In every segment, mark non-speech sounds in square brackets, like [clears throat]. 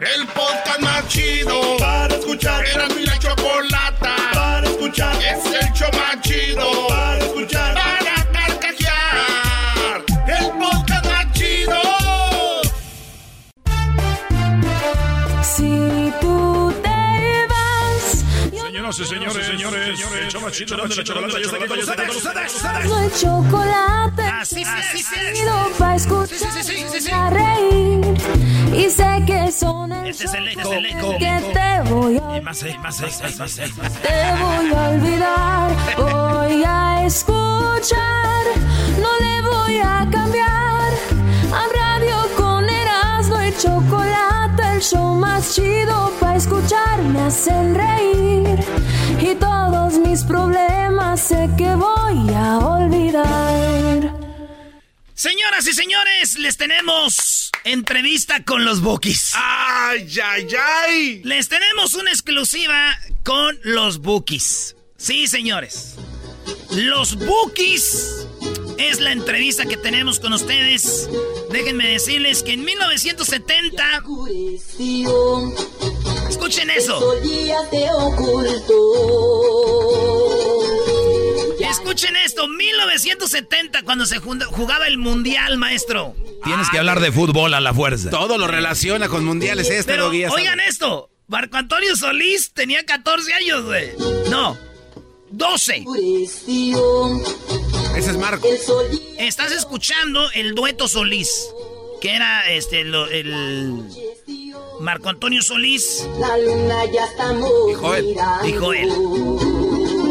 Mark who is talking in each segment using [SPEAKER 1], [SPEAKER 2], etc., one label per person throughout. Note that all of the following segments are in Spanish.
[SPEAKER 1] El podcast más chido para escuchar. Era mi la chocolata para escuchar. Es
[SPEAKER 2] Señoras y señores, señores, el show más chido de la chocolata ya
[SPEAKER 3] chocolate.
[SPEAKER 4] Así, así, así.
[SPEAKER 3] para escuchar,
[SPEAKER 4] Sí, sí, sí, sí, sí.
[SPEAKER 3] a reír. Y sé que son
[SPEAKER 4] Este es el este es el eco.
[SPEAKER 3] que te voy a
[SPEAKER 4] Eh, Más, eh, más, más, más, eh.
[SPEAKER 3] te voy a olvidar, voy a escuchar, no le voy a cambiar. El show más chido para escuchar, me hacen reír. Y todos mis problemas sé que voy a olvidar.
[SPEAKER 4] Señoras y señores, les tenemos entrevista con los Bookies.
[SPEAKER 1] Ay, ay, ay.
[SPEAKER 4] Les tenemos una exclusiva con los Bookies. Sí, señores. Los Bookies es la entrevista que tenemos con ustedes. Déjenme decirles que en 1970... Escuchen eso. Escuchen esto, 1970 cuando se jugaba el Mundial, maestro.
[SPEAKER 5] Tienes que hablar de fútbol a la fuerza.
[SPEAKER 6] Todo lo relaciona con mundiales este,
[SPEAKER 4] Pero
[SPEAKER 6] ya
[SPEAKER 4] oigan esto, Marco Antonio Solís tenía 14 años, güey. No, 12.
[SPEAKER 6] Ese es Marco.
[SPEAKER 4] Estás escuchando el dueto Solís, que era este lo- el Marco Antonio Solís
[SPEAKER 3] La luna ya está
[SPEAKER 6] Y Joel.
[SPEAKER 4] y Joel.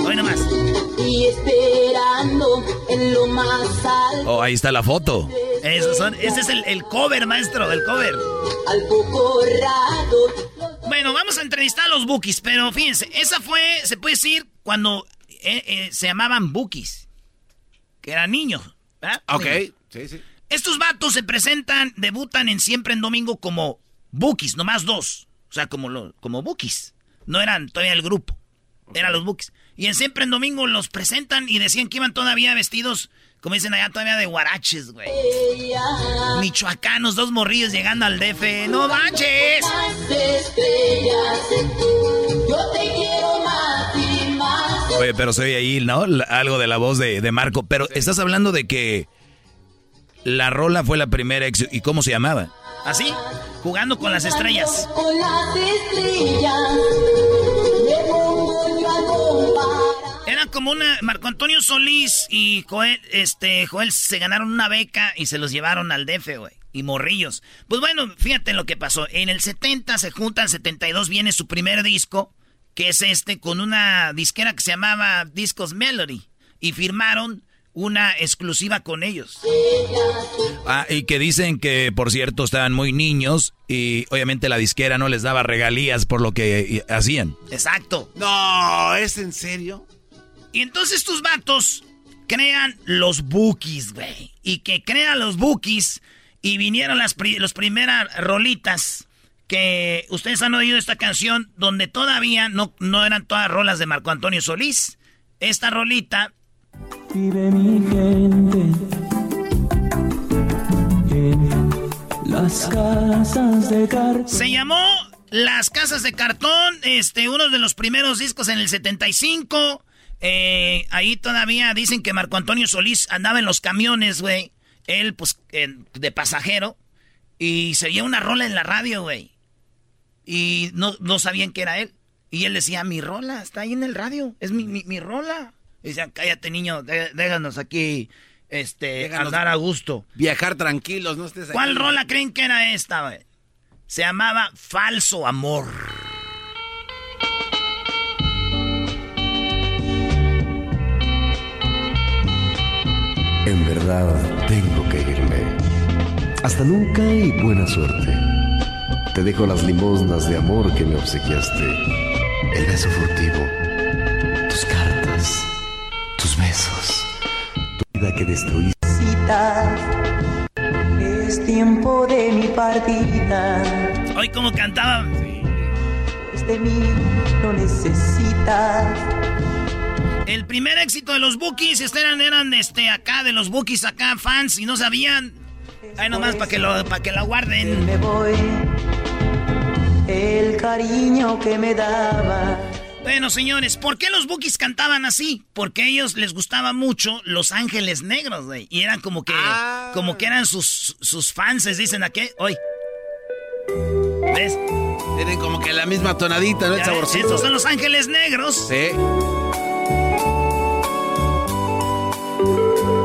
[SPEAKER 4] Hoy nomás.
[SPEAKER 3] y esperando en lo más alto.
[SPEAKER 5] Oh, ahí está la foto.
[SPEAKER 4] Esos son- ese es el, el cover, maestro, el cover.
[SPEAKER 3] Al poco rato
[SPEAKER 4] Bueno, vamos a entrevistar a los Bookies, pero fíjense, esa fue, se puede decir, cuando eh, eh, se llamaban Bookies, que eran niños. ¿verdad?
[SPEAKER 6] Ok,
[SPEAKER 4] Niños.
[SPEAKER 6] sí, sí.
[SPEAKER 4] Estos vatos se presentan, debutan en Siempre en Domingo como Bookies, nomás dos. O sea, como, lo- como Bookies. No eran todavía el grupo, eran los Bookies. Y en Siempre en Domingo los presentan y decían que iban todavía vestidos, como dicen allá, todavía de guaraches, güey. Michoacanos, dos morrillos llegando al DF. ¡No manches!
[SPEAKER 3] yo te
[SPEAKER 5] Oye, pero se oye ahí, ¿no? Algo de la voz de, de Marco. Pero estás hablando de que la rola fue la primera ex- ¿Y cómo se llamaba?
[SPEAKER 4] Así, jugando con las estrellas.
[SPEAKER 3] Con las estrellas.
[SPEAKER 4] Era como una. Marco Antonio Solís y Joel, este, Joel se ganaron una beca y se los llevaron al DF, güey. Y morrillos. Pues bueno, fíjate lo que pasó. En el 70 se juntan, 72 viene su primer disco, que es este, con una disquera que se llamaba Discos Melody. Y firmaron una exclusiva con ellos.
[SPEAKER 5] Ah, y que dicen que, por cierto, estaban muy niños y obviamente la disquera no les daba regalías por lo que eh, hacían.
[SPEAKER 4] Exacto.
[SPEAKER 6] No, ¿es en serio?
[SPEAKER 4] Y entonces tus vatos crean los bookies, güey. Y que crean los bookies y vinieron las pri- los primeras rolitas que ustedes han oído esta canción donde todavía no, no eran todas rolas de Marco Antonio Solís. Esta rolita
[SPEAKER 7] Vive mi gente en las casas de cartón.
[SPEAKER 4] se llamó Las Casas de Cartón, este, uno de los primeros discos en el 75. Eh, ahí todavía dicen que Marco Antonio Solís andaba en los camiones, güey. Él, pues, de pasajero. Y se oía una rola en la radio, güey. Y no, no sabían que era él. Y él decía, mi rola, está ahí en el radio, es mi, mi, mi rola. Y decían, cállate niño, dé- déjanos aquí este,
[SPEAKER 6] Déjanos
[SPEAKER 4] andar a gusto.
[SPEAKER 6] Viajar tranquilos, no estés
[SPEAKER 4] ¿Cuál
[SPEAKER 6] aquí.
[SPEAKER 4] rola creen que era esta? Se llamaba Falso Amor.
[SPEAKER 8] En verdad tengo que irme. Hasta nunca y buena suerte. Te dejo las limosnas de amor que me obsequiaste. El beso furtivo. Tus cartas. Tus besos. Tu vida que destruiste.
[SPEAKER 9] Es tiempo de mi partida.
[SPEAKER 4] Hoy como cantaba.
[SPEAKER 9] Pues de mí no necesitas.
[SPEAKER 4] El primer éxito de los Bookies este eran, eran este, acá, de los Bookies acá, fans, y no sabían. Ahí nomás para que, lo, pa' que la guarden.
[SPEAKER 9] Me voy. El cariño que me daba.
[SPEAKER 4] Bueno, señores, ¿por qué los Bookies cantaban así? Porque a ellos les gustaba mucho Los Ángeles Negros, güey. Y eran como que, como que eran sus, sus fans, dicen a qué. Hoy. ¿Ves?
[SPEAKER 6] Tienen como que la misma tonadita, ¿no? El
[SPEAKER 4] Ya
[SPEAKER 6] saborcito.
[SPEAKER 4] Estos son Los Ángeles Negros.
[SPEAKER 6] Sí.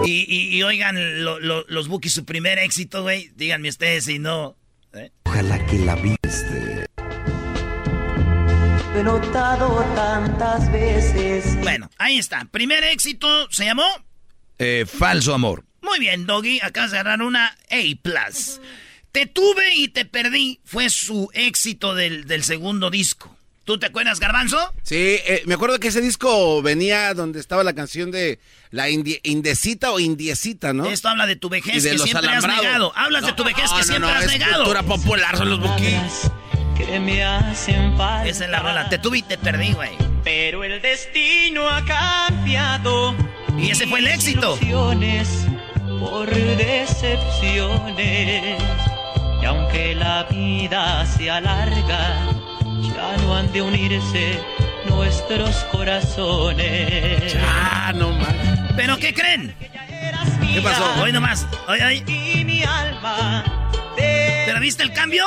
[SPEAKER 4] Y, y- y oigan, lo- lo- los Bookies, su primer éxito, güey. Díganme ustedes si no. ¿eh?
[SPEAKER 8] Ojalá que la viste.
[SPEAKER 9] Lo he notado tantas veces.
[SPEAKER 4] Bueno, ahí está. Primer éxito se llamó.
[SPEAKER 5] Eh, falso amor.
[SPEAKER 4] Muy bien, Doggy. Acabas de agarrar una A. Te tuve y te perdí. Fue su éxito del, del segundo disco. ¿Tú te acuerdas, Garbanzo?
[SPEAKER 6] Sí, eh, me acuerdo que ese disco venía donde estaba la canción de la indi- indecita o indiecita, ¿no?
[SPEAKER 4] Esto habla de tu
[SPEAKER 6] Y
[SPEAKER 4] vejez
[SPEAKER 6] de
[SPEAKER 4] que
[SPEAKER 6] los
[SPEAKER 4] siempre has negado. Hablas de tu vejez
[SPEAKER 6] no,
[SPEAKER 4] que
[SPEAKER 6] no,
[SPEAKER 4] siempre
[SPEAKER 6] no,
[SPEAKER 4] has
[SPEAKER 6] es
[SPEAKER 4] negado.
[SPEAKER 6] cultura popular, son los Bookies.
[SPEAKER 10] Que me hacen falta.
[SPEAKER 4] Esa es la rola. Te tuve y te perdí, güey.
[SPEAKER 10] Pero el destino ha cambiado.
[SPEAKER 4] Y ese fue el éxito.
[SPEAKER 10] Por decepciones. Y aunque la vida sea larga, ya no han de unirse nuestros corazones.
[SPEAKER 6] Ah, no más.
[SPEAKER 4] ¿Pero qué creen?
[SPEAKER 6] ¿Qué pasó?
[SPEAKER 4] Hoy nomás. Hoy, hoy.
[SPEAKER 10] Y mi alma
[SPEAKER 4] ¿Pero viste el cambio?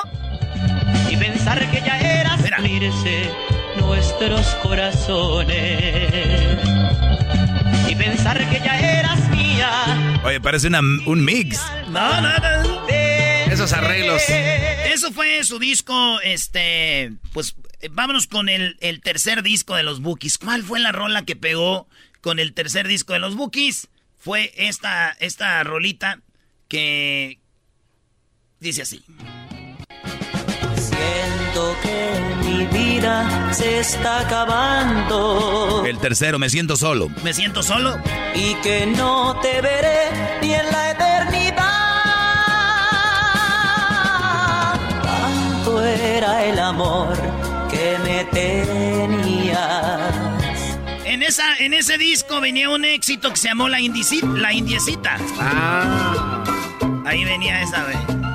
[SPEAKER 10] Y pensar que ya eras
[SPEAKER 4] Mira.
[SPEAKER 10] unirse nuestros corazones y pensar que ya eras mía
[SPEAKER 5] Oye, parece una, un mix.
[SPEAKER 4] No, no, no.
[SPEAKER 6] Esos arreglos.
[SPEAKER 4] Eso fue su disco, este, pues eh, vámonos con el, el tercer disco de los Bookies. ¿Cuál fue la rola que pegó con el tercer disco de los Bookies? Fue esta, esta rolita que dice así.
[SPEAKER 9] Siento que mi vida se está acabando.
[SPEAKER 5] El tercero, me siento solo.
[SPEAKER 4] Me siento solo.
[SPEAKER 9] Y que no te veré ni en la eternidad. Tanto era el amor que me tenías.
[SPEAKER 4] En, esa, en ese disco venía un éxito que se llamó La, Indici- la Indiecita.
[SPEAKER 6] Ah.
[SPEAKER 4] Ahí venía esa, güey.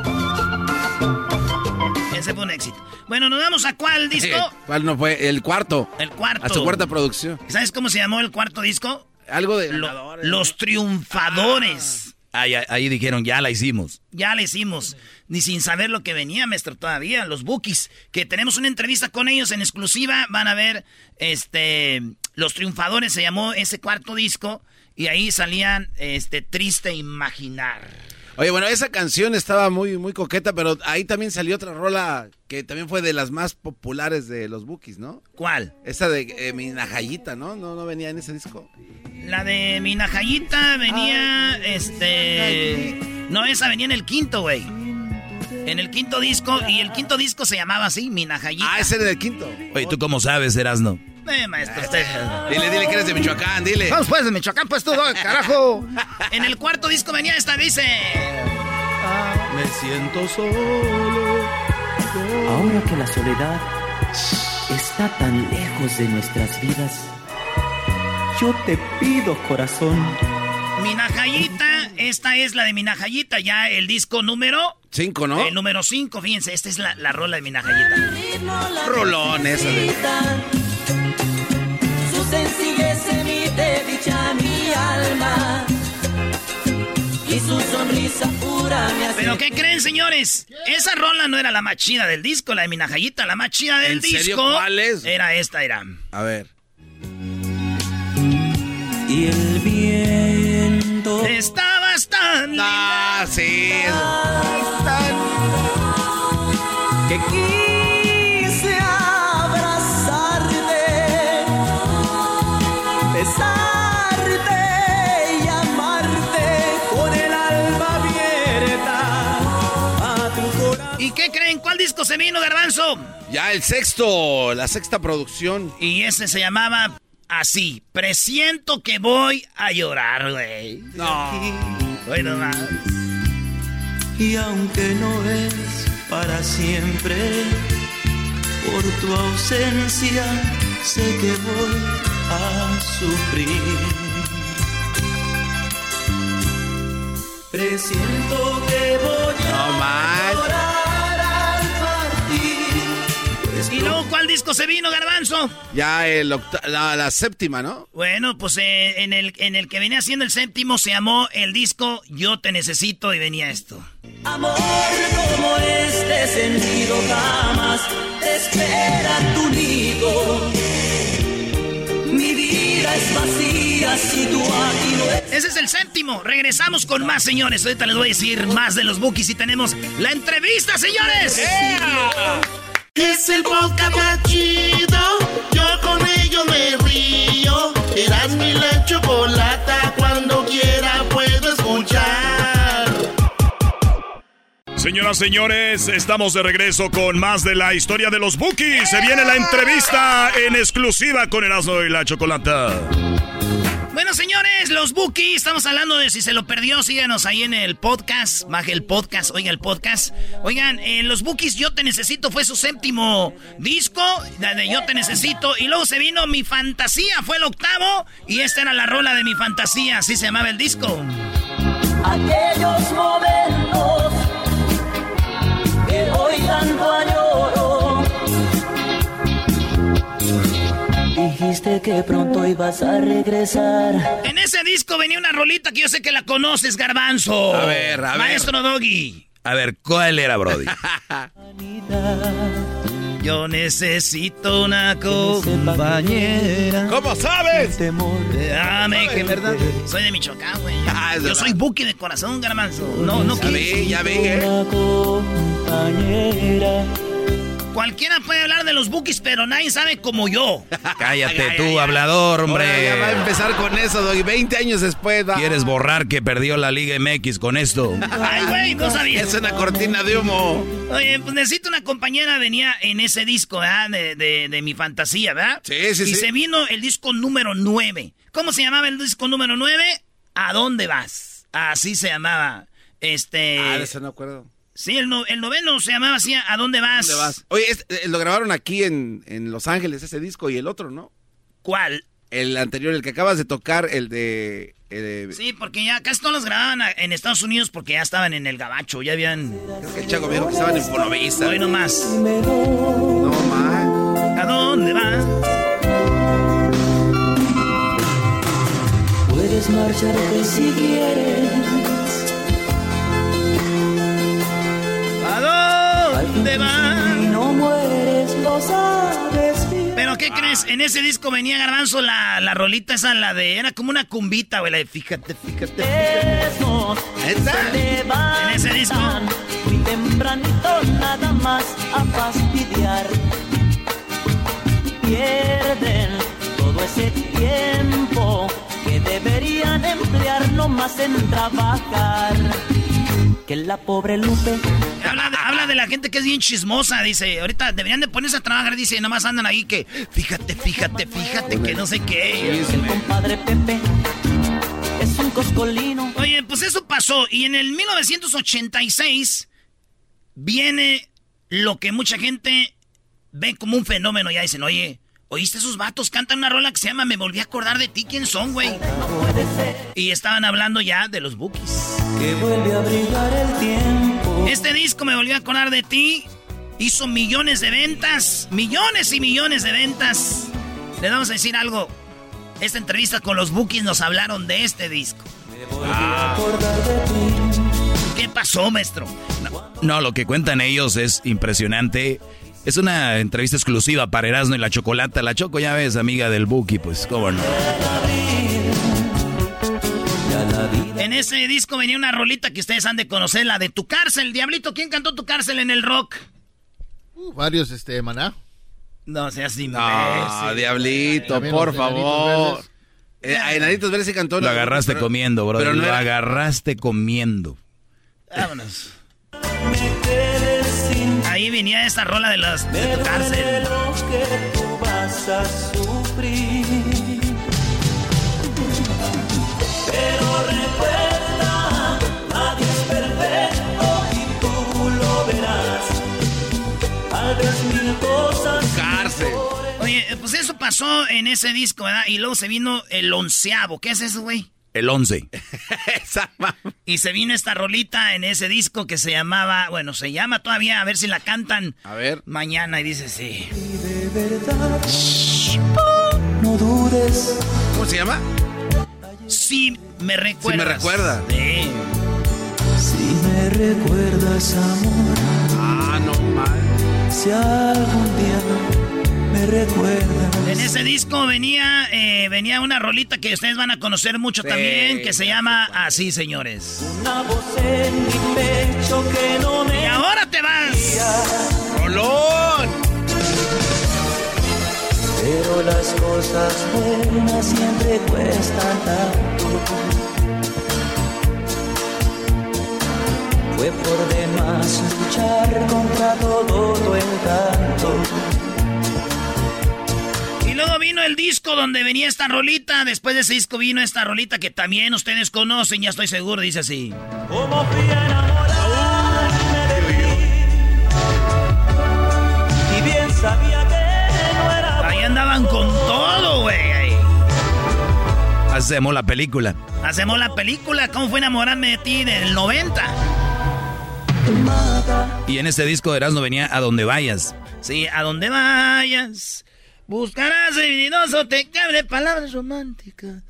[SPEAKER 4] Ese fue un éxito. Bueno, nos vamos a cuál disco.
[SPEAKER 6] ¿Cuál no fue? El cuarto.
[SPEAKER 4] El cuarto.
[SPEAKER 6] A su cuarta producción.
[SPEAKER 4] ¿Sabes cómo se llamó el cuarto disco?
[SPEAKER 6] Algo de.
[SPEAKER 4] Lo- los triunfadores.
[SPEAKER 5] Ahí, ahí dijeron, ya la hicimos.
[SPEAKER 4] Ya le hicimos. Ni sin saber lo que venía, maestro, todavía. Los Bookies. Que tenemos una entrevista con ellos en exclusiva. Van a ver, este... Los triunfadores se llamó ese cuarto disco. Y ahí salían, este, Triste Imaginar.
[SPEAKER 6] Oye, bueno, esa canción estaba muy, muy coqueta, pero ahí también salió otra rola que también fue de las más populares de los Bookies, ¿no?
[SPEAKER 4] ¿Cuál?
[SPEAKER 6] Esa de eh, Mi Najayita, ¿no? ¿no? ¿No venía en ese disco?
[SPEAKER 4] La de Minajayita venía, este... No, esa venía en el quinto, güey. En el quinto disco. Y el quinto disco se llamaba así, Minajayita.
[SPEAKER 6] Ah, ese era el quinto.
[SPEAKER 5] Oye, ¿tú cómo sabes, Erasno?
[SPEAKER 4] Eh, maestro, usted...
[SPEAKER 6] Dile, dile que eres de Michoacán, dile.
[SPEAKER 4] Vamos pues de Michoacán, pues tú, [laughs] carajo. En el cuarto disco venía esta, dice.
[SPEAKER 6] Me siento solo.
[SPEAKER 7] Ahora que la soledad está tan lejos de nuestras vidas, yo te pido, corazón,
[SPEAKER 4] Minajayita, esta es la de Minajayita, ya el disco número.
[SPEAKER 6] Cinco, ¿no?
[SPEAKER 4] El número 5, fíjense, esta es la, la rola de Minajayita.
[SPEAKER 6] Rolón esa de...
[SPEAKER 9] Su sencillez emite dicha mi alma. Y su sonrisa pura me hace...
[SPEAKER 4] ¿Pero qué creen, señores? Esa rola no era la más chida del disco, la de Minajayita, la más chida del
[SPEAKER 6] ¿En
[SPEAKER 4] disco.
[SPEAKER 6] serio? ¿Cuál es?
[SPEAKER 4] Era esta, era.
[SPEAKER 6] A ver.
[SPEAKER 9] Y el viento...
[SPEAKER 4] Estabas tan
[SPEAKER 6] Ah, sí.
[SPEAKER 9] Que quise abrazarte, besarte y amarte con el alma abierta a tu corazón.
[SPEAKER 4] ¿Y qué creen? ¿Cuál disco se vino, Garbanzo?
[SPEAKER 6] Ya el sexto, la sexta producción.
[SPEAKER 4] Y ese se llamaba así. Presiento que voy a llorar, güey.
[SPEAKER 6] No.
[SPEAKER 4] Hoy nomás.
[SPEAKER 9] Y aunque no es para siempre, por tu ausencia sé que voy a sufrir. Presiento que voy a
[SPEAKER 6] más.
[SPEAKER 9] llorar
[SPEAKER 4] luego cuál disco se vino, Garbanzo?
[SPEAKER 6] Ya el octa- la, la séptima, ¿no?
[SPEAKER 4] Bueno, pues eh, en, el, en el que venía siendo el séptimo se llamó el disco Yo Te Necesito y venía esto.
[SPEAKER 9] Amor como este sentido jamás te espera tu nido. Mi vida es vacía si tú aquí no estás.
[SPEAKER 4] Ese es el séptimo. Regresamos con más, señores. Ahorita les voy a decir más de los bookies y tenemos la entrevista, señores.
[SPEAKER 1] Es el podcast más chido. Yo con ello me río. Eras mi la chocolata. Cuando quiera puedo escuchar.
[SPEAKER 2] Señoras, señores, estamos de regreso con más de la historia de los Bookies. Se viene la entrevista en exclusiva con Erasmo y la Chocolata.
[SPEAKER 4] Bueno, señores, los bookies, estamos hablando de si se lo perdió, síganos ahí en el podcast, baje el podcast, oiga el podcast. Oigan, eh, los bookies Yo Te Necesito fue su séptimo disco, de Yo Te Necesito, y luego se vino Mi Fantasía, fue el octavo, y esta era la rola de Mi Fantasía, así se llamaba el disco.
[SPEAKER 9] Aquellos momentos que hoy tanto añoro. Dijiste que pronto ibas a regresar.
[SPEAKER 4] En ese disco venía una rolita que yo sé que la conoces, Garbanzo.
[SPEAKER 5] A ver, a ver.
[SPEAKER 4] Maestro Doggy.
[SPEAKER 5] A ver, ¿cuál era, Brody? [laughs]
[SPEAKER 4] Yo necesito una compañera.
[SPEAKER 6] ¿Cómo sabes?
[SPEAKER 4] Dame que verdad. Soy de Michoacán, güey.
[SPEAKER 6] Ah, es
[SPEAKER 4] Yo
[SPEAKER 6] verdad.
[SPEAKER 4] soy buki de corazón, garbanzo. No, no
[SPEAKER 6] Ya
[SPEAKER 4] que
[SPEAKER 6] vi, ya vi, ¿eh?
[SPEAKER 9] Una compañera.
[SPEAKER 4] Cualquiera puede hablar de los bookies, pero nadie sabe como yo. [laughs]
[SPEAKER 5] Cállate
[SPEAKER 4] Ay,
[SPEAKER 5] tú,
[SPEAKER 4] ay,
[SPEAKER 5] hablador, hombre.
[SPEAKER 6] Ahora ya va a empezar con eso, Doggy. 20 años después. va.
[SPEAKER 5] ¿Quieres borrar que perdió la Liga MX con esto?
[SPEAKER 4] Ay, güey, no sabía.
[SPEAKER 6] Es una cortina de humo.
[SPEAKER 4] Oye, pues necesito una compañera, venía en ese disco, ¿verdad? De, de, de mi fantasía, ¿verdad?
[SPEAKER 6] Sí, sí,
[SPEAKER 4] y
[SPEAKER 6] sí.
[SPEAKER 4] se vino el disco número 9. ¿Cómo se llamaba el disco número 9? ¿A dónde vas? Así se llamaba. Este.
[SPEAKER 6] Ah, de eso no acuerdo.
[SPEAKER 4] Sí, el, no- el noveno se llamaba así, ¿a dónde vas?
[SPEAKER 6] ¿Dónde vas? Oye, es- eh, lo grabaron aquí en, en Los Ángeles, ese disco, y el otro, ¿no?
[SPEAKER 4] ¿Cuál?
[SPEAKER 6] El anterior, el que acabas de tocar, el de... el de-
[SPEAKER 4] Sí, porque ya casi todos los grababan en Estados Unidos porque ya estaban en el gabacho, ya habían...
[SPEAKER 6] Creo que el Chaco dijo que estaban en Fonovisa.
[SPEAKER 4] Hoy nomás.
[SPEAKER 6] No, man.
[SPEAKER 4] ¿A dónde vas?
[SPEAKER 9] Puedes marcharte si quieres.
[SPEAKER 4] Dónde
[SPEAKER 9] Y
[SPEAKER 4] vas?
[SPEAKER 9] no mueres, lo sabes bien.
[SPEAKER 4] ¿Pero qué crees? En ese disco venía Garbanzo la, la rolita esa, la de... Era como una cumbita, güey, la de fíjate, fíjate.
[SPEAKER 9] Levantan
[SPEAKER 4] ¿En ese disco?
[SPEAKER 9] Muy tempranito nada más a fastidiar. Pierden todo ese tiempo que deberían emplear nomás en trabajar. Que la pobre Lupe
[SPEAKER 4] Habla de, habla de la gente que es bien chismosa, dice. Ahorita deberían de ponerse a trabajar, dice. Nomás andan ahí que... Fíjate, fíjate, fíjate, que no sé qué.
[SPEAKER 9] el compadre Pepe es un coscolino.
[SPEAKER 4] Oye, pues eso pasó. Y en el 1986 viene lo que mucha gente ve como un fenómeno. Ya dicen, oye, ¿oíste esos vatos? Cantan una rola que se llama Me volví a acordar de ti. ¿Quién son, güey? Y estaban hablando ya de los bookies.
[SPEAKER 9] Que vuelve a brillar el tiempo.
[SPEAKER 4] Este disco Me volví a acordar de ti. Hizo millones de ventas. Millones y millones de ventas. Les vamos a decir algo. Esta entrevista con los bookies nos hablaron de este disco. ¿Qué pasó, maestro?
[SPEAKER 5] No, lo que cuentan ellos es impresionante. Es una entrevista exclusiva para Erasmo y la Chocolata. La Choco, ya ves, amiga del Buki, pues, cómo no.
[SPEAKER 4] En ese disco venía una rolita que ustedes han de conocer, la de Tu Cárcel. Diablito, ¿quién cantó Tu Cárcel en el rock?
[SPEAKER 11] Uh, varios, este, maná.
[SPEAKER 4] No seas
[SPEAKER 6] No,
[SPEAKER 4] imbécil.
[SPEAKER 6] Diablito,
[SPEAKER 11] También
[SPEAKER 6] por favor. Eh, a Enanitos Verdes sí cantó.
[SPEAKER 5] Lo
[SPEAKER 6] la-
[SPEAKER 5] agarraste
[SPEAKER 6] pero-
[SPEAKER 5] comiendo, bro.
[SPEAKER 6] pero no
[SPEAKER 5] lo
[SPEAKER 6] era-
[SPEAKER 5] agarraste comiendo.
[SPEAKER 4] Vámonos. Ahí venía esta rola de las de Tu Cárcel.
[SPEAKER 6] Cárcel.
[SPEAKER 4] Oye, pues eso pasó en ese disco, ¿verdad? Y luego se vino el onceavo. ¿Qué es eso, güey?
[SPEAKER 5] El 11. [laughs]
[SPEAKER 6] Esa ma-
[SPEAKER 4] Y se vino esta rolita en ese disco que se llamaba, bueno, se llama todavía, a ver si la cantan
[SPEAKER 6] A ver.
[SPEAKER 4] mañana. Y dice, sí.
[SPEAKER 9] De verdad, no dudes.
[SPEAKER 6] ¿Cómo se llama?
[SPEAKER 4] Sí, me recuerdas.
[SPEAKER 6] me recuerda.
[SPEAKER 4] Sí.
[SPEAKER 9] Si me recuerdas, amor,
[SPEAKER 6] Ah, no mal.
[SPEAKER 9] Si algún día me recuerdas.
[SPEAKER 4] En ese disco venía, eh, venía una rolita que ustedes van a conocer mucho
[SPEAKER 6] Sí,
[SPEAKER 4] también, que se llama Así, señores.
[SPEAKER 9] Una voz en mi pecho que no
[SPEAKER 4] Y
[SPEAKER 9] me
[SPEAKER 4] ahora te vas.
[SPEAKER 6] ¡Rolón!
[SPEAKER 9] Pero las cosas buenas siempre cuestan tanto. Fue por demás luchar contra todo tu encanto.
[SPEAKER 4] Y luego vino el disco donde venía esta rolita. Después de ese disco vino esta rolita que también ustedes conocen, ya estoy seguro, dice así.
[SPEAKER 9] Como fui a enamorarme de ti. Y bien sabía que no era
[SPEAKER 4] Ahí andaban con todo, güey.
[SPEAKER 5] Hacemos la película.
[SPEAKER 4] Hacemos la película, ¿cómo fue enamorarme de ti del 90?
[SPEAKER 5] Y en este disco de Erasmo venía A Donde Vayas.
[SPEAKER 4] Sí, a donde vayas, buscarás habilidoso, te cabe palabras románticas.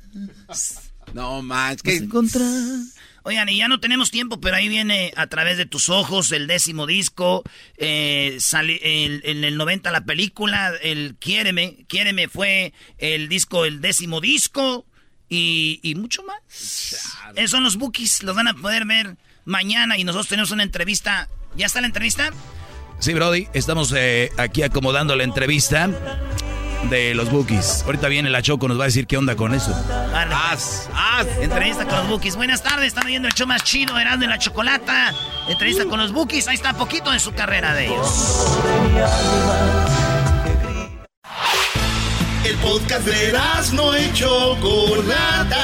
[SPEAKER 6] No
[SPEAKER 4] a
[SPEAKER 6] que
[SPEAKER 4] encontrar. Oigan, y ya no tenemos tiempo, pero ahí viene a través de tus ojos el décimo disco. Eh, sale el- en el 90 la película, el Quiéreme. Quiéreme fue el disco, el décimo disco. Y, y mucho más. Esos son los bookies, los van a poder ver mañana. Y nosotros tenemos una entrevista. ¿Ya está la entrevista?
[SPEAKER 5] Sí, Brody, estamos eh, aquí acomodando la entrevista de los Bookies. Ahorita viene la Choco, nos va a decir qué onda con eso.
[SPEAKER 6] Haz, haz.
[SPEAKER 4] Entrevista con los Bookies. Buenas tardes, están oyendo el show más chido, Erasmo y la Chocolata. Entrevista con los Bookies, ahí está poquito de su carrera de ellos.
[SPEAKER 1] El podcast de no y Chocolata.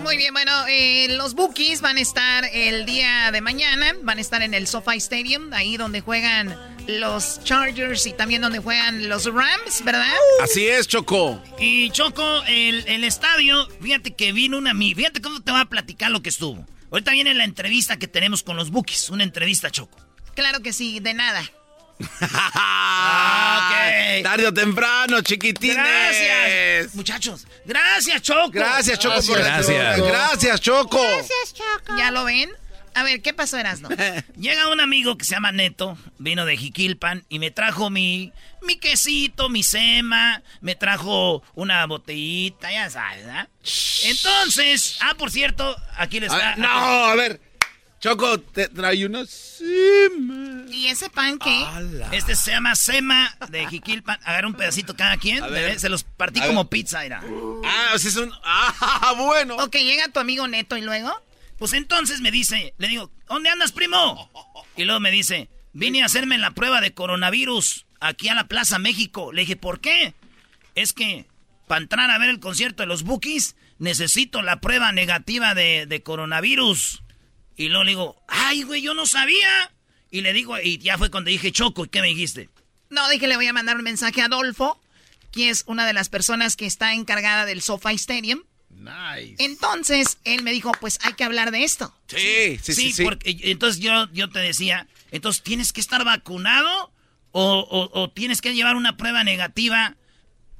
[SPEAKER 12] Muy bien, bueno, eh, los Bookies van a estar el día de mañana, van a estar en el SoFi Stadium, ahí donde juegan los Chargers y también donde juegan los Rams, ¿verdad?
[SPEAKER 6] Así es, Choco.
[SPEAKER 4] Y Choco, el, el estadio, fíjate que vino una amiga. Fíjate cómo te va a platicar lo que estuvo. Ahorita viene la entrevista que tenemos con los Bookies. Una entrevista, Choco.
[SPEAKER 12] Claro que sí, de nada.
[SPEAKER 4] Ok. [laughs]
[SPEAKER 6] Tarde o temprano, chiquitines.
[SPEAKER 4] Gracias. Muchachos, gracias, Choco.
[SPEAKER 6] Gracias, Choco. por-
[SPEAKER 5] Gracias.
[SPEAKER 6] Gracias, Choco.
[SPEAKER 12] ¿Ya lo ven? A ver, ¿qué pasó, Erasno? [laughs]
[SPEAKER 4] Llega un amigo que se llama Neto, vino de Jiquilpan y me trajo mi, mi quesito, mi sema, me trajo una botellita, ya sabes, ¿verdad? Entonces, ah, por cierto, aquí les
[SPEAKER 6] A
[SPEAKER 4] está.
[SPEAKER 6] ver, no, a ver. Choco, te trae unos. Sima.
[SPEAKER 12] ¿Y ese pan qué?
[SPEAKER 4] Este se llama sema de Jiquilpan. Agarra un pedacito cada quien.
[SPEAKER 6] A ver.
[SPEAKER 4] Se los partí
[SPEAKER 6] A
[SPEAKER 4] como
[SPEAKER 6] ver.
[SPEAKER 4] pizza, mira.
[SPEAKER 6] Ah, o sea, es un. Ah, [laughs] bueno.
[SPEAKER 12] Ok, llega tu amigo Neto y luego.
[SPEAKER 4] Pues entonces me dice, le digo, ¿dónde andas, primo? Y luego me dice, vine a hacerme la prueba de coronavirus aquí a la Plaza México. Le dije, ¿por qué? Es que para entrar a ver el concierto de los Bookies necesito la prueba negativa de, de coronavirus. Y luego le digo, ay, güey, yo no sabía. Y le digo, y ya fue cuando dije, Choco, ¿y qué me dijiste?
[SPEAKER 12] No, dije, le voy a mandar un mensaje a Adolfo, que es una de las personas que está encargada del SoFi Stadium.
[SPEAKER 11] Nice.
[SPEAKER 12] Entonces, él me dijo, pues hay que hablar de esto.
[SPEAKER 6] Sí, sí, sí. sí.
[SPEAKER 4] porque entonces yo, yo te decía, entonces tienes que estar vacunado o, o, tienes que llevar una prueba negativa.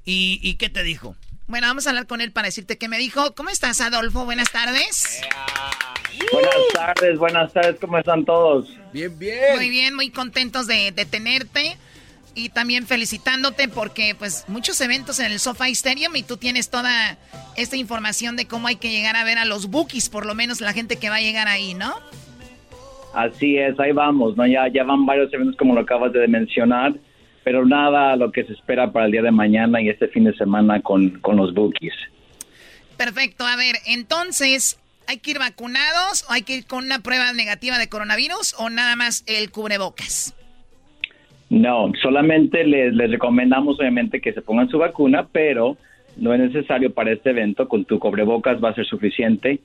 [SPEAKER 4] ¿Y, ¿Y qué te dijo?
[SPEAKER 12] Bueno, vamos a hablar con él para decirte qué me dijo. ¿Cómo estás, Adolfo? Buenas tardes.
[SPEAKER 13] Buenas tardes, buenas tardes. ¿Cómo están todos?
[SPEAKER 6] Bien, bien.
[SPEAKER 12] Muy bien, muy contentos de, de tenerte y también felicitándote porque pues muchos eventos en el SoFi Stadium y tú tienes toda esta información de cómo hay que llegar a ver a los bookies, por lo menos la gente que va a llegar ahí, ¿no?
[SPEAKER 13] Así es, ahí vamos, ¿no? Ya, ya van varios eventos como lo acabas de mencionar, pero nada lo que se espera para el día de mañana y este fin de semana con, con los bookies.
[SPEAKER 12] Perfecto, a ver, entonces, ¿hay que ir vacunados o hay que ir con una prueba negativa de coronavirus o nada más el cubrebocas?
[SPEAKER 13] No, solamente les, les recomendamos obviamente que se pongan su vacuna, pero no es necesario para este evento, con tu cubrebocas va a ser suficiente.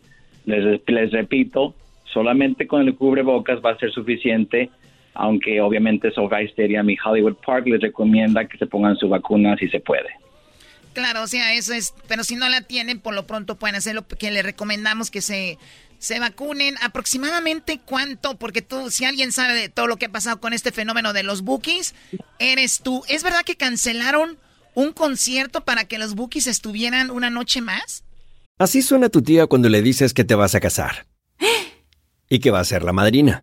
[SPEAKER 13] Les, les repito, solamente con el cubrebocas va a ser suficiente, aunque obviamente SoFi Stadium y Hollywood Park les recomienda que se pongan su vacuna si se puede.
[SPEAKER 12] Claro, o sea, eso es, pero si no la tienen, por lo pronto pueden hacer lo que les recomendamos que se se vacunen. ¿Aproximadamente cuánto? Porque tú, si alguien sabe de todo lo que ha pasado con este fenómeno de los bookies, eres tú. ¿Es verdad que cancelaron un concierto para que los bookies estuvieran una noche más?
[SPEAKER 14] Así suena tu tía cuando le dices que te vas a casar. [gasps] y que va a ser la madrina.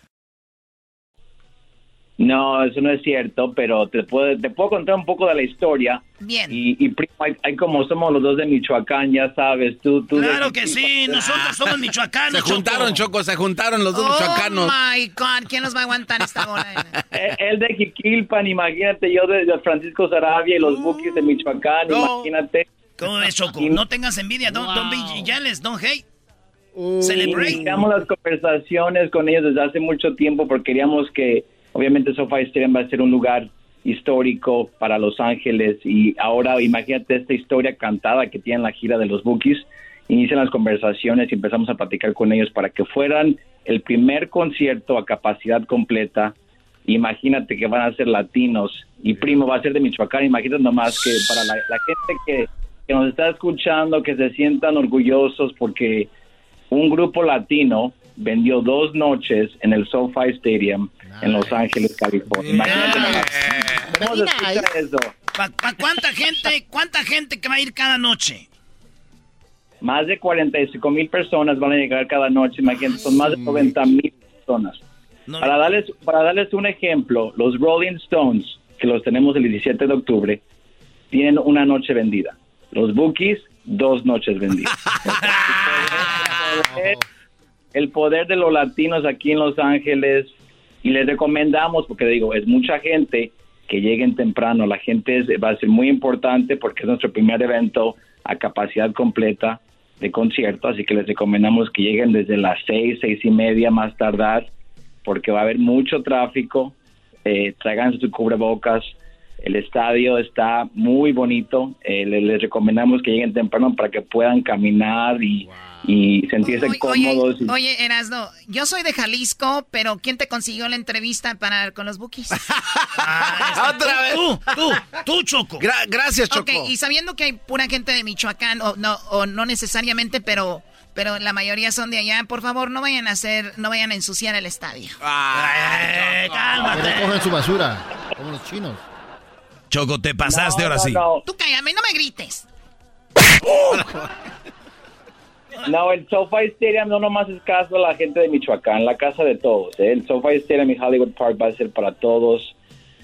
[SPEAKER 13] No, eso no es cierto, pero te puedo, te puedo contar un poco de la historia.
[SPEAKER 12] Bien.
[SPEAKER 13] Y, primo, hay, como somos los dos de Michoacán, ya sabes, tú... tú
[SPEAKER 4] claro que sí, nosotros somos michoacanos, [laughs]
[SPEAKER 6] Se juntaron, Choco, se juntaron los dos oh michoacanos.
[SPEAKER 12] Oh, my God, ¿quién nos va a aguantar esta hora? [laughs]
[SPEAKER 13] El de Jiquilpan, imagínate, yo de, Francisco Sarabia y los oh. buques de Michoacán, imagínate.
[SPEAKER 4] ¿Cómo ves, Choco? No tengas envidia, don't, don't be jealous, don't hate. Celebrate.
[SPEAKER 13] Iniciamos las conversaciones con ellos desde hace mucho tiempo porque queríamos que Obviamente SoFi Stadium va a ser un lugar histórico para Los Ángeles y ahora imagínate esta historia cantada que tienen la gira de los Bookies. Inician las conversaciones y empezamos a platicar con ellos para que fueran el primer concierto a capacidad completa. Imagínate que van a ser latinos y primo va a ser de Michoacán. Imagínate nomás que para la, gente que, que nos está escuchando, que se sientan orgullosos porque un grupo latino vendió dos noches en el SoFi Stadium en Los Ángeles, California. Imagínate
[SPEAKER 4] eso. cuánta gente, cuánta gente que va a ir cada noche?
[SPEAKER 13] Más de 45 mil personas van a llegar cada noche, imagínate, son más de 90 mil personas. para, darles, para darles un ejemplo, los Rolling Stones, que los tenemos el 17 de octubre, tienen una noche vendida. Los Bookies, dos noches vendidas. [laughs] el poder de los latinos aquí en Los Ángeles y les recomendamos, porque digo, es mucha gente que lleguen temprano. La gente es- va a ser muy importante porque es nuestro primer evento a capacidad completa de concierto, así que les recomendamos que lleguen desde las seis, seis y media más tardar, porque va a haber mucho tráfico. Eh, traigan su cubrebocas. El estadio está muy bonito. Eh, le- les, recomendamos que lleguen temprano para que puedan caminar y, y sentirse cómodos. y-
[SPEAKER 12] Oye, Erasno, yo soy de Jalisco, pero ¿quién te consiguió la entrevista para con los bookies? [laughs]
[SPEAKER 6] ¡Otra vez!
[SPEAKER 4] Tú, tú, tú, Choco.
[SPEAKER 6] gracias, Choco.
[SPEAKER 12] Ok, y sabiendo que hay pura gente de Michoacán, o no, o no necesariamente, pero, pero la mayoría son de allá, por favor, no vayan a hacer, no vayan a ensuciar el estadio.
[SPEAKER 11] Que recogen su basura, como los chinos.
[SPEAKER 5] Choco, te pasaste
[SPEAKER 13] No,
[SPEAKER 5] ahora
[SPEAKER 13] no,
[SPEAKER 5] sí.
[SPEAKER 13] no.
[SPEAKER 12] Tú cállame, no me grites. [laughs] [laughs]
[SPEAKER 13] No, el SoFi Stadium no nomás es caso a la gente de Michoacán, la casa de todos. ¿eh? El SoFi Stadium y Hollywood Park va a ser para todos,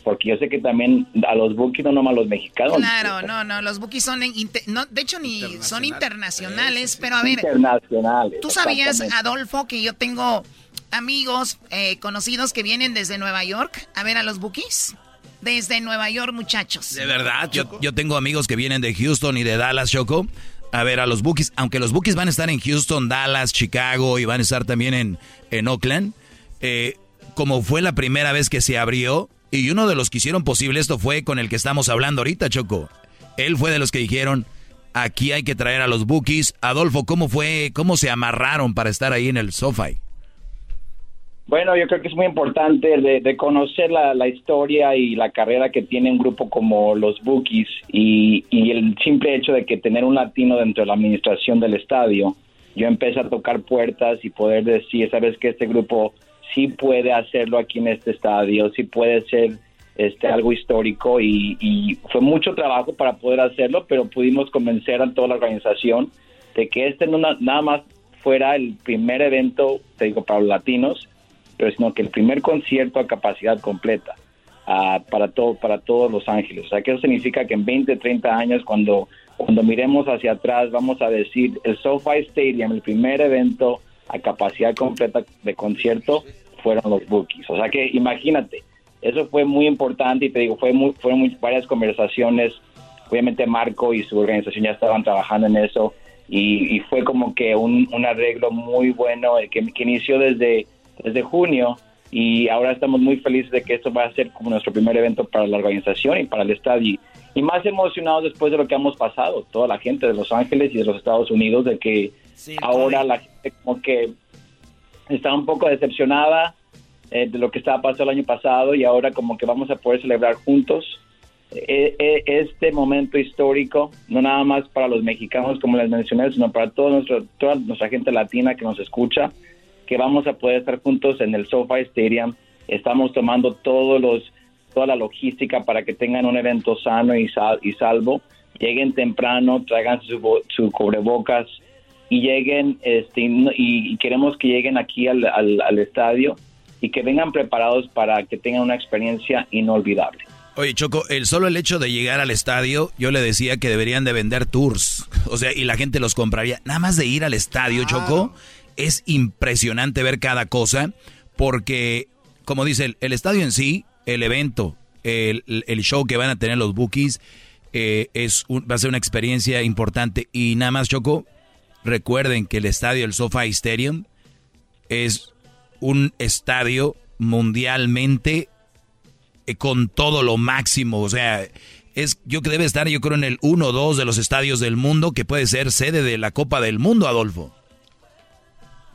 [SPEAKER 13] porque yo sé que también a los bookies, no nomás a los mexicanos.
[SPEAKER 12] Claro, no, no, los bookies son, no, de hecho, ni son internacionales, pero a ver,
[SPEAKER 13] Internacionales.
[SPEAKER 12] ¿Tú sabías. Adolfo, que yo tengo amigos eh, conocidos que vienen desde Nueva York a ver a los Bookies? Desde Nueva York, muchachos.
[SPEAKER 5] De verdad, yo, yo tengo amigos que vienen de Houston y de Dallas, Choco, a ver a los Bookies. Aunque los Bookies van a estar en Houston, Dallas, Chicago y van a estar también en, en Oakland. eh, como fue la primera vez que se abrió, y uno de los que hicieron posible esto fue con el que estamos hablando ahorita, Choco. Él fue de los que dijeron, aquí hay que traer a los Bookies. Adolfo, ¿cómo fue, cómo se amarraron para estar ahí en el SoFi?
[SPEAKER 13] Bueno, yo creo que es muy importante de, de conocer la, historia y la carrera que tiene un grupo como los Bookies y, el simple hecho de que tener un latino dentro de la administración del estadio, yo empecé a tocar puertas y poder decir, sabes que este grupo sí puede hacerlo aquí en este estadio, sí puede ser este algo histórico y, y fue mucho trabajo para poder hacerlo, pero pudimos convencer a toda la organización de que este no na- nada más fuera el primer evento, te digo, para los latinos, pero sino que el primer concierto a capacidad completa para todo para todos Los Ángeles. O sea, que eso significa que en 20, 30 años, cuando, cuando miremos hacia atrás, vamos a decir, el SoFi Stadium, el primer evento a capacidad completa de concierto, fueron los Bookies. O sea, que imagínate, eso fue muy importante y te digo, fue muy, fueron muy- varias conversaciones. Obviamente Marco y su organización ya estaban trabajando en eso y, fue como que un, un arreglo muy bueno eh, que, que inició desde, desde junio y ahora estamos muy felices de que esto va a ser como nuestro primer evento para la organización y para el estadio. Y más emocionados después de lo que hemos pasado, toda la gente de Los Ángeles y de los Estados Unidos, de que ahora la gente como que está un poco decepcionada eh, de lo que estaba pasando el año pasado y ahora como que vamos a poder celebrar juntos eh, eh, este momento histórico, no nada más para los mexicanos como les mencioné, sino para todo nuestro, toda nuestra gente latina que nos escucha, que vamos a poder estar juntos en el SoFi Stadium. Estamos tomando todos los, toda la logística para que tengan un evento sano y, sal- y salvo. Lleguen temprano, traigan su, su cubrebocas y lleguen, este, y queremos que lleguen aquí al, al- al estadio y que vengan preparados para que tengan una experiencia inolvidable.
[SPEAKER 5] Oye, Choco, el solo el hecho de llegar al estadio, yo le decía que deberían de vender tours. O sea, y la gente los compraría. Nada más de ir al estadio, Choco, es impresionante ver cada cosa. Porque, como dice, el, estadio en sí, el evento, el, el show que van a tener los bookies, eh, es un- va a ser una experiencia importante. Y nada más, Choco, recuerden que el estadio, el SoFi Stadium, es un estadio mundialmente eh, con todo lo máximo. O sea, es yo que debe estar, yo creo, en el 1 o 2 de los estadios del mundo que puede ser sede de la Copa del Mundo, Adolfo.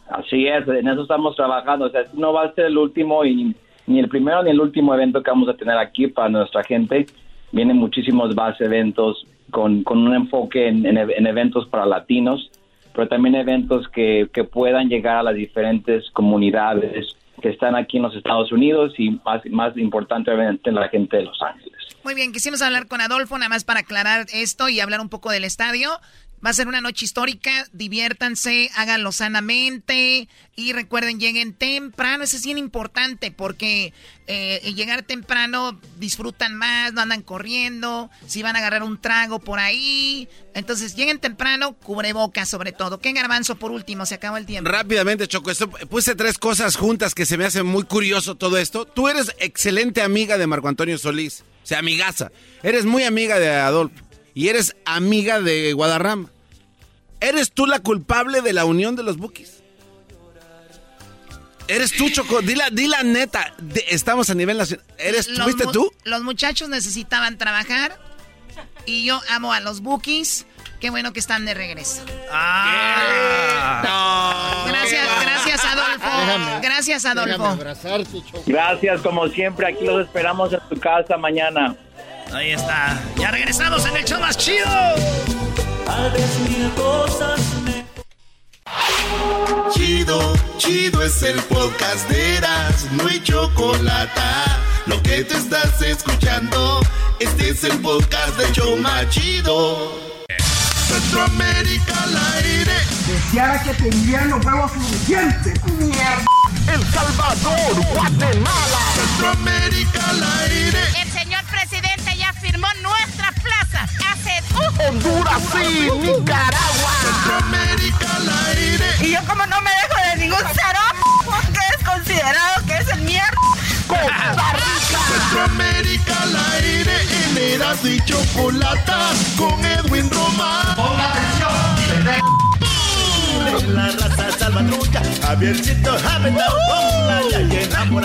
[SPEAKER 13] Así es, en eso estamos trabajando. O sea, no va a ser el último y ni el primero ni el último evento que vamos a tener aquí para nuestra gente. Vienen muchísimos más eventos con, con un enfoque en, e- en eventos para latinos, pero también eventos que, que puedan llegar a las diferentes comunidades que están aquí en los Estados Unidos y más, más importante, la gente de Los Ángeles.
[SPEAKER 12] Muy bien, quisimos hablar con Adolfo, nada más para aclarar esto y hablar un poco del estadio. Va a ser una noche histórica, diviértanse, háganlo sanamente y recuerden, lleguen temprano, eso es bien importante porque eh, llegar temprano disfrutan más, no andan corriendo, si van a agarrar un trago por ahí. Entonces lleguen temprano, cubrebocas sobre todo. ¿Qué garbanzo por último? Se acabó el tiempo.
[SPEAKER 6] Rápidamente, Choco, esto, puse tres cosas juntas que se me hace muy curioso todo esto. Tú eres excelente amiga de Marco Antonio Solís, o sea, amigaza. Eres muy amiga de Adolfo y eres amiga de Guadarrama. ¿Eres tú la culpable de la unión de los Bukis? ¿Eres tú, Choco? Dila, la neta. estamos a nivel nacional. ¿Eres, ¿Fuiste tú?
[SPEAKER 12] Los muchachos necesitaban trabajar y yo amo a los Bookies. Qué bueno que están de regreso. Ah. Gracias, gracias Adolfo. gracias Adolfo.
[SPEAKER 13] Gracias como siempre. Aquí los esperamos en tu casa mañana.
[SPEAKER 4] Ahí está. Ya regresamos en el show más chido.
[SPEAKER 1] Chido, chido es el podcast de Eras, no hay chocolate. Lo que te estás escuchando, este es el podcast de Choma Chido. Centroamérica al aire.
[SPEAKER 15] Deseara que tendrían los huevos suficientes. Mierda.
[SPEAKER 1] El Salvador, Guatemala. Centroamérica al aire.
[SPEAKER 16] Firmó nuestras plazas hace uh,
[SPEAKER 1] Honduras sí, Nicaragua. Centroamérica al aire.
[SPEAKER 16] Y yo como no me dejo de ningún cero, porque es considerado que es el mierda.
[SPEAKER 1] Costa Rica. Centroamérica al aire. En Eras y Chocolata con Edwin Román.
[SPEAKER 15] Ponga atención,
[SPEAKER 1] la raza salvatrucha, Javiercito,
[SPEAKER 12] Muy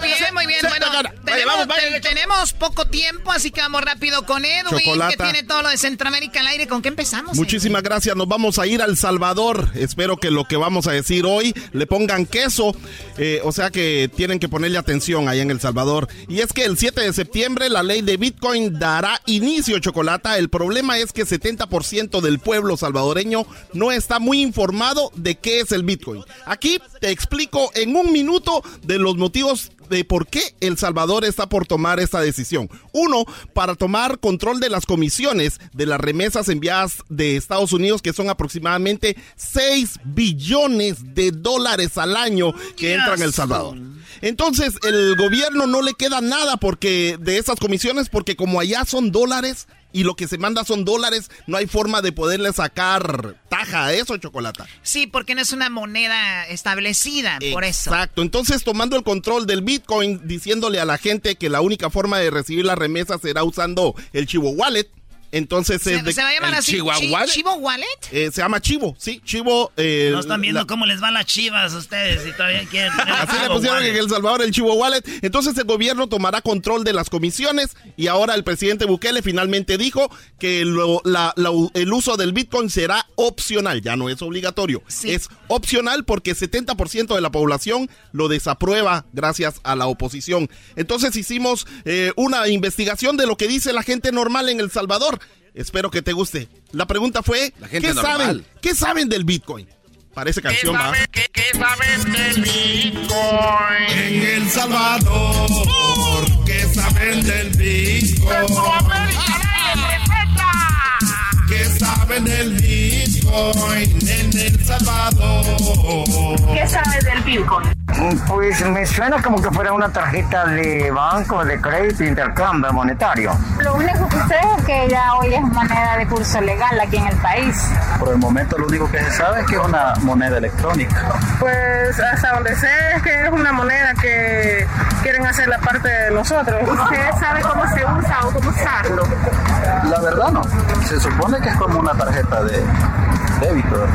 [SPEAKER 12] bien, muy bien. Bueno, tenemos, tenemos, poco tiempo, así que vamos rápido con Edwin, que tiene todo lo de Centroamérica al aire. ¿Con qué empezamos?
[SPEAKER 17] Muchísimas gracias. Nos vamos a ir al Salvador. Espero que lo que vamos a decir hoy le pongan queso. Eh, o sea que tienen que ponerle atención ahí en El Salvador. Y es que el 7 de septiembre la ley de Bitcoin dará inicio, Chocolata. El problema es que 70% del pueblo salvadoreño no está muy informado de qué es el Bitcoin. Aquí te explico en un minuto de los motivos de por qué El Salvador está por tomar esta decisión. Uno, para tomar control de las comisiones de las remesas enviadas de Estados Unidos, que son aproximadamente 6 billones de dólares al año que entran en El Salvador. Entonces, el gobierno no le queda nada porque de esas comisiones, porque como allá son dólares, y lo que se manda son dólares, no hay forma de poderle sacar taja a eso, Chocolata.
[SPEAKER 12] Sí, porque no es una moneda establecida, por eso.
[SPEAKER 17] Exacto, entonces tomando el control del Bitcoin, diciéndole a la gente que la única forma de recibir la remesa será usando el Chivo Wallet, entonces
[SPEAKER 12] se,
[SPEAKER 17] es de,
[SPEAKER 12] ¿se va a llamar así, ¿Chivo Wallet?
[SPEAKER 17] Eh, se llama Chivo, sí, Chivo. Eh,
[SPEAKER 4] no están viendo cómo les van las chivas a ustedes y todavía [laughs] quieren
[SPEAKER 17] Así le pusieron en El Salvador el Chivo Wallet. Entonces el gobierno tomará control de las comisiones y ahora el presidente Bukele finalmente dijo que el uso del Bitcoin será opcional, ya no es obligatorio. Es opcional porque 70% de la población lo desaprueba gracias a la oposición. Entonces hicimos eh, una investigación de lo que dice la gente normal en El Salvador. Espero que te guste. La pregunta fue, ¿qué saben? ¿Qué saben del Bitcoin? Parece canción
[SPEAKER 1] ¿Qué
[SPEAKER 17] más.
[SPEAKER 1] ¿qué, ¿Qué saben del Bitcoin? En El Salvador, ¿qué saben del Bitcoin? ¿Qué saben del Bitcoin en El Salvador?
[SPEAKER 16] ¿Qué sabes del Bitcoin?
[SPEAKER 15] Pues me suena como que fuera una tarjeta de banco, de crédito, intercambio monetario.
[SPEAKER 16] Lo único que sé es que ya hoy es moneda de curso legal aquí en el país.
[SPEAKER 18] Por el momento lo único que se sabe es que es una moneda electrónica.
[SPEAKER 19] Pues hasta donde sé es que es una moneda que quieren hacer la parte de nosotros.
[SPEAKER 16] ¿Usted sabe cómo se usa o cómo usarlo?
[SPEAKER 18] La verdad no. Se supone que es como una tarjeta de débito.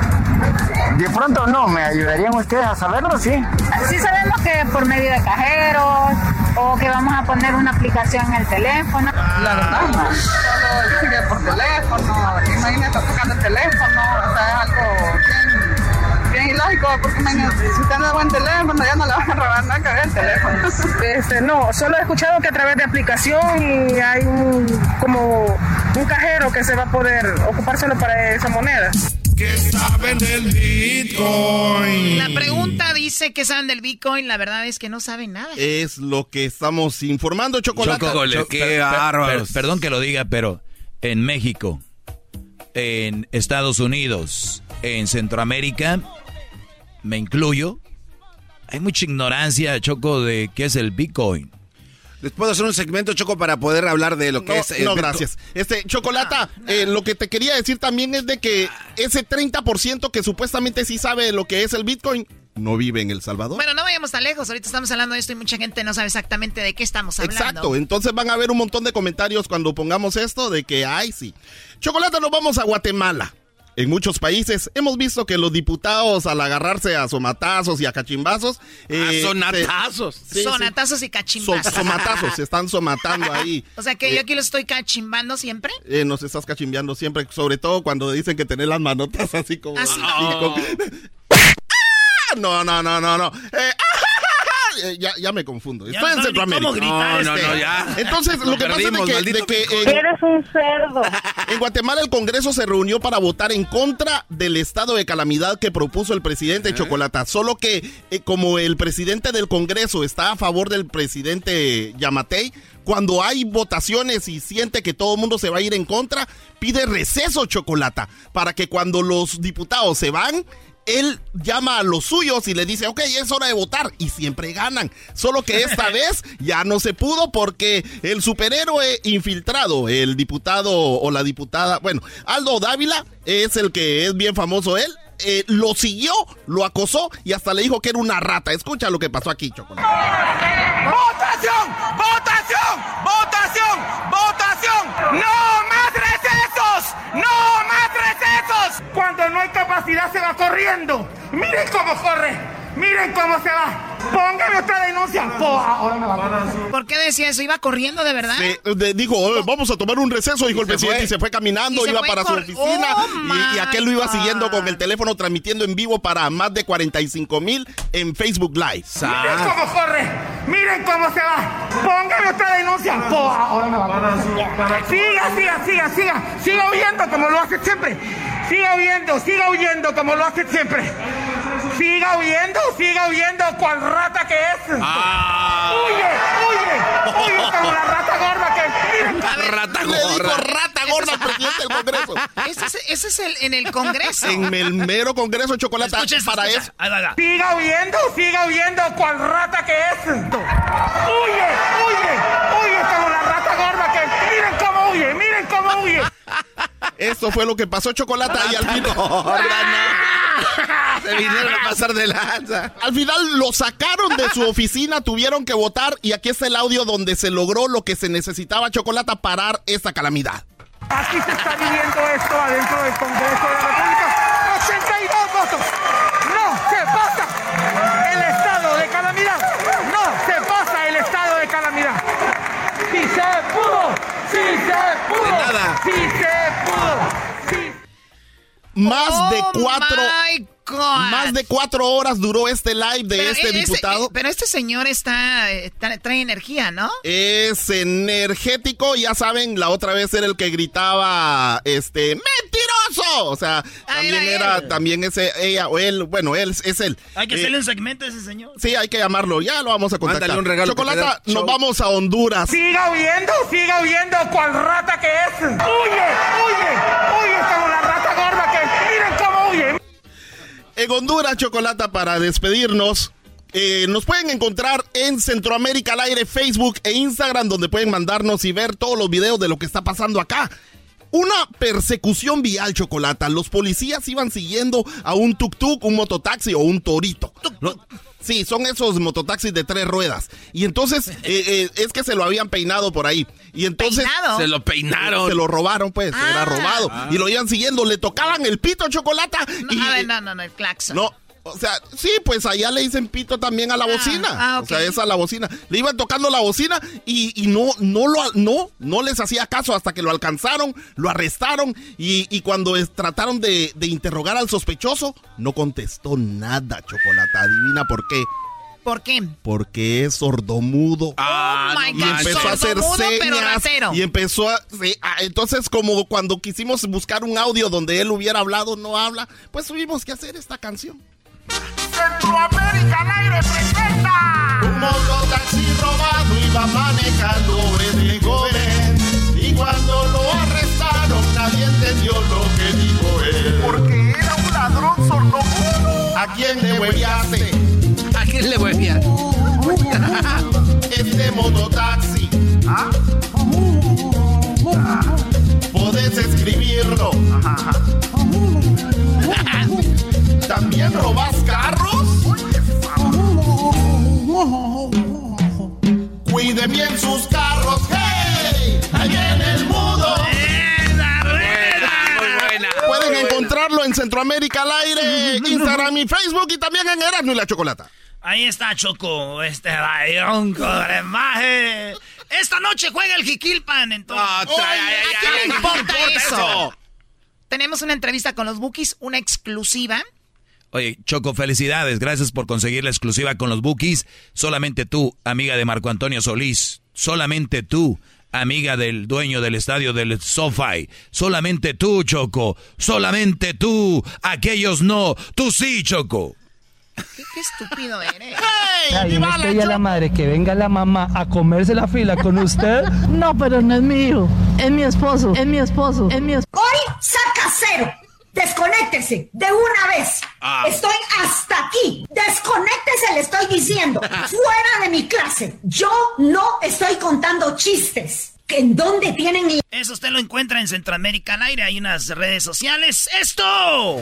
[SPEAKER 15] De pronto no, ¿me ayudarían ustedes a saberlo? Sí.
[SPEAKER 16] Sí sabemos que por medio de cajeros o que vamos a poner una aplicación en el teléfono.
[SPEAKER 19] La verdad no. Solo sigue por teléfono, imagínate tocando el teléfono, o sea, es algo bien, bien ilógico, porque imagínate, si usted no buen teléfono, ya no le van a robar nada que ver el teléfono. Este, no, solo he escuchado que a través de aplicación y hay un, como un cajero que se va a poder ocupar solo para esa moneda.
[SPEAKER 1] ¿Qué saben del Bitcoin?
[SPEAKER 12] La pregunta dice que saben del Bitcoin, la verdad es que no saben nada.
[SPEAKER 17] Es lo que estamos informando, Chocolate.
[SPEAKER 5] Qué
[SPEAKER 17] per- per-
[SPEAKER 5] perdón que lo diga, pero en México, en Estados Unidos, en Centroamérica, me incluyo, hay mucha ignorancia, Choco, de qué es el Bitcoin.
[SPEAKER 6] Les puedo hacer un segmento, Choco, para poder hablar de lo que es...
[SPEAKER 17] no, gracias. Este, Chocolata, eh, lo que te quería decir también es de que ese 30% que supuestamente sí sabe lo que es el Bitcoin, no vive en El Salvador.
[SPEAKER 12] Bueno, no vayamos tan lejos. Ahorita estamos hablando de esto y mucha gente no sabe exactamente de qué estamos hablando.
[SPEAKER 17] Exacto. Entonces van a haber un montón de comentarios cuando pongamos esto de que, ay, sí. Chocolata, nos vamos a Guatemala. En muchos países hemos visto que los diputados al agarrarse a somatazos y a cachimbazos...
[SPEAKER 6] Eh, sonatazos.
[SPEAKER 12] sonatazos y cachimbazos.
[SPEAKER 17] somatazos, se están somatando [laughs] ahí.
[SPEAKER 12] O sea que yo aquí los estoy cachimbando siempre.
[SPEAKER 17] Eh, nos estás cachimbeando siempre, sobre todo cuando dicen que tenés las manotas así como...
[SPEAKER 12] Así
[SPEAKER 17] como... [laughs] No, no, no, no, no. Eh, eh, ya, ya me confundo. Estoy en Centroamérica.
[SPEAKER 6] ¿Cómo gritar no, no, no,
[SPEAKER 17] este.
[SPEAKER 6] ya.
[SPEAKER 17] Entonces, lo que pasa es que, de que en,
[SPEAKER 19] Eres un cerdo.
[SPEAKER 17] en Guatemala el Congreso se reunió para votar en contra del estado de calamidad que propuso el presidente Chocolata. Solo que eh, como el presidente del Congreso está a favor del presidente Yamatei, cuando hay votaciones y siente que todo el mundo se va a ir en contra, pide receso Chocolata para que cuando los diputados se van, él llama a los suyos y le dice, ok, es hora de votar. Y siempre ganan. Solo que esta [laughs] vez ya no se pudo porque el superhéroe infiltrado, el diputado o la diputada, bueno, Aldo Dávila es el que es bien famoso él. eh, lo siguió, lo acosó y hasta le dijo que era una rata. Escucha lo que pasó aquí, Chocolate.
[SPEAKER 20] ¡Votación! ¡Votación! ¡Votación! ¡Votación! ¡No más recesos! ¡No no hay capacidad se va corriendo. Miren cómo corre. Miren cómo se va. Póngame otra denuncia. Po, ahora me va a correr.
[SPEAKER 12] ¿Por qué decía eso? ¿Iba corriendo de verdad?
[SPEAKER 17] De- dijo, "Eh, vamos a tomar un receso, dijo el
[SPEAKER 6] se
[SPEAKER 17] presidente,
[SPEAKER 6] fue.
[SPEAKER 17] y se fue caminando,
[SPEAKER 12] se
[SPEAKER 17] iba
[SPEAKER 12] fue
[SPEAKER 17] para su oficina,
[SPEAKER 12] Oh,
[SPEAKER 17] y, y aquel lo iba siguiendo con el teléfono transmitiendo en vivo para más de 45 mil en Facebook Live.
[SPEAKER 20] Miren cómo corre. Miren cómo se va. Póngame otra denuncia. Po, ahora me va a. Siga, siga, siga, siga. Siga huyendo como lo hace siempre. Siga huyendo, siga huyendo como lo hace siempre. Siga huyendo, siga huyendo cual rata que es.
[SPEAKER 6] Ah.
[SPEAKER 20] Huye, huye, huye como la rata gorda que es.
[SPEAKER 6] Rata
[SPEAKER 17] Le dijo
[SPEAKER 6] gorda.
[SPEAKER 17] rata gorda al presidente del Congreso.
[SPEAKER 12] Ese es, ese es el, en el Congreso.
[SPEAKER 17] En el mero Congreso de Chocolate
[SPEAKER 4] Escucha esto,
[SPEAKER 17] para
[SPEAKER 4] escucha.
[SPEAKER 17] eso.
[SPEAKER 4] Ahí va, ahí va.
[SPEAKER 20] Siga huyendo, siga huyendo cual rata que es. Huye, huye, huye como la rata gorda que es. Miren cómo huye, miren cómo huye.
[SPEAKER 17] Eso fue lo que pasó Chocolate y al final. [laughs] [laughs]
[SPEAKER 6] Se vinieron a pasar de lanza.
[SPEAKER 17] Al final lo sacaron de su [laughs] oficina, tuvieron que votar y aquí está el audio donde se logró lo que se necesitaba Chocolata parar esta calamidad.
[SPEAKER 20] Aquí se está viviendo esto adentro del Congreso de la República. 82 votos. No se pasa el estado de calamidad. No se pasa el estado de calamidad. Si se pudo, si se pudo,
[SPEAKER 6] De nada.
[SPEAKER 20] si se pudo. Sí.
[SPEAKER 17] Más
[SPEAKER 12] Oh
[SPEAKER 17] de cuatro,
[SPEAKER 12] my God.
[SPEAKER 17] más de cuatro horas duró este live de
[SPEAKER 12] Pero
[SPEAKER 17] este
[SPEAKER 12] ese-
[SPEAKER 17] diputado.
[SPEAKER 12] eh, pero este señor está, eh, tra- trae energía, ¿no?
[SPEAKER 17] Es energético, ya saben, la otra vez era el que gritaba, este, mentiroso. O sea,
[SPEAKER 12] Ah,
[SPEAKER 17] también
[SPEAKER 12] era
[SPEAKER 17] también ese, ella o él, bueno, él es él.
[SPEAKER 4] Hay que
[SPEAKER 17] Eh,
[SPEAKER 4] hacerle un segmento a ese señor.
[SPEAKER 17] Sí, hay que llamarlo, ya lo vamos a contactar.
[SPEAKER 6] Mándale un regalo
[SPEAKER 17] Chocolata, nos
[SPEAKER 6] show.
[SPEAKER 17] vamos a Honduras.
[SPEAKER 20] Siga huyendo, siga huyendo cual rata que es. Huye, huye, huye
[SPEAKER 17] En Honduras, Chocolata, para despedirnos. eh, nos pueden encontrar en Centroamérica al aire, Facebook e Instagram, donde pueden mandarnos y ver todos los videos de lo que está pasando acá. Una persecución vial, Chocolata. Los policías iban siguiendo a un tuk-tuk, un mototaxi o un torito. Sí, son esos mototaxis de tres ruedas. Y entonces, [laughs] eh, eh, es que se lo habían peinado por ahí. Y entonces...
[SPEAKER 12] ¿Peinado?
[SPEAKER 6] Se lo peinaron.
[SPEAKER 17] Se lo robaron, pues,
[SPEAKER 12] Ah.
[SPEAKER 17] era robado. Y lo iban siguiendo, le tocaban el pito, Chocolata.
[SPEAKER 12] No,
[SPEAKER 17] y,
[SPEAKER 12] a ver, no, no, no, el claxon.
[SPEAKER 17] no, o sea, sí, pues allá le dicen pito también a la bocina.
[SPEAKER 12] ah, ok.
[SPEAKER 17] O sea, es a la bocina. Le iban tocando la bocina y, y no, no lo, no, no les hacía caso hasta que lo alcanzaron, lo arrestaron y, y cuando es- trataron de, de interrogar al sospechoso, no contestó nada, Chocolata. Adivina por qué.
[SPEAKER 12] ¿Por qué?
[SPEAKER 17] Porque es sordomudo.
[SPEAKER 6] Ah,
[SPEAKER 12] Oh my God.
[SPEAKER 17] Y empezó a hacer
[SPEAKER 12] Sordomudo, pero
[SPEAKER 17] señas
[SPEAKER 12] ratero.
[SPEAKER 17] y empezó a sí, ah, entonces como cuando quisimos buscar un audio donde él hubiera hablado no habla pues tuvimos que hacer esta canción
[SPEAKER 20] Centroamérica al aire presenta.
[SPEAKER 17] Un mototaxi robado iba manejando Obredegoven. Y cuando lo arrestaron, nadie entendió lo que dijo él. Porque era un ladrón sordomudo. ¿A quién le hueviaste?
[SPEAKER 6] ¿A quién le hueviaste? [laughs]
[SPEAKER 17] este mototaxi. ¿Ah? ¿Ah? Podés escribirlo. ¿También robas carros? Cuide bien sus carros, hey, ahí en el mudo.
[SPEAKER 21] Pueden encontrarlo en Centroamérica al aire, Instagram y Facebook y también en Erasmo y la Chocolata.
[SPEAKER 4] Ahí está Choco, este rayón maje. Esta noche juega el Jiquilpan, entonces.
[SPEAKER 6] Ah, trae-
[SPEAKER 4] Oye, ¿A quién le importa
[SPEAKER 6] no importa
[SPEAKER 4] eso?
[SPEAKER 6] eso.
[SPEAKER 12] Tenemos una entrevista con los Bookies, una exclusiva.
[SPEAKER 5] Oye, Choco, felicidades. Gracias por conseguir la exclusiva con los Bookies. Solamente tú, amiga de Marco Antonio Solís. Solamente tú, amiga del dueño del estadio del SoFi. Solamente tú, Choco. Solamente tú. Aquellos no. Tú sí, Choco.
[SPEAKER 12] ¿Qué, qué estúpido eres?
[SPEAKER 22] Ay, ¿no la madre que venga la mamá a comerse la fila con usted? [laughs]
[SPEAKER 23] No, pero no es mi hijo. Es mi esposo. Es mi esposo. Es mi esposo.
[SPEAKER 24] Hoy saca cero. Desconéctese de una vez.
[SPEAKER 23] Ah.
[SPEAKER 24] Estoy hasta aquí. Desconéctese, le estoy diciendo. [laughs] Fuera de mi clase. Yo no estoy contando chistes. ¿En dónde tienen
[SPEAKER 4] Eso usted lo encuentra en Centroamérica al aire. Hay unas redes sociales. ¡Esto!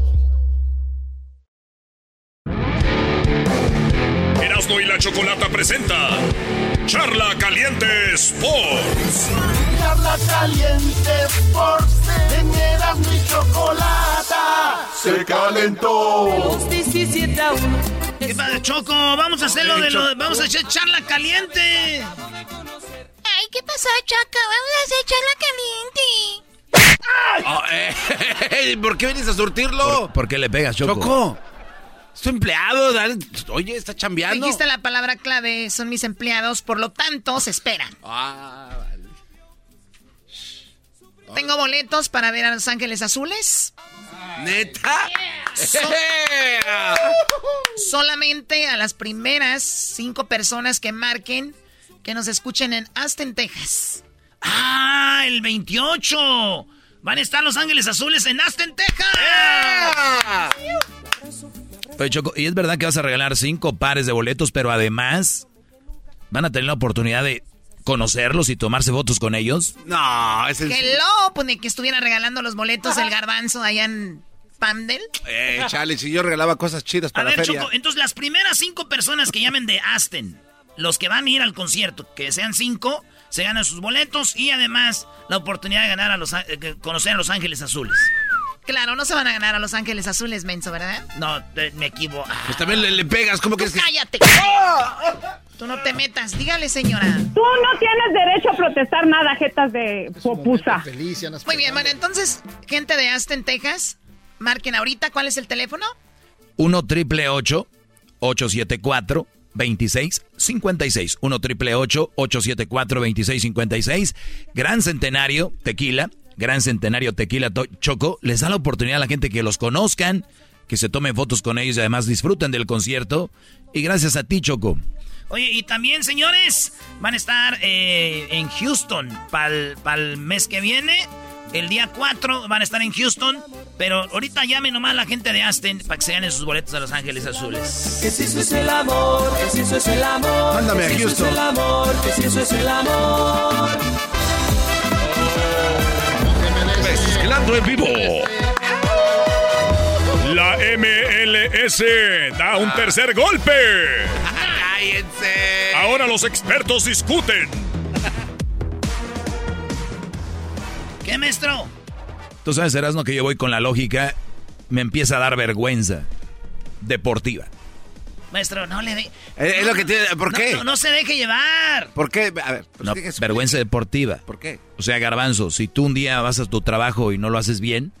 [SPEAKER 2] Erasmo y la Chocolata presenta Charla Caliente Sports.
[SPEAKER 17] Charla Caliente Sports en Erasmo y Chocolata. Se calentó.
[SPEAKER 4] ¿Qué pasa, Choco? Vamos a hacerlo de lo. Vamos a hacer charla caliente.
[SPEAKER 25] Ay, ¿qué pasó, Choco? Vamos a hacer charla caliente.
[SPEAKER 6] Oh, eh, [laughs] ¿Por qué vienes a surtirlo?
[SPEAKER 5] ¿Por qué le pegas, Choco?
[SPEAKER 6] Choco. Es tu empleado, dale. Oye, está chambeando.
[SPEAKER 12] Dijiste la palabra clave, son mis empleados, por lo tanto, se esperan.
[SPEAKER 6] Ah, vale.
[SPEAKER 12] Tengo boletos para ver a Los Ángeles Azules.
[SPEAKER 6] ¿Neta?
[SPEAKER 12] So- [laughs] [laughs] solamente a las primeras cinco personas que marquen que nos escuchen en Austin, Texas.
[SPEAKER 4] ¡Ah! El 28. Van a estar Los Ángeles Azules en Aston, Texas.
[SPEAKER 5] Oye, Choco, y es verdad que vas a regalar cinco pares de boletos, pero además van a tener la oportunidad de conocerlos y tomarse fotos con ellos.
[SPEAKER 6] No, es el...
[SPEAKER 12] Que lo, pues, ni que estuviera regalando los boletos el garbanzo allá en Pandel.
[SPEAKER 6] Eh, chale, si yo regalaba cosas chidas
[SPEAKER 4] A
[SPEAKER 6] para
[SPEAKER 4] ver,
[SPEAKER 6] la feria.
[SPEAKER 4] Choco, entonces las primeras cinco personas que llamen de Aston, los que van a ir al concierto, que sean cinco, se ganan sus boletos y además la oportunidad de ganar a los eh, conocer a Los Ángeles Azules.
[SPEAKER 12] Claro, no se van a ganar a Los Ángeles Azules, menso, ¿verdad?
[SPEAKER 4] No, me equivoco.
[SPEAKER 6] Pues también le, le pegas, ¿cómo crees que...?
[SPEAKER 12] cállate. Tú no te metas. Dígale, señora.
[SPEAKER 11] Tú no tienes derecho a protestar nada, jetas de popusa.
[SPEAKER 12] Muy bien, bueno, entonces, gente de Aston, Texas, marquen ahorita. ¿Cuál es el teléfono?
[SPEAKER 5] 1 triple 874 2656 1 triple 874 2656 Gran Centenario Tequila, Gran Centenario Tequila To- Choco, les da la oportunidad a la gente que los conozcan, que se tomen fotos con ellos y además disfruten del concierto. Y gracias a ti, Choco.
[SPEAKER 4] Oye, y también, señores, van a estar eh, en Houston para el mes que viene. El día 4 van a estar en Houston. Pero ahorita llame nomás a la gente de Aston para que se ganen sus boletos a Los Ángeles Azules.
[SPEAKER 9] Que si eso es el amor, que si eso es el amor.
[SPEAKER 4] Mándame a
[SPEAKER 9] que si eso
[SPEAKER 4] Houston.
[SPEAKER 9] es el amor, que si eso es el amor.
[SPEAKER 2] Mezclando en vivo. La MLS da un tercer golpe.
[SPEAKER 6] ¡Cállense!
[SPEAKER 2] Ahora los expertos discuten.
[SPEAKER 4] ¿Qué, maestro?
[SPEAKER 5] Tú sabes, Erasmo, que yo voy con la lógica, me empieza a dar vergüenza deportiva.
[SPEAKER 4] Maestro, no le de...
[SPEAKER 6] Es, es lo que tiene. ¿Por
[SPEAKER 4] No,
[SPEAKER 6] qué?
[SPEAKER 4] No, no se deje llevar.
[SPEAKER 6] ¿Por qué? A ver, pues,
[SPEAKER 5] No, vergüenza deportiva.
[SPEAKER 6] ¿Por qué?
[SPEAKER 5] O sea, garbanzo, si tú un día vas a tu trabajo y no lo haces bien,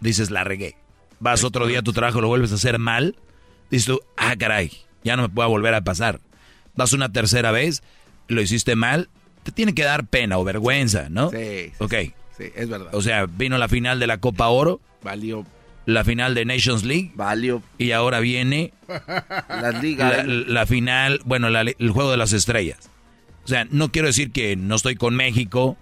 [SPEAKER 5] dices, la regué. Vas otro día a tu trabajo y lo vuelves a hacer mal, dices tú, ah, caray, ya no me puede volver a pasar. Vas una tercera vez, lo hiciste mal, te tiene que dar pena o vergüenza, ¿no?
[SPEAKER 6] Sí, sí,
[SPEAKER 5] Ok.
[SPEAKER 6] Sí, es verdad.
[SPEAKER 5] O sea, vino la final de la Copa Oro,
[SPEAKER 6] Valió.
[SPEAKER 5] La final de Nations League,
[SPEAKER 6] Valió.
[SPEAKER 5] y ahora viene
[SPEAKER 6] Las ligas.
[SPEAKER 5] la, la final, bueno, la- el juego de las estrellas. O sea, no quiero decir que no estoy con México,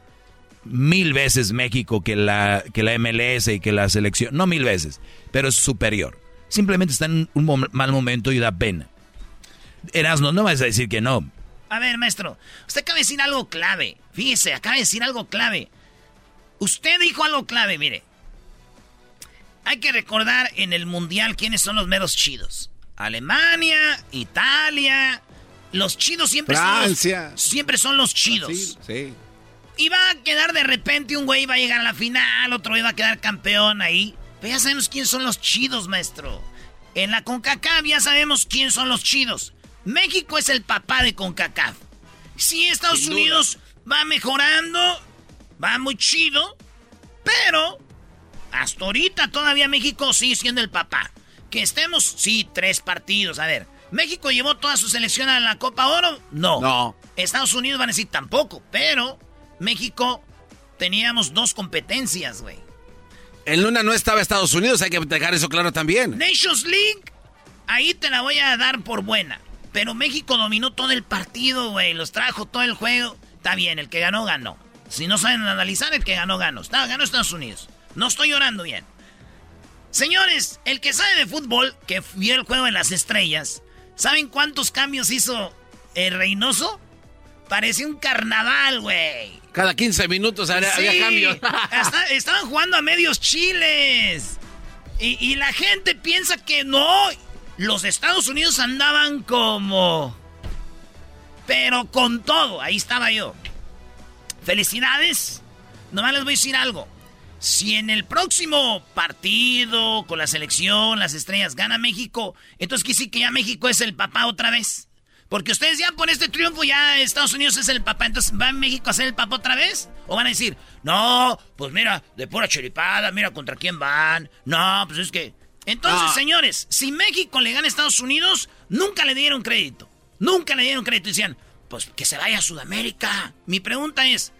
[SPEAKER 5] mil veces México que la, que la MLS y que la selección, no mil veces, pero es superior. Simplemente está en un mom- mal momento y da pena. Erasno, no vas a decir que no.
[SPEAKER 4] A ver, maestro, usted acaba de decir algo clave. Fíjese, acaba de decir algo clave. Usted dijo algo clave, mire. Hay que recordar en el mundial quiénes son los meros chidos. Alemania, Italia. Los chidos siempre
[SPEAKER 6] Francia.
[SPEAKER 4] son los, siempre son los chidos.
[SPEAKER 6] Sí, sí.
[SPEAKER 4] Y va a quedar de repente un güey va a llegar a la final, otro güey va a quedar campeón ahí. Pero ya sabemos quién son los chidos, maestro. En la CONCACAF ya sabemos quién son los chidos. México es el papá de CONCACAF. Sí, Estados. Unidos va mejorando, va muy chido, pero hasta ahorita todavía México sigue siendo el papá. Que estemos, sí, tres partidos. A ver, ¿México llevó toda su selección a la Copa Oro? No.
[SPEAKER 6] No.
[SPEAKER 4] Estados Unidos van a decir tampoco, pero México teníamos dos competencias, güey.
[SPEAKER 6] En Luna no estaba Estados Unidos, hay que dejar eso claro también.
[SPEAKER 4] Nations League, ahí te la voy a dar por buena. Pero México dominó todo el partido, güey. Los trajo todo el juego. Está bien, el que ganó, ganó. Si no saben analizar, el que ganó, ganó. Está, ganó Estados Unidos. No estoy llorando bien. Señores, el que sabe de fútbol, que vio el juego de las estrellas, ¿saben cuántos cambios hizo el Reynoso? Parecía un carnaval, güey.
[SPEAKER 6] Cada 15 minutos había,
[SPEAKER 4] Sí,
[SPEAKER 6] había cambios. [laughs]
[SPEAKER 4] hasta- estaban jugando a medios chiles. Y, y la gente piensa que no. Los Estados Unidos andaban como... Pero con todo. Ahí estaba yo. Felicidades. Nomás les voy a decir algo. Si en el próximo partido con la selección, las estrellas, gana México, entonces quiere decir que ya México es el papá otra vez. Porque ustedes ya por este triunfo ya Estados Unidos es el papá, entonces ¿va México a ser el papá otra vez? ¿O van a decir, no, pues mira, de pura chiripada, mira contra quién van? No, pues es que... Entonces,
[SPEAKER 6] Ah.
[SPEAKER 4] señores, si México le gana a Estados Unidos, nunca le dieron crédito. Nunca le dieron crédito. Decían, pues que se vaya a Sudamérica. Mi pregunta es,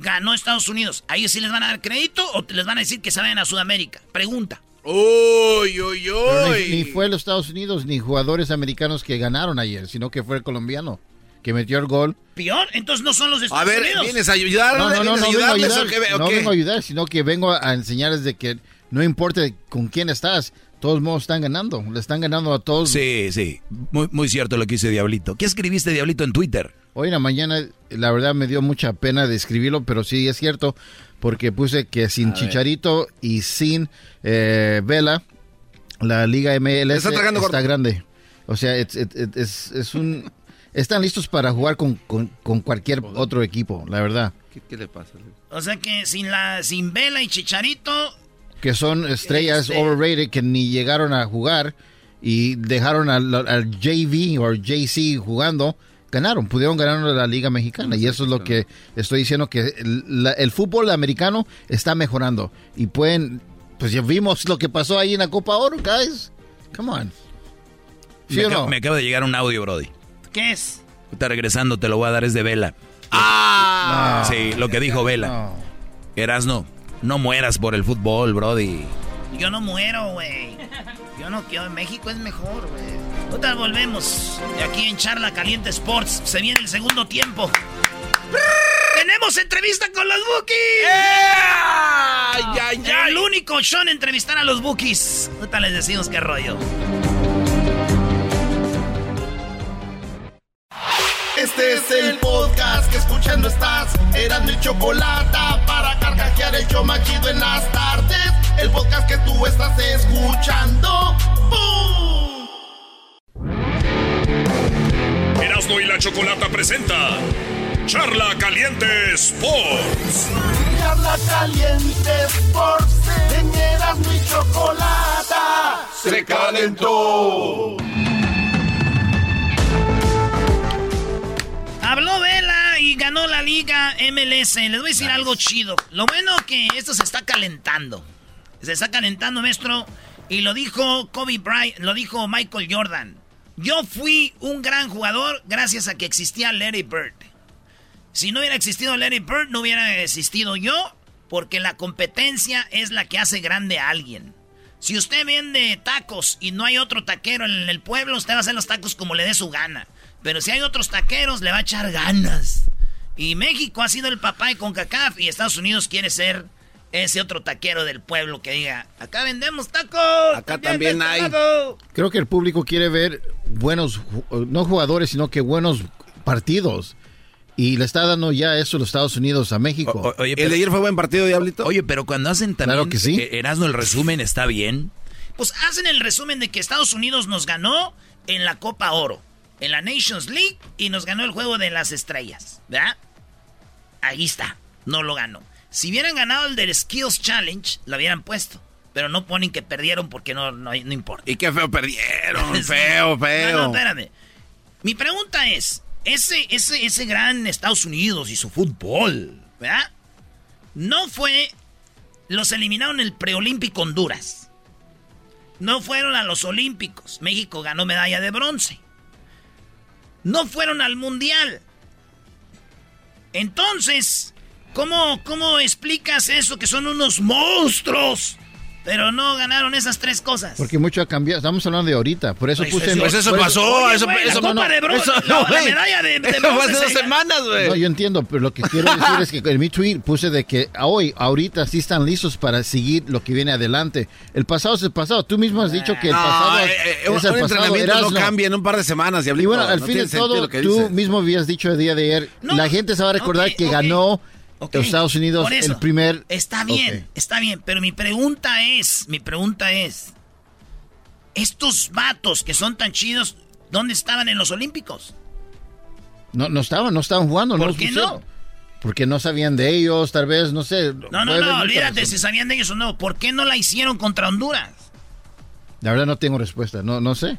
[SPEAKER 4] ganó Estados Unidos, ¿a ellos sí les van a dar crédito o les van a decir que se vayan a Sudamérica? Pregunta.
[SPEAKER 6] Uy, uy,
[SPEAKER 11] ni,
[SPEAKER 6] uy.
[SPEAKER 11] ni fue los Estados Unidos ni jugadores americanos que ganaron ayer, sino que fue el colombiano que metió el gol.
[SPEAKER 4] ¿Peor? Entonces no son los de
[SPEAKER 6] A
[SPEAKER 4] Estados
[SPEAKER 6] ver,
[SPEAKER 4] Unidos.
[SPEAKER 6] ¿vienes a ayudar?
[SPEAKER 11] No, no, no,
[SPEAKER 6] ¿Vienes
[SPEAKER 11] no
[SPEAKER 6] a
[SPEAKER 11] vengo a ayudar,
[SPEAKER 6] o qué? o
[SPEAKER 11] no
[SPEAKER 6] qué?
[SPEAKER 11] vengo a ayudar, sino que vengo a enseñarles de que no importa con quién estás, todos modos están ganando, le están ganando a todos.
[SPEAKER 5] Sí, sí, muy, muy cierto lo que dice Diablito. ¿Qué escribiste, Diablito, en Twitter?
[SPEAKER 11] Hoy en la mañana, la verdad me dio mucha pena de escribirlo, pero sí es cierto, porque puse que sin
[SPEAKER 6] A ver.
[SPEAKER 11] Chicharito y sin eh, Vela, la Liga MLS
[SPEAKER 6] Está
[SPEAKER 11] grande. O sea, es, es- es- es un... Están listos para jugar con, con- con cualquier otro equipo, la verdad.
[SPEAKER 6] ¿Qué, qué le pasa?
[SPEAKER 4] O sea que sin la sin Vela y Chicharito,
[SPEAKER 11] Que son estrellas
[SPEAKER 4] Este-
[SPEAKER 11] overrated que ni llegaron a jugar y dejaron al, al JV o JC jugando. Ganaron, pudieron ganar la Liga Mexicana. Y eso es lo que estoy diciendo, que el, la- el fútbol americano está mejorando. Y pueden, pues ya vimos lo que pasó ahí en la Copa Oro, guys. Come on. ¿Sí
[SPEAKER 5] me,
[SPEAKER 11] o
[SPEAKER 5] acaba,
[SPEAKER 11] no?
[SPEAKER 5] me acaba de llegar un audio, Brody.
[SPEAKER 4] ¿qué es?
[SPEAKER 5] Está regresando, te lo voy a dar, es de Vela.
[SPEAKER 6] ¡Ah!
[SPEAKER 5] Sí, lo que dijo Vela.
[SPEAKER 11] No.
[SPEAKER 5] Erasno, no mueras por el fútbol, Brody.
[SPEAKER 4] Yo no muero, güey. Yo no quiero. México es mejor, güey. Ahorita volvemos. De aquí en Charla Caliente Sports. Se viene el segundo tiempo. ¡Tenemos entrevista con los Bookies!
[SPEAKER 6] ¡Ay, ay, ay!
[SPEAKER 4] El único show en entrevistar a los Bookies. Ahorita les decimos qué rollo.
[SPEAKER 1] Este es el podcast que escuchando estás. Eran mi chocolate para carcajear el yo machido en las tardes. El podcast que tú estás escuchando. ¡Bum!
[SPEAKER 2] Erasmo y la Chocolata presenta Charla Caliente Sports.
[SPEAKER 1] Charla Caliente Sports. En Erasmo y Chocolata se calentó.
[SPEAKER 4] Habló Vela y ganó la liga MLS. Les voy a decir algo chido. Lo bueno que esto se está calentando. Se está calentando, maestro. Y lo dijo Kobe Bryant, lo dijo Michael Jordan. Yo fui un gran jugador gracias a que existía Larry Bird. Si no hubiera existido Larry Bird, no hubiera existido yo, porque la competencia es la que hace grande a alguien. Si usted vende tacos y no hay otro taquero en el pueblo, usted va a hacer los tacos como le dé su gana. Pero si hay otros taqueros, le va a echar ganas. Y México ha sido el papá de CONCACAF y Estados Unidos quiere ser ese otro taquero del pueblo que diga, acá vendemos tacos.
[SPEAKER 6] Acá también hay.
[SPEAKER 11] Creo que el público quiere ver buenos, no jugadores, sino que buenos partidos. Y le está dando ya eso los Estados Unidos a México.
[SPEAKER 5] Oye,
[SPEAKER 6] ¿El de ayer fue buen partido, Diablito?
[SPEAKER 5] Oye, pero cuando hacen también
[SPEAKER 11] Claro que sí.
[SPEAKER 5] eh, Erasmo el resumen está bien.
[SPEAKER 4] Pues hacen el resumen de que Estados Unidos nos ganó en la Copa Oro, en la Nations League y nos ganó el juego de las estrellas, ¿verdad? Ahí está, no lo ganó. Si hubieran ganado el del Skills Challenge, lo hubieran puesto. Pero no ponen que perdieron porque no, no, no importa.
[SPEAKER 6] Y qué feo perdieron, [laughs]
[SPEAKER 4] Sí.
[SPEAKER 6] feo, feo.
[SPEAKER 4] No, no, espérame. Mi pregunta es, ese, ese, ese gran Estados Unidos y su fútbol, ¿verdad? No fue... Los eliminaron en el preolímpico Honduras. No fueron a los Olímpicos. México ganó medalla de bronce. No fueron al Mundial. Entonces, ¿cómo, cómo explicas eso que son unos monstruos? Pero no ganaron esas tres cosas.
[SPEAKER 11] Porque mucho ha cambiado. Estamos hablando de ahorita. Por eso
[SPEAKER 4] Pues
[SPEAKER 11] puse.
[SPEAKER 4] eso-
[SPEAKER 6] Pues eso pasó,
[SPEAKER 4] Oye,
[SPEAKER 6] eso,
[SPEAKER 4] güey, la
[SPEAKER 6] eso
[SPEAKER 4] Copa de Bronce,
[SPEAKER 6] eso-
[SPEAKER 4] la- medalla de- de [laughs]
[SPEAKER 6] Eso hace dos
[SPEAKER 4] se-
[SPEAKER 6] semanas, güey.
[SPEAKER 11] No, yo entiendo, pero lo que quiero [laughs] decir es que en mi tweet puse de que hoy, ahorita sí están listos para seguir lo que viene adelante. El pasado es el pasado. Tú mismo has dicho que el
[SPEAKER 6] No,
[SPEAKER 11] pasado
[SPEAKER 6] eh, eh,
[SPEAKER 11] es
[SPEAKER 6] un
[SPEAKER 11] el pasado.
[SPEAKER 6] entrenamiento no cambia en un par de semanas,
[SPEAKER 11] Y
[SPEAKER 6] Diablito.
[SPEAKER 11] bueno, al
[SPEAKER 6] No
[SPEAKER 11] fin de todo, tú mismo habías dicho el día de ayer, la gente se va a recordar
[SPEAKER 4] ok,
[SPEAKER 11] que
[SPEAKER 4] ok.
[SPEAKER 11] ganó Estados Unidos
[SPEAKER 4] por eso.
[SPEAKER 11] el primer...
[SPEAKER 4] Está bien, está bien, pero mi pregunta es, mi pregunta es, estos vatos que son tan chidos, ¿dónde estaban en los Olímpicos?
[SPEAKER 11] No, no estaban, no estaban jugando.
[SPEAKER 4] ¿Por
[SPEAKER 11] los
[SPEAKER 4] qué no?
[SPEAKER 11] Porque no sabían de ellos, tal vez, no sé.
[SPEAKER 4] No, no, no, olvídate si sabían de ellos o no. ¿Por qué no la hicieron contra Honduras?
[SPEAKER 11] La verdad no tengo respuesta, no, no sé.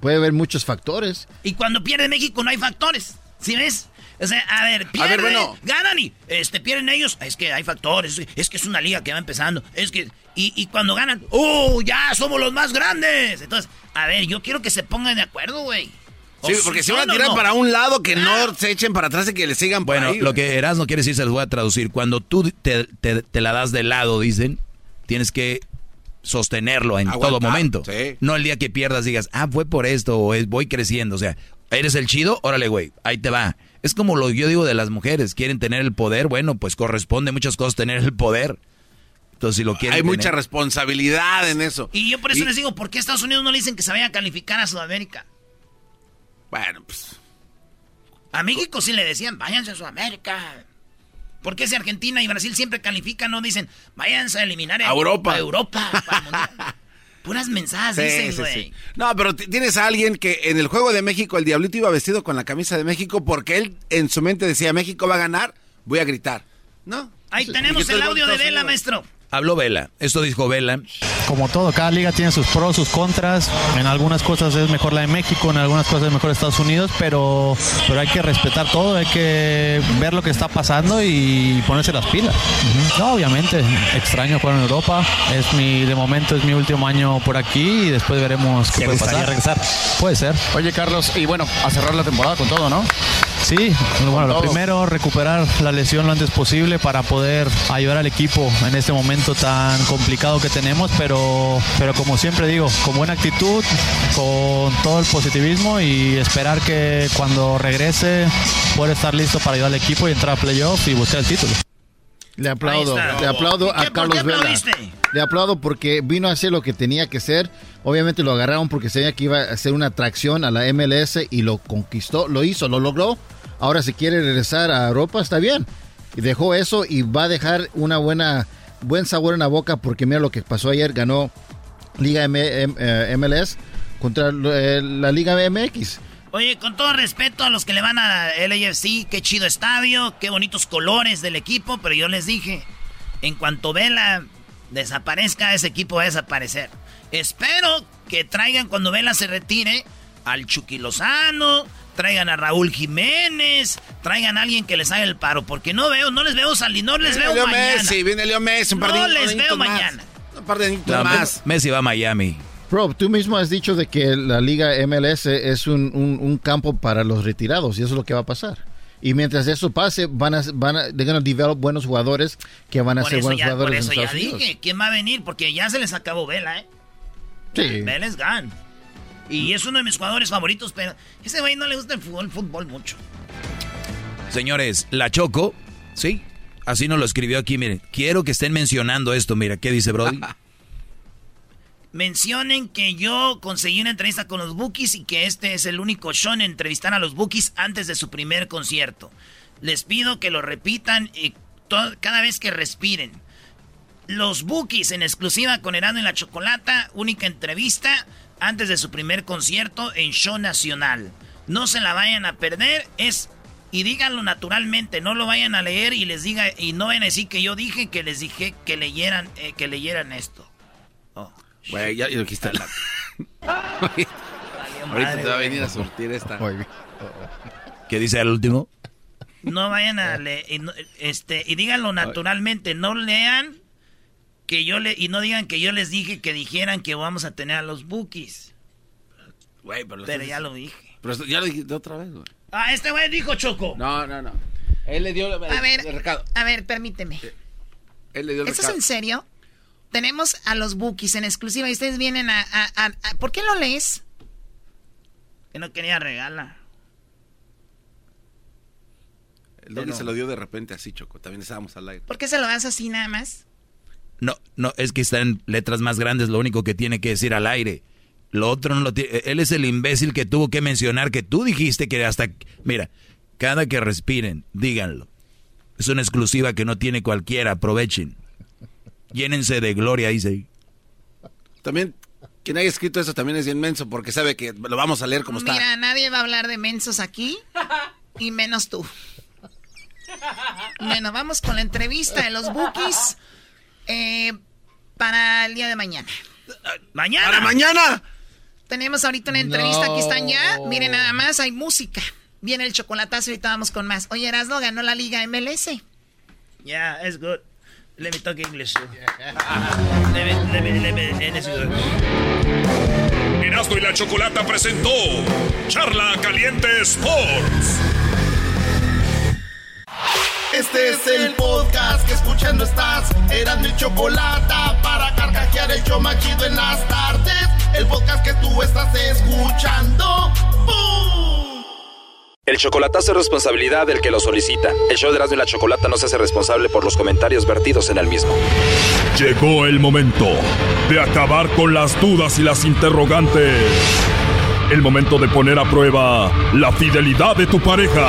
[SPEAKER 11] Puede haber muchos factores.
[SPEAKER 4] Y cuando pierde México no hay factores, ¿sí ves? O sea, a ver, pierde,
[SPEAKER 6] ver, bueno.
[SPEAKER 4] ganan y este, pierden ellos. Es que hay factores, es que es una liga que va empezando. Es que, y, y cuando ganan, ¡oh, ya somos los más grandes! Entonces, a ver, yo quiero que se pongan de acuerdo, güey.
[SPEAKER 6] Sí, porque
[SPEAKER 4] si
[SPEAKER 6] van a tirar
[SPEAKER 4] no.
[SPEAKER 6] para un lado, que no se echen para atrás y que le sigan por
[SPEAKER 5] Bueno,
[SPEAKER 6] ahí,
[SPEAKER 5] lo que Erasmo quiere decir se los voy a traducir. Cuando tú te, te- te la das de lado, dicen, tienes que sostenerlo en
[SPEAKER 6] Aguantar,
[SPEAKER 5] todo momento.
[SPEAKER 6] sí.
[SPEAKER 5] No el día que pierdas digas, ah, fue por esto o es, voy creciendo. O sea, eres el chido, órale, güey, ahí te va. Es como lo yo digo de las mujeres, quieren tener el poder, bueno, pues corresponde muchas cosas tener el poder. Entonces, si lo quieren
[SPEAKER 6] Hay
[SPEAKER 5] tener-
[SPEAKER 6] mucha responsabilidad en eso.
[SPEAKER 4] Y yo por eso
[SPEAKER 6] Y-
[SPEAKER 4] les digo, ¿por qué Estados Unidos no le dicen que se vaya a calificar a Sudamérica?
[SPEAKER 6] Bueno, pues...
[SPEAKER 4] A México sí le decían, váyanse a Sudamérica. ¿Por qué si Argentina y Brasil siempre califican, no dicen, váyanse a eliminar
[SPEAKER 6] A Europa.
[SPEAKER 4] A Europa. para el Mundial"? [laughs] Puras mensajes
[SPEAKER 6] Sí,
[SPEAKER 4] dicen,
[SPEAKER 6] sí,
[SPEAKER 4] güey.
[SPEAKER 6] sí. No, pero tienes a alguien que en el juego de México, el Diablito iba vestido con la camisa de México porque él en su mente decía, México va a ganar, voy a gritar. No.
[SPEAKER 4] Ahí
[SPEAKER 6] Sí.
[SPEAKER 4] tenemos el audio de Vela, maestro.
[SPEAKER 5] Habló Vela, esto dijo Vela.
[SPEAKER 26] Como todo, cada liga tiene sus pros, sus contras. En algunas cosas es mejor la de México, en algunas cosas es mejor Estados Unidos, pero, pero hay que respetar todo, hay que ver lo que está pasando y ponerse las pilas. No, obviamente, extraño jugar en Europa. Es mi, de momento es mi último año por aquí y después veremos qué
[SPEAKER 27] ¿Te
[SPEAKER 26] puede pasar.
[SPEAKER 27] regresar?
[SPEAKER 26] Puede ser.
[SPEAKER 27] Oye, Carlos, y bueno, a cerrar la temporada con todo, ¿no?
[SPEAKER 26] Sí, bueno, lo primero, recuperar la lesión lo antes posible para poder ayudar al equipo en este momento tan complicado que tenemos, pero, pero como siempre digo, con buena actitud, con todo el positivismo y esperar que cuando regrese pueda estar listo para ayudar al equipo y entrar a playoff y buscar el título.
[SPEAKER 11] Le aplaudo, le aplaudo
[SPEAKER 26] ¿Y qué-
[SPEAKER 11] a
[SPEAKER 26] por
[SPEAKER 11] Carlos
[SPEAKER 26] qué
[SPEAKER 11] Vela. Le aplaudo porque vino a hacer lo que tenía que hacer. Obviamente lo agarraron porque sabía que iba a hacer una atracción a la MLS y lo conquistó, lo hizo, lo logró. Ahora si quiere regresar a Europa está bien. Y dejó eso y va a dejar una buena buen sabor en la boca porque mira lo que pasó ayer, ganó Liga M- M- eh, MLS contra eh, la Liga MX.
[SPEAKER 4] Oye, con todo respeto a los que le van a LAFC, qué chido estadio, qué bonitos colores del equipo, pero yo les dije, en cuanto Vela desaparezca, ese equipo va a desaparecer. Espero que traigan cuando Vela se retire al Chucky Lozano, traigan a Raúl Jiménez, traigan a alguien que les haga el paro, porque no veo, no les veo salir, no les veo
[SPEAKER 6] Leo
[SPEAKER 4] mañana.
[SPEAKER 6] Messi, viene Leo Messi, un par de
[SPEAKER 4] no les veo
[SPEAKER 6] más.
[SPEAKER 4] mañana.
[SPEAKER 6] Un par de
[SPEAKER 5] No,
[SPEAKER 6] más.
[SPEAKER 5] Messi va a Miami.
[SPEAKER 11] Bro, tú mismo has dicho de que la liga MLS es un, un- un campo para los retirados y eso es lo que va a pasar. Y mientras eso pase, van a, van a, they're gonna develop buenos jugadores que van a
[SPEAKER 4] Por
[SPEAKER 11] ser buenos
[SPEAKER 4] ya, por
[SPEAKER 11] jugadores
[SPEAKER 4] eso
[SPEAKER 11] en
[SPEAKER 4] ya
[SPEAKER 11] Estados Unidos.
[SPEAKER 4] dije, ¿quién va a venir? Porque ya se les acabó Vela, ¿eh?
[SPEAKER 11] Sí.
[SPEAKER 4] Vela es gone. Y es uno de mis jugadores favoritos, pero ese güey no le gusta el fútbol, el fútbol mucho.
[SPEAKER 5] Señores, la Choco, sí, así nos lo escribió aquí, miren. Quiero que estén mencionando esto, mira, ¿qué dice Brody? [laughs]
[SPEAKER 4] Mencionen que yo conseguí una entrevista con los Bookies y que este es el único show en entrevistar a los Bookies antes de su primer concierto. Les pido que lo repitan y cada vez que respiren. Los Bookies en exclusiva con Herano y la Chocolata, única entrevista antes de su primer concierto en Show Nacional. No se la vayan a perder, es y díganlo naturalmente, no lo vayan a leer y les diga y no vayan a decir que yo dije que les dije que leyeran eh, que leyeran esto.
[SPEAKER 6] Güey, ya, dijiste. [laughs] Ahorita te va a venir a surtir esta.
[SPEAKER 5] ¿Qué dice el último?
[SPEAKER 4] No vayan a leer, y, no- este, y díganlo naturalmente, no lean que yo le, y no digan que yo les dije que dijeran que vamos a tener a los bookies.
[SPEAKER 6] Güey, pero,
[SPEAKER 4] ya lo dije.
[SPEAKER 6] Pero esto- ya lo dijiste otra vez, güey.
[SPEAKER 4] Ah, este güey dijo Choco.
[SPEAKER 6] No, no, no. Él le dio el,
[SPEAKER 12] A ver,
[SPEAKER 6] el recado.
[SPEAKER 12] a ver, permínteme.
[SPEAKER 6] Él le dio el
[SPEAKER 12] ¿Esto es
[SPEAKER 6] recado.
[SPEAKER 12] en serio? Tenemos a los bookies en exclusiva y ustedes vienen a... a- a- a- ¿Por qué lo lees?
[SPEAKER 4] Que no quería regalar.
[SPEAKER 6] El Doggy se lo dio de repente así, Choco. También estábamos al aire.
[SPEAKER 12] ¿Por qué se lo das así nada más?
[SPEAKER 5] No, no, es que está en letras más grandes, lo único que tiene que decir al aire. Lo otro no lo tiene. Él es el imbécil que tuvo que mencionar que tú dijiste que hasta. Mira, cada que respiren, díganlo. Es una exclusiva que no tiene cualquiera, aprovechen. Llénense de gloria, dice.
[SPEAKER 6] También, quien haya escrito eso también es inmenso porque sabe que lo vamos a leer como está.
[SPEAKER 12] Mira, nadie va a hablar de mensos aquí y menos tú. [laughs] Bueno, vamos con la entrevista de los bookies eh, para el día de mañana.
[SPEAKER 4] ¡Mañana!
[SPEAKER 6] ¡Para mañana!
[SPEAKER 12] Tenemos ahorita una entrevista,
[SPEAKER 6] No.
[SPEAKER 12] aquí están ya. Miren nada más, hay música. Viene el chocolatazo y ahorita vamos con más. Oye, Erasmo ganó la Liga MLS.
[SPEAKER 4] Yeah, it's good. Let me talk English. let me, let me, let me, and it's good.
[SPEAKER 2] Erasmo y la Chocolata presentó Charla Caliente Sports.
[SPEAKER 1] Este es el podcast que escuchando estás. Eran mi chocolate para carcajear el show más chido en las tardes. El podcast que tú estás escuchando. ¡Bum!
[SPEAKER 28] El chocolatazo es responsabilidad del que lo solicita. El show de Erasmo y la Chocolata no se hace responsable por los comentarios vertidos en el mismo.
[SPEAKER 2] Llegó el momento de acabar con las dudas y las interrogantes. El momento de poner a prueba la fidelidad de tu pareja.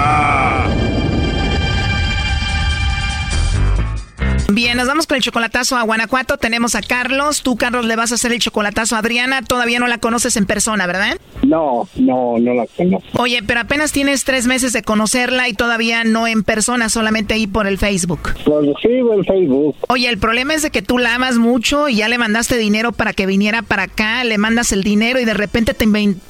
[SPEAKER 12] Bien, nos vamos con el chocolatazo a Guanajuato. Tenemos a Carlos. Tú, Carlos, le vas a hacer el chocolatazo a Adriana. Todavía no la conoces en persona, ¿verdad?
[SPEAKER 29] No, no, no la conozco.
[SPEAKER 12] Oye, pero apenas tienes tres meses de conocerla y todavía no en persona, solamente ahí por el Facebook.
[SPEAKER 29] Pues sí, en Facebook.
[SPEAKER 12] Oye, el problema es de que tú la amas mucho y ya le mandaste dinero para que viniera para acá, le mandas el dinero y de repente te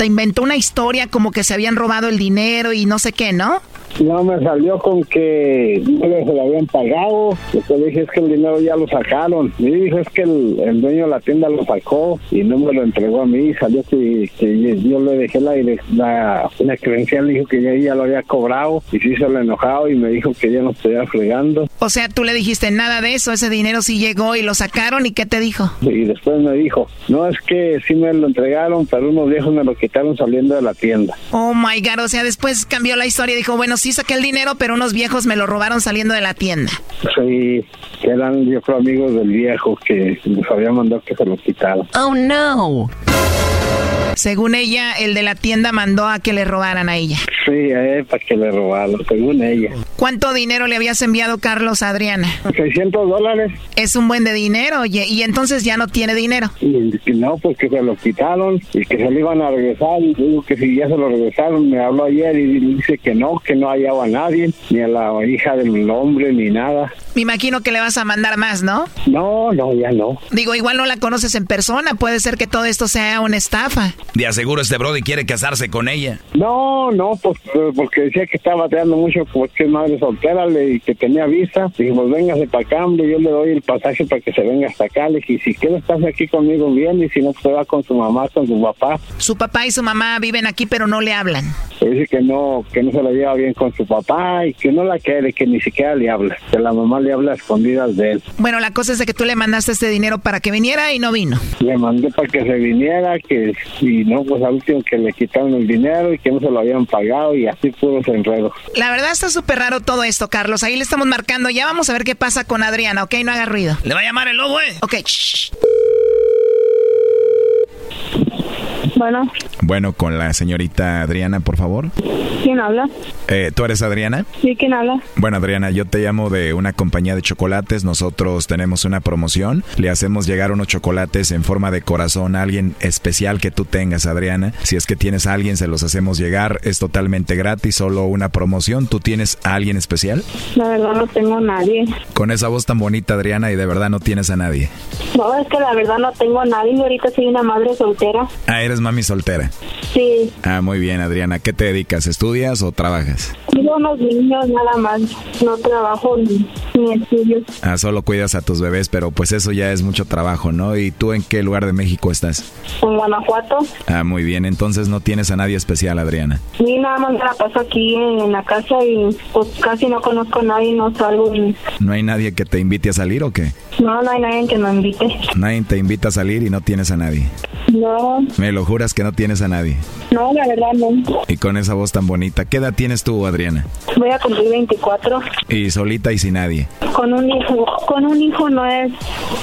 [SPEAKER 12] inventó una historia como que se habían robado el dinero y no sé qué, ¿no?
[SPEAKER 29] No me salió con que no le se lo habían pagado. Lo que dije es que el dinero ya lo sacaron. Y dijo es que el, el dueño de la tienda lo sacó y no me lo entregó a mí. Salió que, que yo le dejé la, la, la credencial, dijo que ya, ya lo había cobrado y sí se lo enojado y me dijo que ya no estuviera fregando.
[SPEAKER 12] O sea, tú le dijiste nada de eso, ese dinero sí llegó y lo sacaron y ¿qué te dijo?
[SPEAKER 29] Y después me dijo, no es que sí me lo entregaron, pero unos viejos me lo quitaron saliendo de la tienda.
[SPEAKER 12] Oh my god, o sea, después cambió la historia y dijo, bueno, sí saqué el dinero, pero unos viejos me lo robaron saliendo de la tienda.
[SPEAKER 29] Sí, eran yo creo amigos del viejo que les había mandado que se los quitaran.
[SPEAKER 12] Oh no. Según ella, el de la tienda mandó a que le robaran a ella.
[SPEAKER 29] Sí, eh, para que le robaron, según ella.
[SPEAKER 12] ¿Cuánto dinero le habías enviado, Carlos, a Adriana?
[SPEAKER 29] 600 dólares.
[SPEAKER 12] Es un buen de dinero, oye, y entonces ya no tiene dinero.
[SPEAKER 29] Y no, pues que se lo quitaron y que se lo iban a regresar. Y digo que si ya se lo regresaron, me habló ayer y dice que no, que no hallaba a nadie, ni a la hija del hombre, ni nada.
[SPEAKER 12] Me imagino que le vas a mandar más, ¿no?
[SPEAKER 29] No, no, ya no.
[SPEAKER 12] Digo, igual no la conoces en persona, puede ser que todo esto sea una estafa.
[SPEAKER 30] De aseguro este Brody quiere casarse con ella.
[SPEAKER 29] No, no, pues eh, porque decía que estaba bateando mucho porque es madre soltera le- y que tenía visa. Dije, pues véngase para acá, hombre, yo le doy el pasaje para que se venga hasta acá. Le dije, si quieres estás aquí conmigo bien y si no, pues se va con su mamá, con su papá.
[SPEAKER 12] Su papá y su mamá viven aquí, pero no le hablan.
[SPEAKER 29] Dice que no, que no se la lleva bien con su papá y que no la quiere, que ni siquiera le habla. Que la mamá le habla a escondidas de él.
[SPEAKER 12] Bueno, la cosa es de que tú le mandaste este dinero para que viniera y no vino.
[SPEAKER 29] Le mandé para que se viniera, que y no, pues al último que le quitaron el dinero y que no se lo habían pagado y así pudo ese enredo.
[SPEAKER 12] La verdad está súper raro todo esto, Carlos. Ahí le estamos marcando. Ya vamos a ver qué pasa con Adriana, ¿ok? No haga ruido.
[SPEAKER 4] Le va a llamar el lobo, eh.
[SPEAKER 12] Ok, shh.
[SPEAKER 31] Bueno,
[SPEAKER 5] Bueno, con la señorita Adriana, por favor.
[SPEAKER 31] ¿quién habla?
[SPEAKER 5] Eh, ¿Tú eres Adriana?
[SPEAKER 31] Sí, ¿quién habla?
[SPEAKER 5] Bueno, Adriana, yo te llamo de una compañía de chocolates. Nosotros tenemos una promoción. Le hacemos llegar unos chocolates en forma de corazón a alguien especial que tú tengas, Adriana. Si es que tienes a alguien, se los hacemos llegar. Es totalmente gratis, solo una promoción. ¿Tú tienes a alguien especial?
[SPEAKER 31] La verdad no tengo a nadie.
[SPEAKER 5] Con esa voz tan bonita, Adriana, y de verdad no tienes a nadie.
[SPEAKER 31] No, es que la verdad no tengo a nadie. Ahorita soy una madre soltera.
[SPEAKER 5] Ah, eres mami soltera.
[SPEAKER 31] Sí,
[SPEAKER 5] Ah, muy bien, Adriana. ¿Qué te dedicas? ¿Estudias o trabajas?
[SPEAKER 31] tengo unos niños nada más. No trabajo ni, ni estudio.
[SPEAKER 5] Ah, solo cuidas a tus bebés, pero pues eso ya es mucho trabajo, ¿no? ¿Y tú en qué lugar de México estás?
[SPEAKER 31] En Guanajuato.
[SPEAKER 5] Ah, muy bien. Entonces no tienes a nadie especial, Adriana.
[SPEAKER 31] Y nada más me la paso aquí en la casa y pues casi no conozco a nadie, no salgo. y-
[SPEAKER 5] ¿No hay nadie que te invite a salir o qué?
[SPEAKER 31] No, no hay nadie que me invite.
[SPEAKER 5] Nadie te invita a salir y no tienes a nadie.
[SPEAKER 31] No,
[SPEAKER 5] Me lo juras que no tienes a nadie.
[SPEAKER 31] no, la verdad no.
[SPEAKER 5] Y con esa voz tan bonita, ¿qué edad tienes tú, Adriana?
[SPEAKER 31] Voy a cumplir 24.
[SPEAKER 5] Y solita y sin nadie.
[SPEAKER 31] Con un hijo, con un hijo no es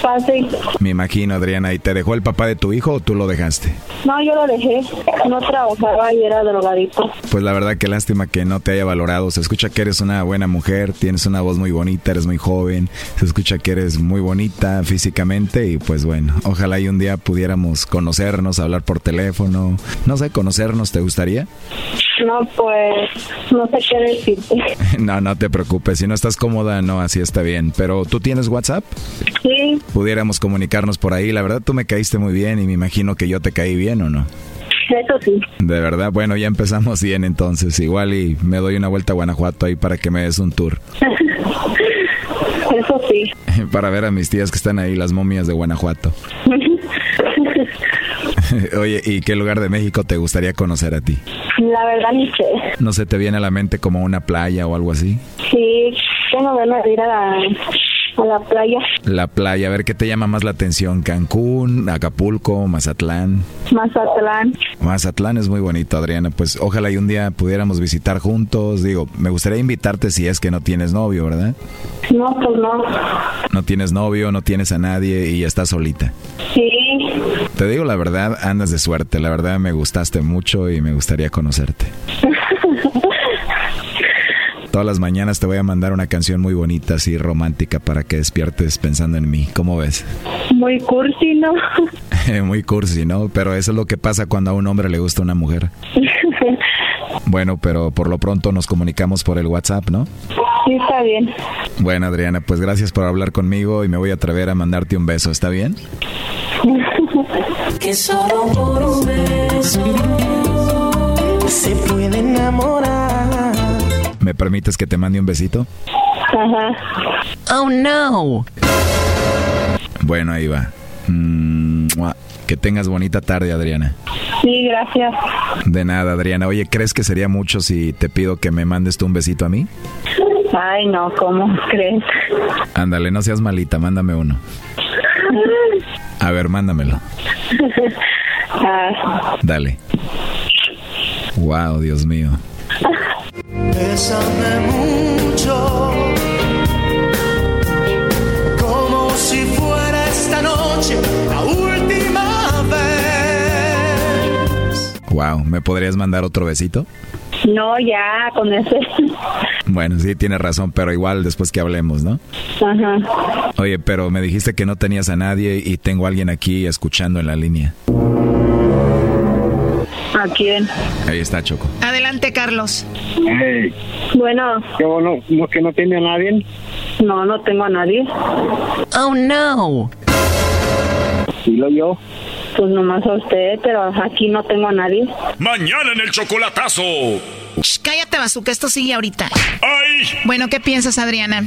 [SPEAKER 31] fácil.
[SPEAKER 5] Me imagino, Adriana. ¿Y te dejó el papá de tu hijo o tú lo dejaste?
[SPEAKER 31] No, yo lo dejé. No trabajaba y era drogadito.
[SPEAKER 5] Pues la verdad que lástima que no te haya valorado. Se escucha que eres una buena mujer, tienes una voz muy bonita, eres muy joven. Se escucha que eres muy bonita físicamente y pues bueno, ojalá y un día pudiéramos conocernos, hablar por teléfono. No sé, conocernos, ¿te gustaría?
[SPEAKER 31] No, pues, no sé qué decirte. [laughs]
[SPEAKER 5] No, no te preocupes. Si no estás cómoda, no, así está bien. Pero tú tienes WhatsApp?
[SPEAKER 31] Sí,
[SPEAKER 5] Pudiéramos comunicarnos por ahí. La verdad, tú me caíste muy bien y me imagino que yo te caí bien, ¿o no?
[SPEAKER 31] eso sí.
[SPEAKER 5] De verdad, bueno, ya empezamos bien entonces. Igual y me doy una vuelta a Guanajuato ahí para que me des un tour. [laughs]
[SPEAKER 31] Eso sí. [laughs]
[SPEAKER 5] para ver a mis tías que están ahí, las momias de Guanajuato. [laughs] Oye, ¿y qué lugar de México te gustaría conocer a ti?
[SPEAKER 31] La verdad ni sé.
[SPEAKER 5] ¿No se te viene a la mente como una playa o algo así?
[SPEAKER 31] Sí, tengo ganas de ir a la, a la playa.
[SPEAKER 5] La playa, a ver qué te llama más la atención. Cancún, Acapulco, Mazatlán.
[SPEAKER 31] Mazatlán.
[SPEAKER 5] Mazatlán es muy bonito, Adriana. Pues ojalá y un día pudiéramos visitar juntos. Digo, me gustaría invitarte si es que no tienes novio, ¿verdad?
[SPEAKER 31] No, pues no.
[SPEAKER 5] No tienes novio, no tienes a nadie y estás solita.
[SPEAKER 31] Sí.
[SPEAKER 5] Te digo la verdad, andas de suerte. La verdad me gustaste mucho y me gustaría conocerte. [laughs] Todas las mañanas te voy a mandar una canción muy bonita, así romántica, para que despiertes pensando en mí. ¿Cómo ves?
[SPEAKER 31] Muy cursi, ¿no? [laughs]
[SPEAKER 5] muy cursi, ¿no? Pero eso es lo que pasa cuando a un hombre le gusta una mujer. [laughs] Bueno, pero por lo pronto nos comunicamos por el WhatsApp, ¿no?
[SPEAKER 31] Sí, está bien.
[SPEAKER 5] Bueno, Adriana, pues gracias por hablar conmigo y me voy a atrever a mandarte un beso, ¿está bien? [laughs]
[SPEAKER 9] Que solo por un beso se puede enamorar.
[SPEAKER 5] ¿Me permites que te mande un besito?
[SPEAKER 31] Ajá.
[SPEAKER 9] Oh no.
[SPEAKER 5] Bueno, ahí va. Mm, que tengas bonita tarde, Adriana.
[SPEAKER 31] Sí, gracias.
[SPEAKER 5] De nada, Adriana. Oye, ¿crees que sería mucho si te pido que me mandes tú un besito a mí?
[SPEAKER 31] Ay, no, ¿cómo crees?
[SPEAKER 5] Ándale, no seas malita, mándame uno. [laughs] A ver, mándamelo.
[SPEAKER 31] Ah, [laughs]
[SPEAKER 5] Dale. Wow, Dios mío.
[SPEAKER 9] Bésame mucho, como si fuera esta noche la última vez.
[SPEAKER 5] Wow, ¿me podrías mandar otro besito?
[SPEAKER 31] No, ya, con ese.
[SPEAKER 5] Bueno, sí, tienes razón, pero igual después que hablemos, ¿no?
[SPEAKER 31] Ajá.
[SPEAKER 5] Oye, pero me dijiste que no tenías a nadie y tengo a alguien aquí escuchando en la línea.
[SPEAKER 31] ¿A quién?
[SPEAKER 5] Ahí está, Choco.
[SPEAKER 12] Adelante, Carlos.
[SPEAKER 29] Hey,
[SPEAKER 31] Bueno,
[SPEAKER 29] qué bueno, ¿no que no tiene a nadie?
[SPEAKER 31] no, no tengo a nadie.
[SPEAKER 12] Oh, no.
[SPEAKER 29] ¿Y lo yo?
[SPEAKER 31] Pues nomás a usted, pero aquí no tengo a nadie.
[SPEAKER 2] Mañana en el chocolatazo.
[SPEAKER 12] Shh, cállate, Bazooka, esto sigue ahorita. Bueno, ¿qué piensas, Adriana?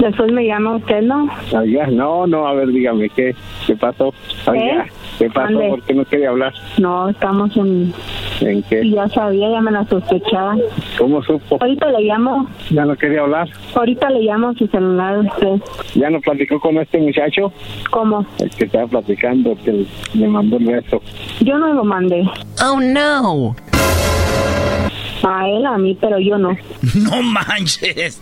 [SPEAKER 31] Después me llama usted, ¿no?
[SPEAKER 29] Oiga, no, no, a ver, dígame, ¿qué, qué pasó? Oiga,
[SPEAKER 31] ¿Eh?
[SPEAKER 29] ¿qué pasó?
[SPEAKER 31] Mande.
[SPEAKER 29] ¿Por qué no quería hablar?
[SPEAKER 31] No, estamos en...
[SPEAKER 29] ¿En qué?
[SPEAKER 31] y Ya sabía, ya me la sospechaba.
[SPEAKER 29] ¿Cómo supo?
[SPEAKER 31] Ahorita le llamo,
[SPEAKER 29] ¿Ya no quería hablar?
[SPEAKER 31] ahorita le llamo a su celular a usted.
[SPEAKER 29] ¿Ya no platicó con este muchacho?
[SPEAKER 31] ¿Cómo?
[SPEAKER 29] El que estaba platicando, que le mandó el beso.
[SPEAKER 31] Yo no lo mandé.
[SPEAKER 12] Oh, no.
[SPEAKER 31] A él, a mí, pero yo no. [laughs]
[SPEAKER 4] No manches.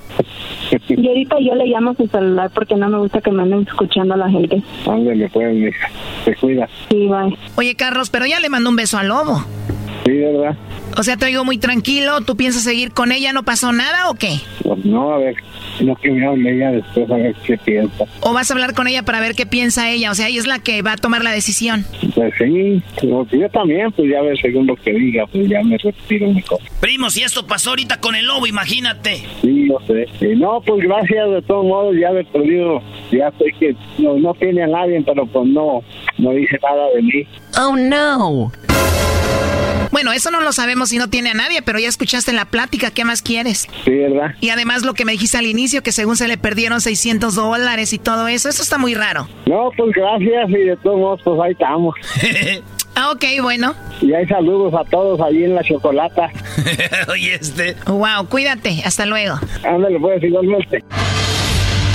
[SPEAKER 31] Y ahorita yo le llamo a su celular porque no me gusta que me anden escuchando a la gente.
[SPEAKER 29] Ándale, pues, mija. Te cuida.
[SPEAKER 31] Sí, bye.
[SPEAKER 12] Oye, Carlos, pero ya le mandó un beso al lobo.
[SPEAKER 29] Sí, ¿verdad?
[SPEAKER 12] O sea, te oigo muy tranquilo. ¿Tú piensas seguir con ella? ¿No pasó nada o qué?
[SPEAKER 29] Pues no, a ver, no que me hable ella después a ver qué piensa.
[SPEAKER 12] ¿O vas a hablar con ella para ver qué piensa ella? O sea, ella es la que va a tomar la decisión.
[SPEAKER 29] Pues sí, pues yo también, pues ya ver según lo que diga, pues ya me retiro mi cosa.
[SPEAKER 4] Primo, si esto pasó ahorita con el lobo, imagínate.
[SPEAKER 29] Sí, yo sé. Y no, pues gracias de todos modos, ya he perdido, ya sé que no, no tiene a nadie, pero pues no, no dice nada de mí.
[SPEAKER 12] Oh, no. Bueno, eso no lo sabemos si no tiene a nadie, pero ya escuchaste la plática. ¿Qué más quieres?
[SPEAKER 29] Sí, ¿verdad?
[SPEAKER 12] Y además lo que me dijiste al inicio, que según se le perdieron 600 dólares y todo eso, eso está muy raro.
[SPEAKER 29] No, pues gracias y de todos modos, pues ahí estamos. [laughs]
[SPEAKER 12] Ah, ok, bueno.
[SPEAKER 29] Y hay saludos a todos allí en la chocolata. [laughs]
[SPEAKER 4] Oye, este.
[SPEAKER 12] Wow, cuídate. Hasta luego.
[SPEAKER 29] Ándale, pues igualmente.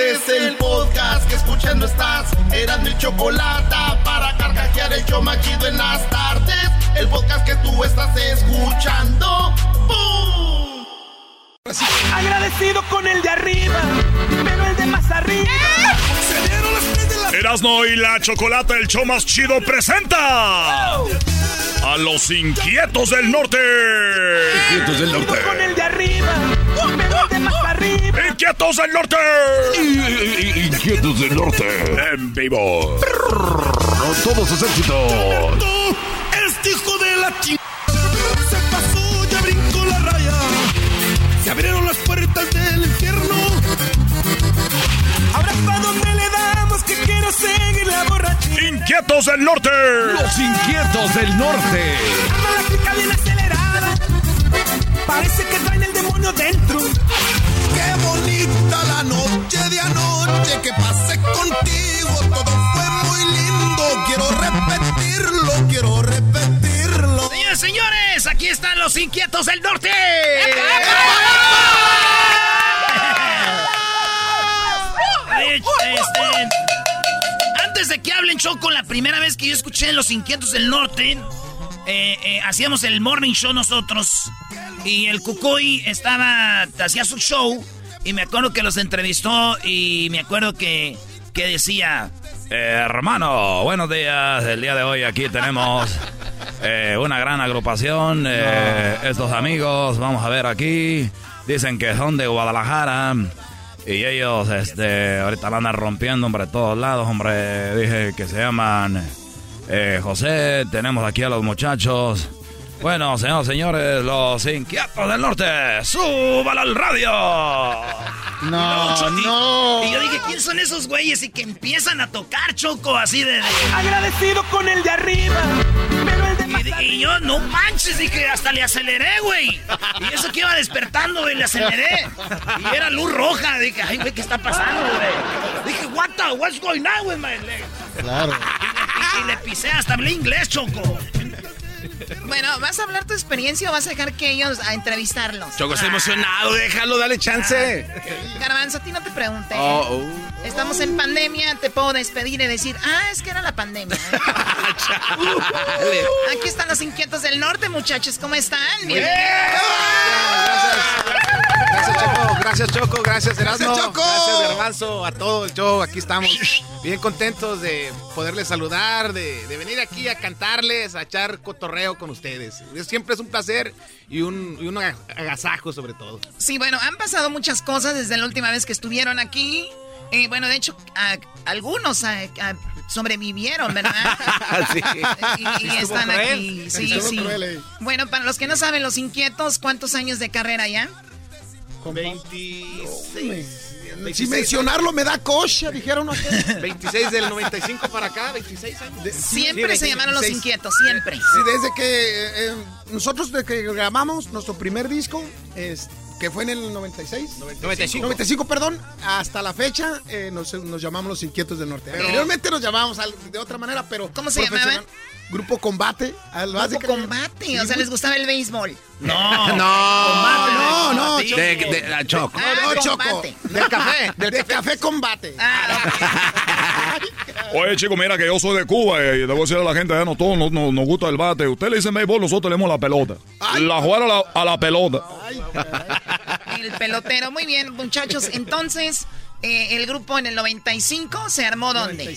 [SPEAKER 32] Este es el podcast que escuchando estás. Eran mi chocolate para carcajear el show machido en las tardes. El podcast que tú estás escuchando. ¡Bum!
[SPEAKER 33] Agradecido con el de arriba, pero el de más arriba. Se dieron las tres de la
[SPEAKER 2] Erasno y la chocolata, el show más chido, presenta a los inquietos del norte. Inquietos del norte.
[SPEAKER 33] con el de arriba, pero el de más arriba.
[SPEAKER 2] Inquietos del norte. Inquietos del norte. En vivo. Todos sus éxitos.
[SPEAKER 32] Este hijo de la chingada se pasó, ya brincó la raya. Se abrieron las puertas del infierno.
[SPEAKER 33] Ahora pa' dónde le damos que quiero seguir la borrachera.
[SPEAKER 2] Inquietos del norte.
[SPEAKER 33] Los
[SPEAKER 2] inquietos del norte.
[SPEAKER 33] Anda la pica bien acelerada. Parece que traen el demonio dentro.
[SPEAKER 32] Qué bonita la noche de anoche que pasé contigo. Todo fue muy lindo. Quiero repetirlo, quiero repetirlo.
[SPEAKER 4] Señores, señores, aquí están los inquietos del norte. Este, antes de que hablen, Choco, la primera vez que yo escuché Los Inquietos del Norte, eh, eh, hacíamos el morning show nosotros. Y el Cucuy estaba, hacía su show. Y me acuerdo que los entrevistó. Y me acuerdo que, que decía: "Eh, Hermano, buenos días. El día de hoy aquí tenemos [laughs] una gran agrupación. Estos amigos, vamos a ver aquí. Dicen que son de Guadalajara. Y ellos, este, ahorita la andan rompiendo, hombre, de todos lados, hombre. Dije que se llaman eh, José. Tenemos aquí a los muchachos. Bueno, señores, señores, los inquietos del norte, ¡súbalo al radio!
[SPEAKER 11] No,
[SPEAKER 4] Y-
[SPEAKER 11] no.
[SPEAKER 4] Y yo dije, ¿quién son esos güeyes? Y que empiezan a tocar, Choco, así de... de-
[SPEAKER 33] Agradecido con el de arriba, pero el de más
[SPEAKER 4] Y, y yo, no manches, dije, hasta le aceleré, güey. Y eso que iba despertando, güey, le aceleré. Y era luz roja. Dije, ay, güey, ¿qué está pasando, güey? Dije, what the, what's going on with my leg?
[SPEAKER 11] Claro.
[SPEAKER 4] Y, le pisé, hasta hablé inglés, Choco.
[SPEAKER 12] Bueno, ¿vas a hablar tu experiencia o vas a dejar que ellos a entrevistarlos?
[SPEAKER 6] Choco, estoy emocionado, déjalo, dale chance.
[SPEAKER 12] Garbanzo, a ti no te pregunté.
[SPEAKER 6] Oh, oh.
[SPEAKER 12] Estamos en pandemia, te puedo despedir y decir, ah, es que era la pandemia. [laughs] ¿eh? Aquí están los inquietos del norte, muchachos, ¿cómo están? Bien.
[SPEAKER 34] Gracias, Choco. Gracias, Choco. Gracias, Erasmo.
[SPEAKER 6] Gracias, Choco.
[SPEAKER 34] Gracias, Garbanzo. A todo el show. Aquí estamos bien contentos de poderles saludar, de, de venir aquí a cantarles, a echar cotorreo con ustedes. Siempre es un placer y un, y un agasajo, sobre todo.
[SPEAKER 12] Sí, bueno, han pasado muchas cosas desde la última vez que estuvieron aquí. Eh, bueno, de hecho, a- algunos a- a- sobrevivieron, ¿verdad? [laughs]
[SPEAKER 34] Sí.
[SPEAKER 12] Y, y están
[SPEAKER 34] cruel.
[SPEAKER 12] aquí. Sí,
[SPEAKER 34] Estuvo
[SPEAKER 12] sí.
[SPEAKER 34] cruel, eh.
[SPEAKER 12] Bueno, para los que no saben, los inquietos, ¿cuántos años de carrera ya?
[SPEAKER 34] Con 26.
[SPEAKER 32] Si mencionarlo me da cocha, dijeron acá. [laughs]
[SPEAKER 34] 26 del 95 para acá, 26 años.
[SPEAKER 12] Siempre se llamaron los inquietos, siempre.
[SPEAKER 32] Sí, desde que eh, eh, nosotros desde que grabamos nuestro primer disco, es- que fue en el 96.
[SPEAKER 34] 95.
[SPEAKER 32] 95, perdón, hasta la fecha eh, nos, nos llamamos los Inquietos del Norte.
[SPEAKER 12] Pero-
[SPEAKER 32] Anteriormente nos llamábamos de otra manera, pero...
[SPEAKER 12] ¿Cómo se llamaban?
[SPEAKER 32] Grupo Combate. al-
[SPEAKER 12] Grupo combate, o sea,
[SPEAKER 32] Sí,
[SPEAKER 12] les gustaba el béisbol.
[SPEAKER 6] No, [laughs]
[SPEAKER 32] no, no, no,
[SPEAKER 6] De, de- la Choco.
[SPEAKER 12] Ah,
[SPEAKER 32] no, Choco.
[SPEAKER 12] combate.
[SPEAKER 32] Del café, del café combate. [laughs] [laughs]
[SPEAKER 2] Oye, chico, mira que yo soy de Cuba eh, y debo decir a la gente, eh, no todos nos, nos- nos gusta el bate. Usted le dice béisbol, nosotros leemos la pelota. La jugar a la, a la pelota.
[SPEAKER 12] El pelotero, muy bien, muchachos. Entonces, eh, el grupo en el 95 se armó ¿dónde?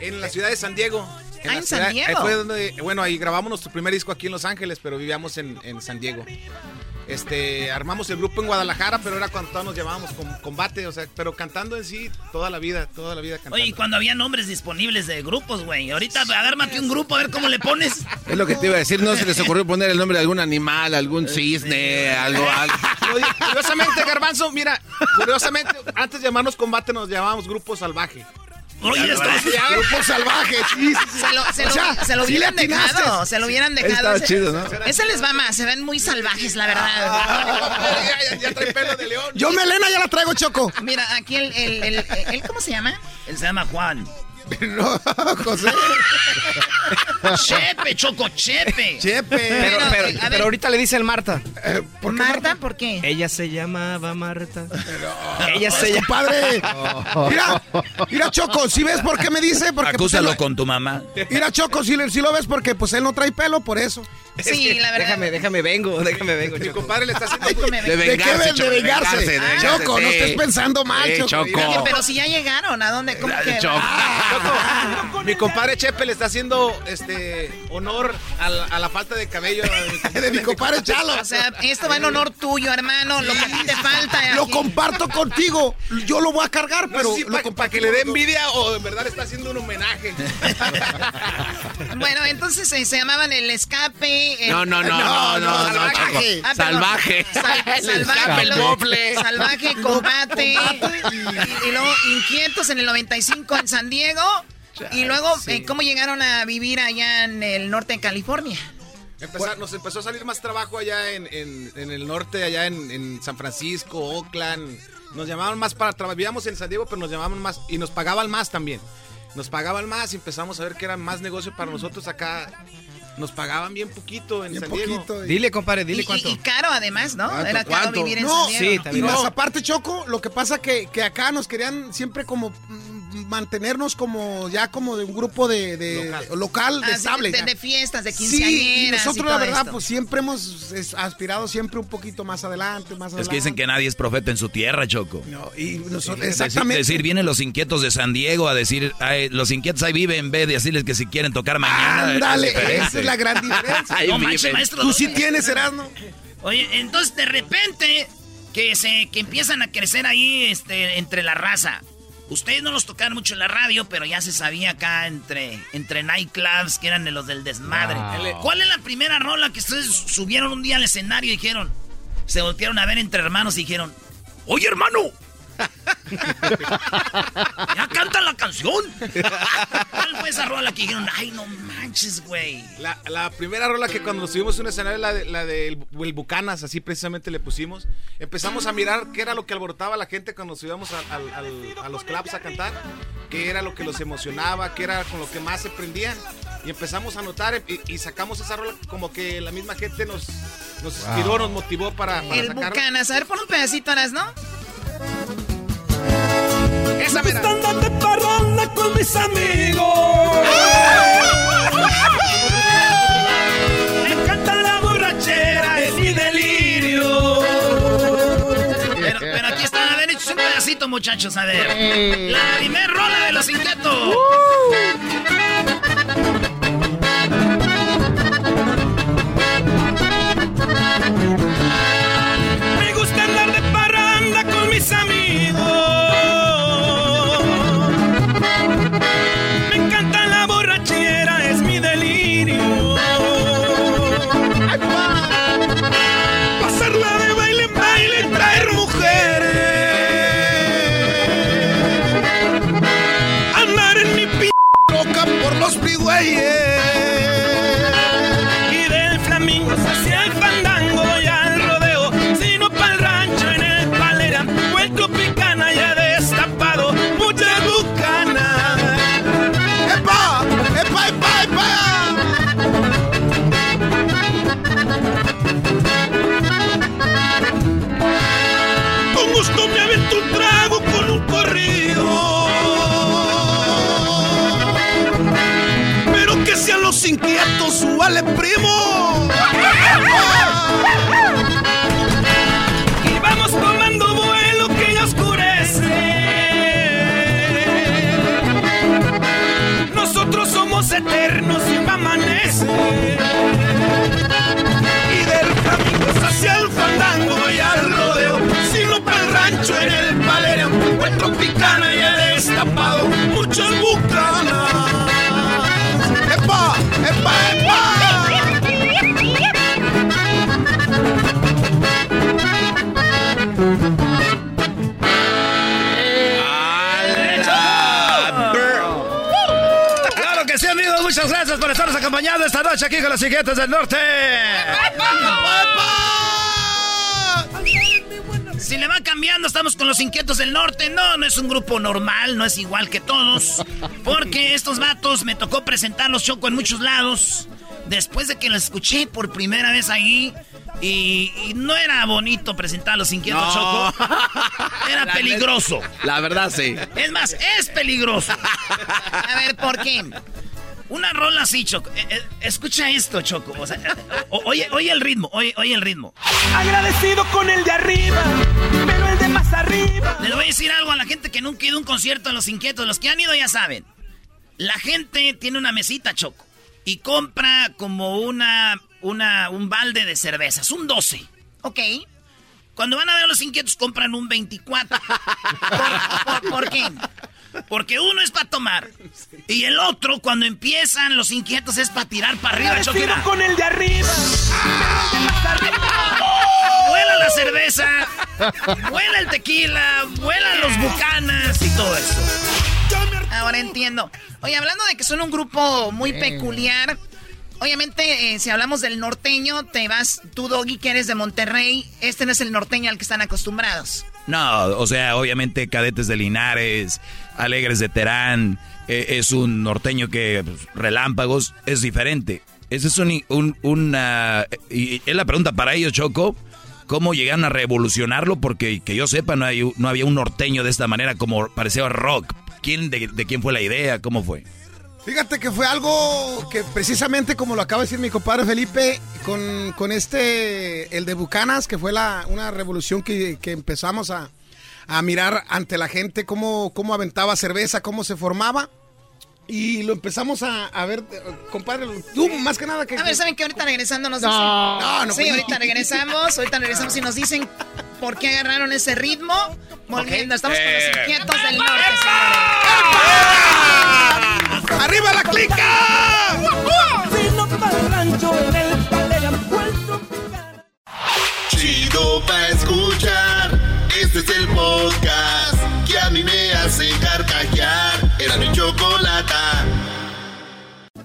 [SPEAKER 34] En la ciudad de San Diego.
[SPEAKER 12] Ah,
[SPEAKER 34] la
[SPEAKER 12] en
[SPEAKER 34] ciudad-
[SPEAKER 12] San Diego.
[SPEAKER 34] ahí fue donde, bueno, ahí grabamos nuestro primer disco aquí en Los Ángeles, pero vivíamos en, en San Diego. Este, armamos el grupo en Guadalajara, pero era cuando todos nos llamábamos con combate, o sea, pero cantando en sí toda la vida, toda la vida cantando.
[SPEAKER 4] Oye, y cuando había nombres disponibles de grupos, güey. Ahorita agármate un grupo a ver cómo le pones.
[SPEAKER 6] Es lo que te iba a decir, no se les ocurrió poner el nombre de algún animal, algún cisne, algo, algo.
[SPEAKER 34] Oye, Curiosamente, Garbanzo, mira, curiosamente, antes de llamarnos combate nos llamábamos Grupo Salvaje.
[SPEAKER 4] Oye, esto
[SPEAKER 32] Grupo salvaje, sí, [laughs] sí, sí.
[SPEAKER 12] Se lo, se lo-
[SPEAKER 32] O sea,
[SPEAKER 12] se lo hubieran dejado, se lo hubieran dejado.
[SPEAKER 6] Estaba
[SPEAKER 12] Ese-
[SPEAKER 6] chido, ¿no?
[SPEAKER 12] Ese les va más, se ven muy salvajes, la verdad. [laughs]
[SPEAKER 34] ya, ya, ya trae pelo de león.
[SPEAKER 32] Yo Melena ya la traigo, Choco.
[SPEAKER 12] Mira, aquí el, el, el, el- ¿cómo se llama?
[SPEAKER 4] Él se llama Juan. [laughs]
[SPEAKER 32] No, José.
[SPEAKER 4] Chepe, Choco, Chepe.
[SPEAKER 32] Chepe.
[SPEAKER 12] Pero,
[SPEAKER 27] Pero, pero, ahorita le dicen Marta.
[SPEAKER 12] Marta, ¿por qué?
[SPEAKER 27] Ella se llamaba Marta. Ella se llama.
[SPEAKER 32] Compadre. [laughs] Mira, mira, Choco, si ves por qué me dice? Porque, pues,
[SPEAKER 5] Acúsalo
[SPEAKER 32] él-
[SPEAKER 5] con tu mamá.
[SPEAKER 32] Mira, Choco, si, si lo ves porque pues él no trae pelo, por eso.
[SPEAKER 12] Sí, la verdad.
[SPEAKER 27] Déjame, déjame, vengo, déjame, vengo.
[SPEAKER 34] Mi compadre le está haciendo...
[SPEAKER 12] Déjame
[SPEAKER 6] De
[SPEAKER 12] ver.
[SPEAKER 32] ¿De qué
[SPEAKER 6] vengarse?
[SPEAKER 32] De vengarse. Choco, no
[SPEAKER 6] sí.
[SPEAKER 32] estés pensando mal,
[SPEAKER 6] Sí,
[SPEAKER 32] Choco.
[SPEAKER 12] Pero si ya llegaron, ¿a dónde? ¿Cómo que?
[SPEAKER 6] Choco.
[SPEAKER 34] Mi compadre Chepe le está haciendo este honor a la, a la falta de cabello [laughs]
[SPEAKER 32] De mi compadre Chalo.
[SPEAKER 12] O sea, esto va en honor tuyo, hermano. Lo que a ti te falta.
[SPEAKER 32] Lo
[SPEAKER 12] aquí.
[SPEAKER 32] comparto contigo. Yo lo voy a cargar, pero
[SPEAKER 34] para que le dé envidia o en verdad está haciendo un homenaje. [laughs]
[SPEAKER 12] Bueno, entonces eh, se llamaban el escape. el-
[SPEAKER 6] No, no, no, no, no.
[SPEAKER 12] Ah.
[SPEAKER 6] Salvaje.
[SPEAKER 12] Sal- [laughs] salvaje,
[SPEAKER 6] el
[SPEAKER 12] luego-
[SPEAKER 6] mofle.
[SPEAKER 12] salvaje, combate. Y, y luego inquietos en el 95 en San Diego. Y luego, eh, ¿cómo llegaron a vivir allá en el norte de California?
[SPEAKER 34] Empezar- nos empezó a salir más trabajo allá en, en- en el norte, allá en, en San Francisco, Oakland. Nos llamaban más para trabajar. Vivíamos en San Diego, pero nos llamaban más y nos pagaban más también. Nos pagaban más y empezamos a ver que era más negocio para nosotros acá. Nos pagaban bien poquito en
[SPEAKER 32] Bien
[SPEAKER 34] San Diego.
[SPEAKER 32] poquito. y-
[SPEAKER 27] Dile, compadre, dile
[SPEAKER 12] Y,
[SPEAKER 27] cuánto.
[SPEAKER 12] y- y caro además, ¿no?
[SPEAKER 32] ¿Cuánto?
[SPEAKER 12] Era caro
[SPEAKER 32] ¿Cuánto?
[SPEAKER 12] vivir en
[SPEAKER 32] No,
[SPEAKER 12] San Diego.
[SPEAKER 27] sí,
[SPEAKER 32] Y
[SPEAKER 27] también.
[SPEAKER 32] más
[SPEAKER 27] No.
[SPEAKER 32] aparte, Choco, lo que pasa que, que acá nos querían siempre como mantenernos como ya como de un grupo de, de- local, de
[SPEAKER 12] Ah, sí,
[SPEAKER 32] estable.
[SPEAKER 12] de, de fiestas, de
[SPEAKER 32] Sí,
[SPEAKER 12] quinceañeras.
[SPEAKER 32] y nosotros
[SPEAKER 12] todo
[SPEAKER 32] la verdad
[SPEAKER 12] esto.
[SPEAKER 32] pues siempre hemos aspirado siempre un poquito más adelante, más adelante.
[SPEAKER 5] Es que dicen que nadie es profeta en su tierra, Choco.
[SPEAKER 32] No, y nosotros,
[SPEAKER 5] Decir,
[SPEAKER 32] exactamente.
[SPEAKER 5] decir, vienen los inquietos de San Diego a decir, "Ay, los inquietos ahí viven, en vez de decirles que si quieren tocar mañana.
[SPEAKER 32] Ándale,
[SPEAKER 5] es
[SPEAKER 32] esa es la gran [laughs] diferencia.
[SPEAKER 4] No manches,
[SPEAKER 5] viven.
[SPEAKER 4] maestro.
[SPEAKER 32] Tú sí tienes, Erasmo.
[SPEAKER 4] Oye, entonces de repente que se que empiezan a crecer ahí este entre la raza. Ustedes no los tocaron mucho en la radio, pero ya se sabía acá entre, entre nightclubs que eran de los del desmadre.
[SPEAKER 27] Wow.
[SPEAKER 4] ¿Cuál es la primera rola que ustedes subieron un día al escenario y dijeron? Se voltearon a ver entre hermanos y dijeron, oye hermano, [laughs] ya cantan la canción. ¿Cuál fue esa rola que dijeron, ay no manches, güey?
[SPEAKER 34] La, la primera rola que cuando nos subimos a un escenario, la de, la de el, el Bucanas, así precisamente le pusimos. Empezamos a mirar qué era lo que alborotaba a la gente cuando nos subíamos a, al- al- a los clubs a cantar, qué era lo que los emocionaba, qué era con lo que más se prendían. Y empezamos a notar y, y sacamos esa rola como que la misma gente nos, nos inspiró, nos motivó para, para
[SPEAKER 12] El
[SPEAKER 34] sacarla.
[SPEAKER 12] Bucanas. A ver, pon un pedacito, ¿no?
[SPEAKER 34] Esa mera.
[SPEAKER 33] de parranda con mis amigos. [laughs] Me encanta la borrachera, es mi delirio.
[SPEAKER 4] Pero, pero aquí está, a ver, un pedacito, muchachos, a ver. La primer rola de los inquietos.
[SPEAKER 33] Me Los inquietos, vale primo. Y vamos tomando vuelo que ya oscurece. Nosotros somos eternos y no amanece. Y del camino hacia el fandango y al rodeo. Sino para el rancho en el palero. O tropicana y he destapado
[SPEAKER 5] acompañando esta noche aquí con los siguientes del norte.
[SPEAKER 4] Si le va cambiando, estamos con los inquietos del norte. No, no es un grupo normal, no es igual que todos. Porque estos vatos me tocó presentarlos choco en muchos lados. Después de que los escuché por primera vez ahí. Y, y no era bonito presentar a los inquietos
[SPEAKER 6] No.
[SPEAKER 4] choco. [laughs] Era
[SPEAKER 6] La
[SPEAKER 4] peligroso.
[SPEAKER 6] La verdad, sí.
[SPEAKER 4] Es más, es peligroso. A ver, ¿por qué? Una rola así, Choco. Eh, eh, escucha esto, Choco. O sea, eh, o- oye, oye el ritmo, oye, oye el ritmo.
[SPEAKER 33] Agradecido con el de arriba, pero el de más arriba.
[SPEAKER 4] Les voy a decir algo a la gente que nunca ha ido a un concierto de Los Inquietos. Los que han ido ya saben. La gente tiene una mesita, Choco. Y compra como una, una, un balde de cervezas, un 12.
[SPEAKER 12] Ok.
[SPEAKER 4] Cuando van a ver a Los Inquietos compran un 24. [laughs] ¿Por, por- por qué? Porque uno es para tomar. Y el otro, cuando empiezan Los Inquietos, es para tirar para arriba, mira.
[SPEAKER 33] con el de arriba, el de arriba.
[SPEAKER 4] Vuela la cerveza, vuela el tequila, vuelan los bucanas y todo eso.
[SPEAKER 12] Ahora entiendo. Oye, hablando de que son un grupo muy peculiar, obviamente, eh, si hablamos del norteño, te vas tú, Doggy, que eres de Monterrey. Este no es el norteño al que están acostumbrados.
[SPEAKER 5] No, o sea, obviamente cadetes de Linares, alegres de Terán, eh, es un norteño que pues, relámpagos, es diferente. Ese es un, un- una... Y es la pregunta para ellos, Choco. ¿Cómo llegaron a revolucionarlo? Porque que yo sepa, no, hay, no había un norteño de esta manera como parecía rock. ¿Quién, de, de quién fue la idea? ¿Cómo fue?
[SPEAKER 32] Fíjate que fue algo que precisamente como lo acaba de decir mi compadre Felipe, con, con este, el de Bucanas, que fue la, una revolución que, que empezamos a, a mirar ante la gente cómo, cómo aventaba cerveza, cómo se formaba. Y lo empezamos a, a ver, eh, compadre, tú más que nada que...
[SPEAKER 12] A ver, ¿saben que ahorita regresando nos
[SPEAKER 32] No.
[SPEAKER 12] dicen?
[SPEAKER 32] No, no,
[SPEAKER 12] Sí,
[SPEAKER 32] pues,
[SPEAKER 12] ahorita
[SPEAKER 32] no.
[SPEAKER 12] regresamos, ahorita regresamos y nos dicen por qué agarraron ese ritmo. Volviendo, estamos con los
[SPEAKER 33] Eh.
[SPEAKER 12] inquietos del norte.
[SPEAKER 32] ¡Arriba la clica!
[SPEAKER 33] Vino para el rancho en el Palera, Puerto
[SPEAKER 1] Chido pa' escuchar. Este es el podcast que a mí me hace carcajear. Era mi chocolata.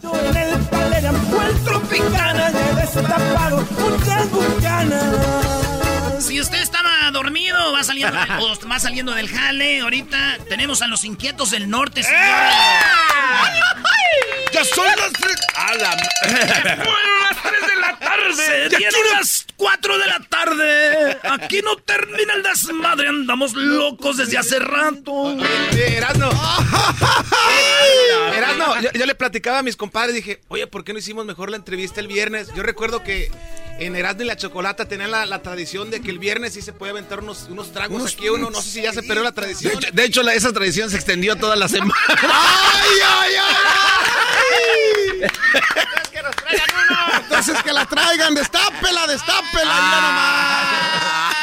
[SPEAKER 33] en el Palera, Puerto Picana, ya he destapado muchas bucanas.
[SPEAKER 4] Si usted estaba dormido va saliendo, o va saliendo del jale, ahorita tenemos a los inquietos del norte, señores.
[SPEAKER 1] Ya son las tres. A la...
[SPEAKER 4] Fueron [laughs] las 3 de la tarde.
[SPEAKER 1] Ya quiero-
[SPEAKER 4] las 4 de la tarde. Aquí no termina el desmadre. Andamos locos desde hace rato.
[SPEAKER 34] Eh, Erasno. [laughs] Erasno, yo, yo le platicaba a mis compadres, dije, oye, ¿por qué no hicimos mejor la entrevista el viernes? Yo recuerdo que en Erasno y la Chocolata tenían la, la tradición de que el viernes sí se puede aventar unos, unos tragos
[SPEAKER 6] Unos-
[SPEAKER 34] aquí uno, no sé si ya se perdió la
[SPEAKER 6] De
[SPEAKER 34] tradición.
[SPEAKER 6] hecho, de hecho, la- esa tradición se extendió toda la semana. [laughs]
[SPEAKER 32] ¡Ay, ay, ay! Entonces que la traigan, destápela, destápela, mira nomás.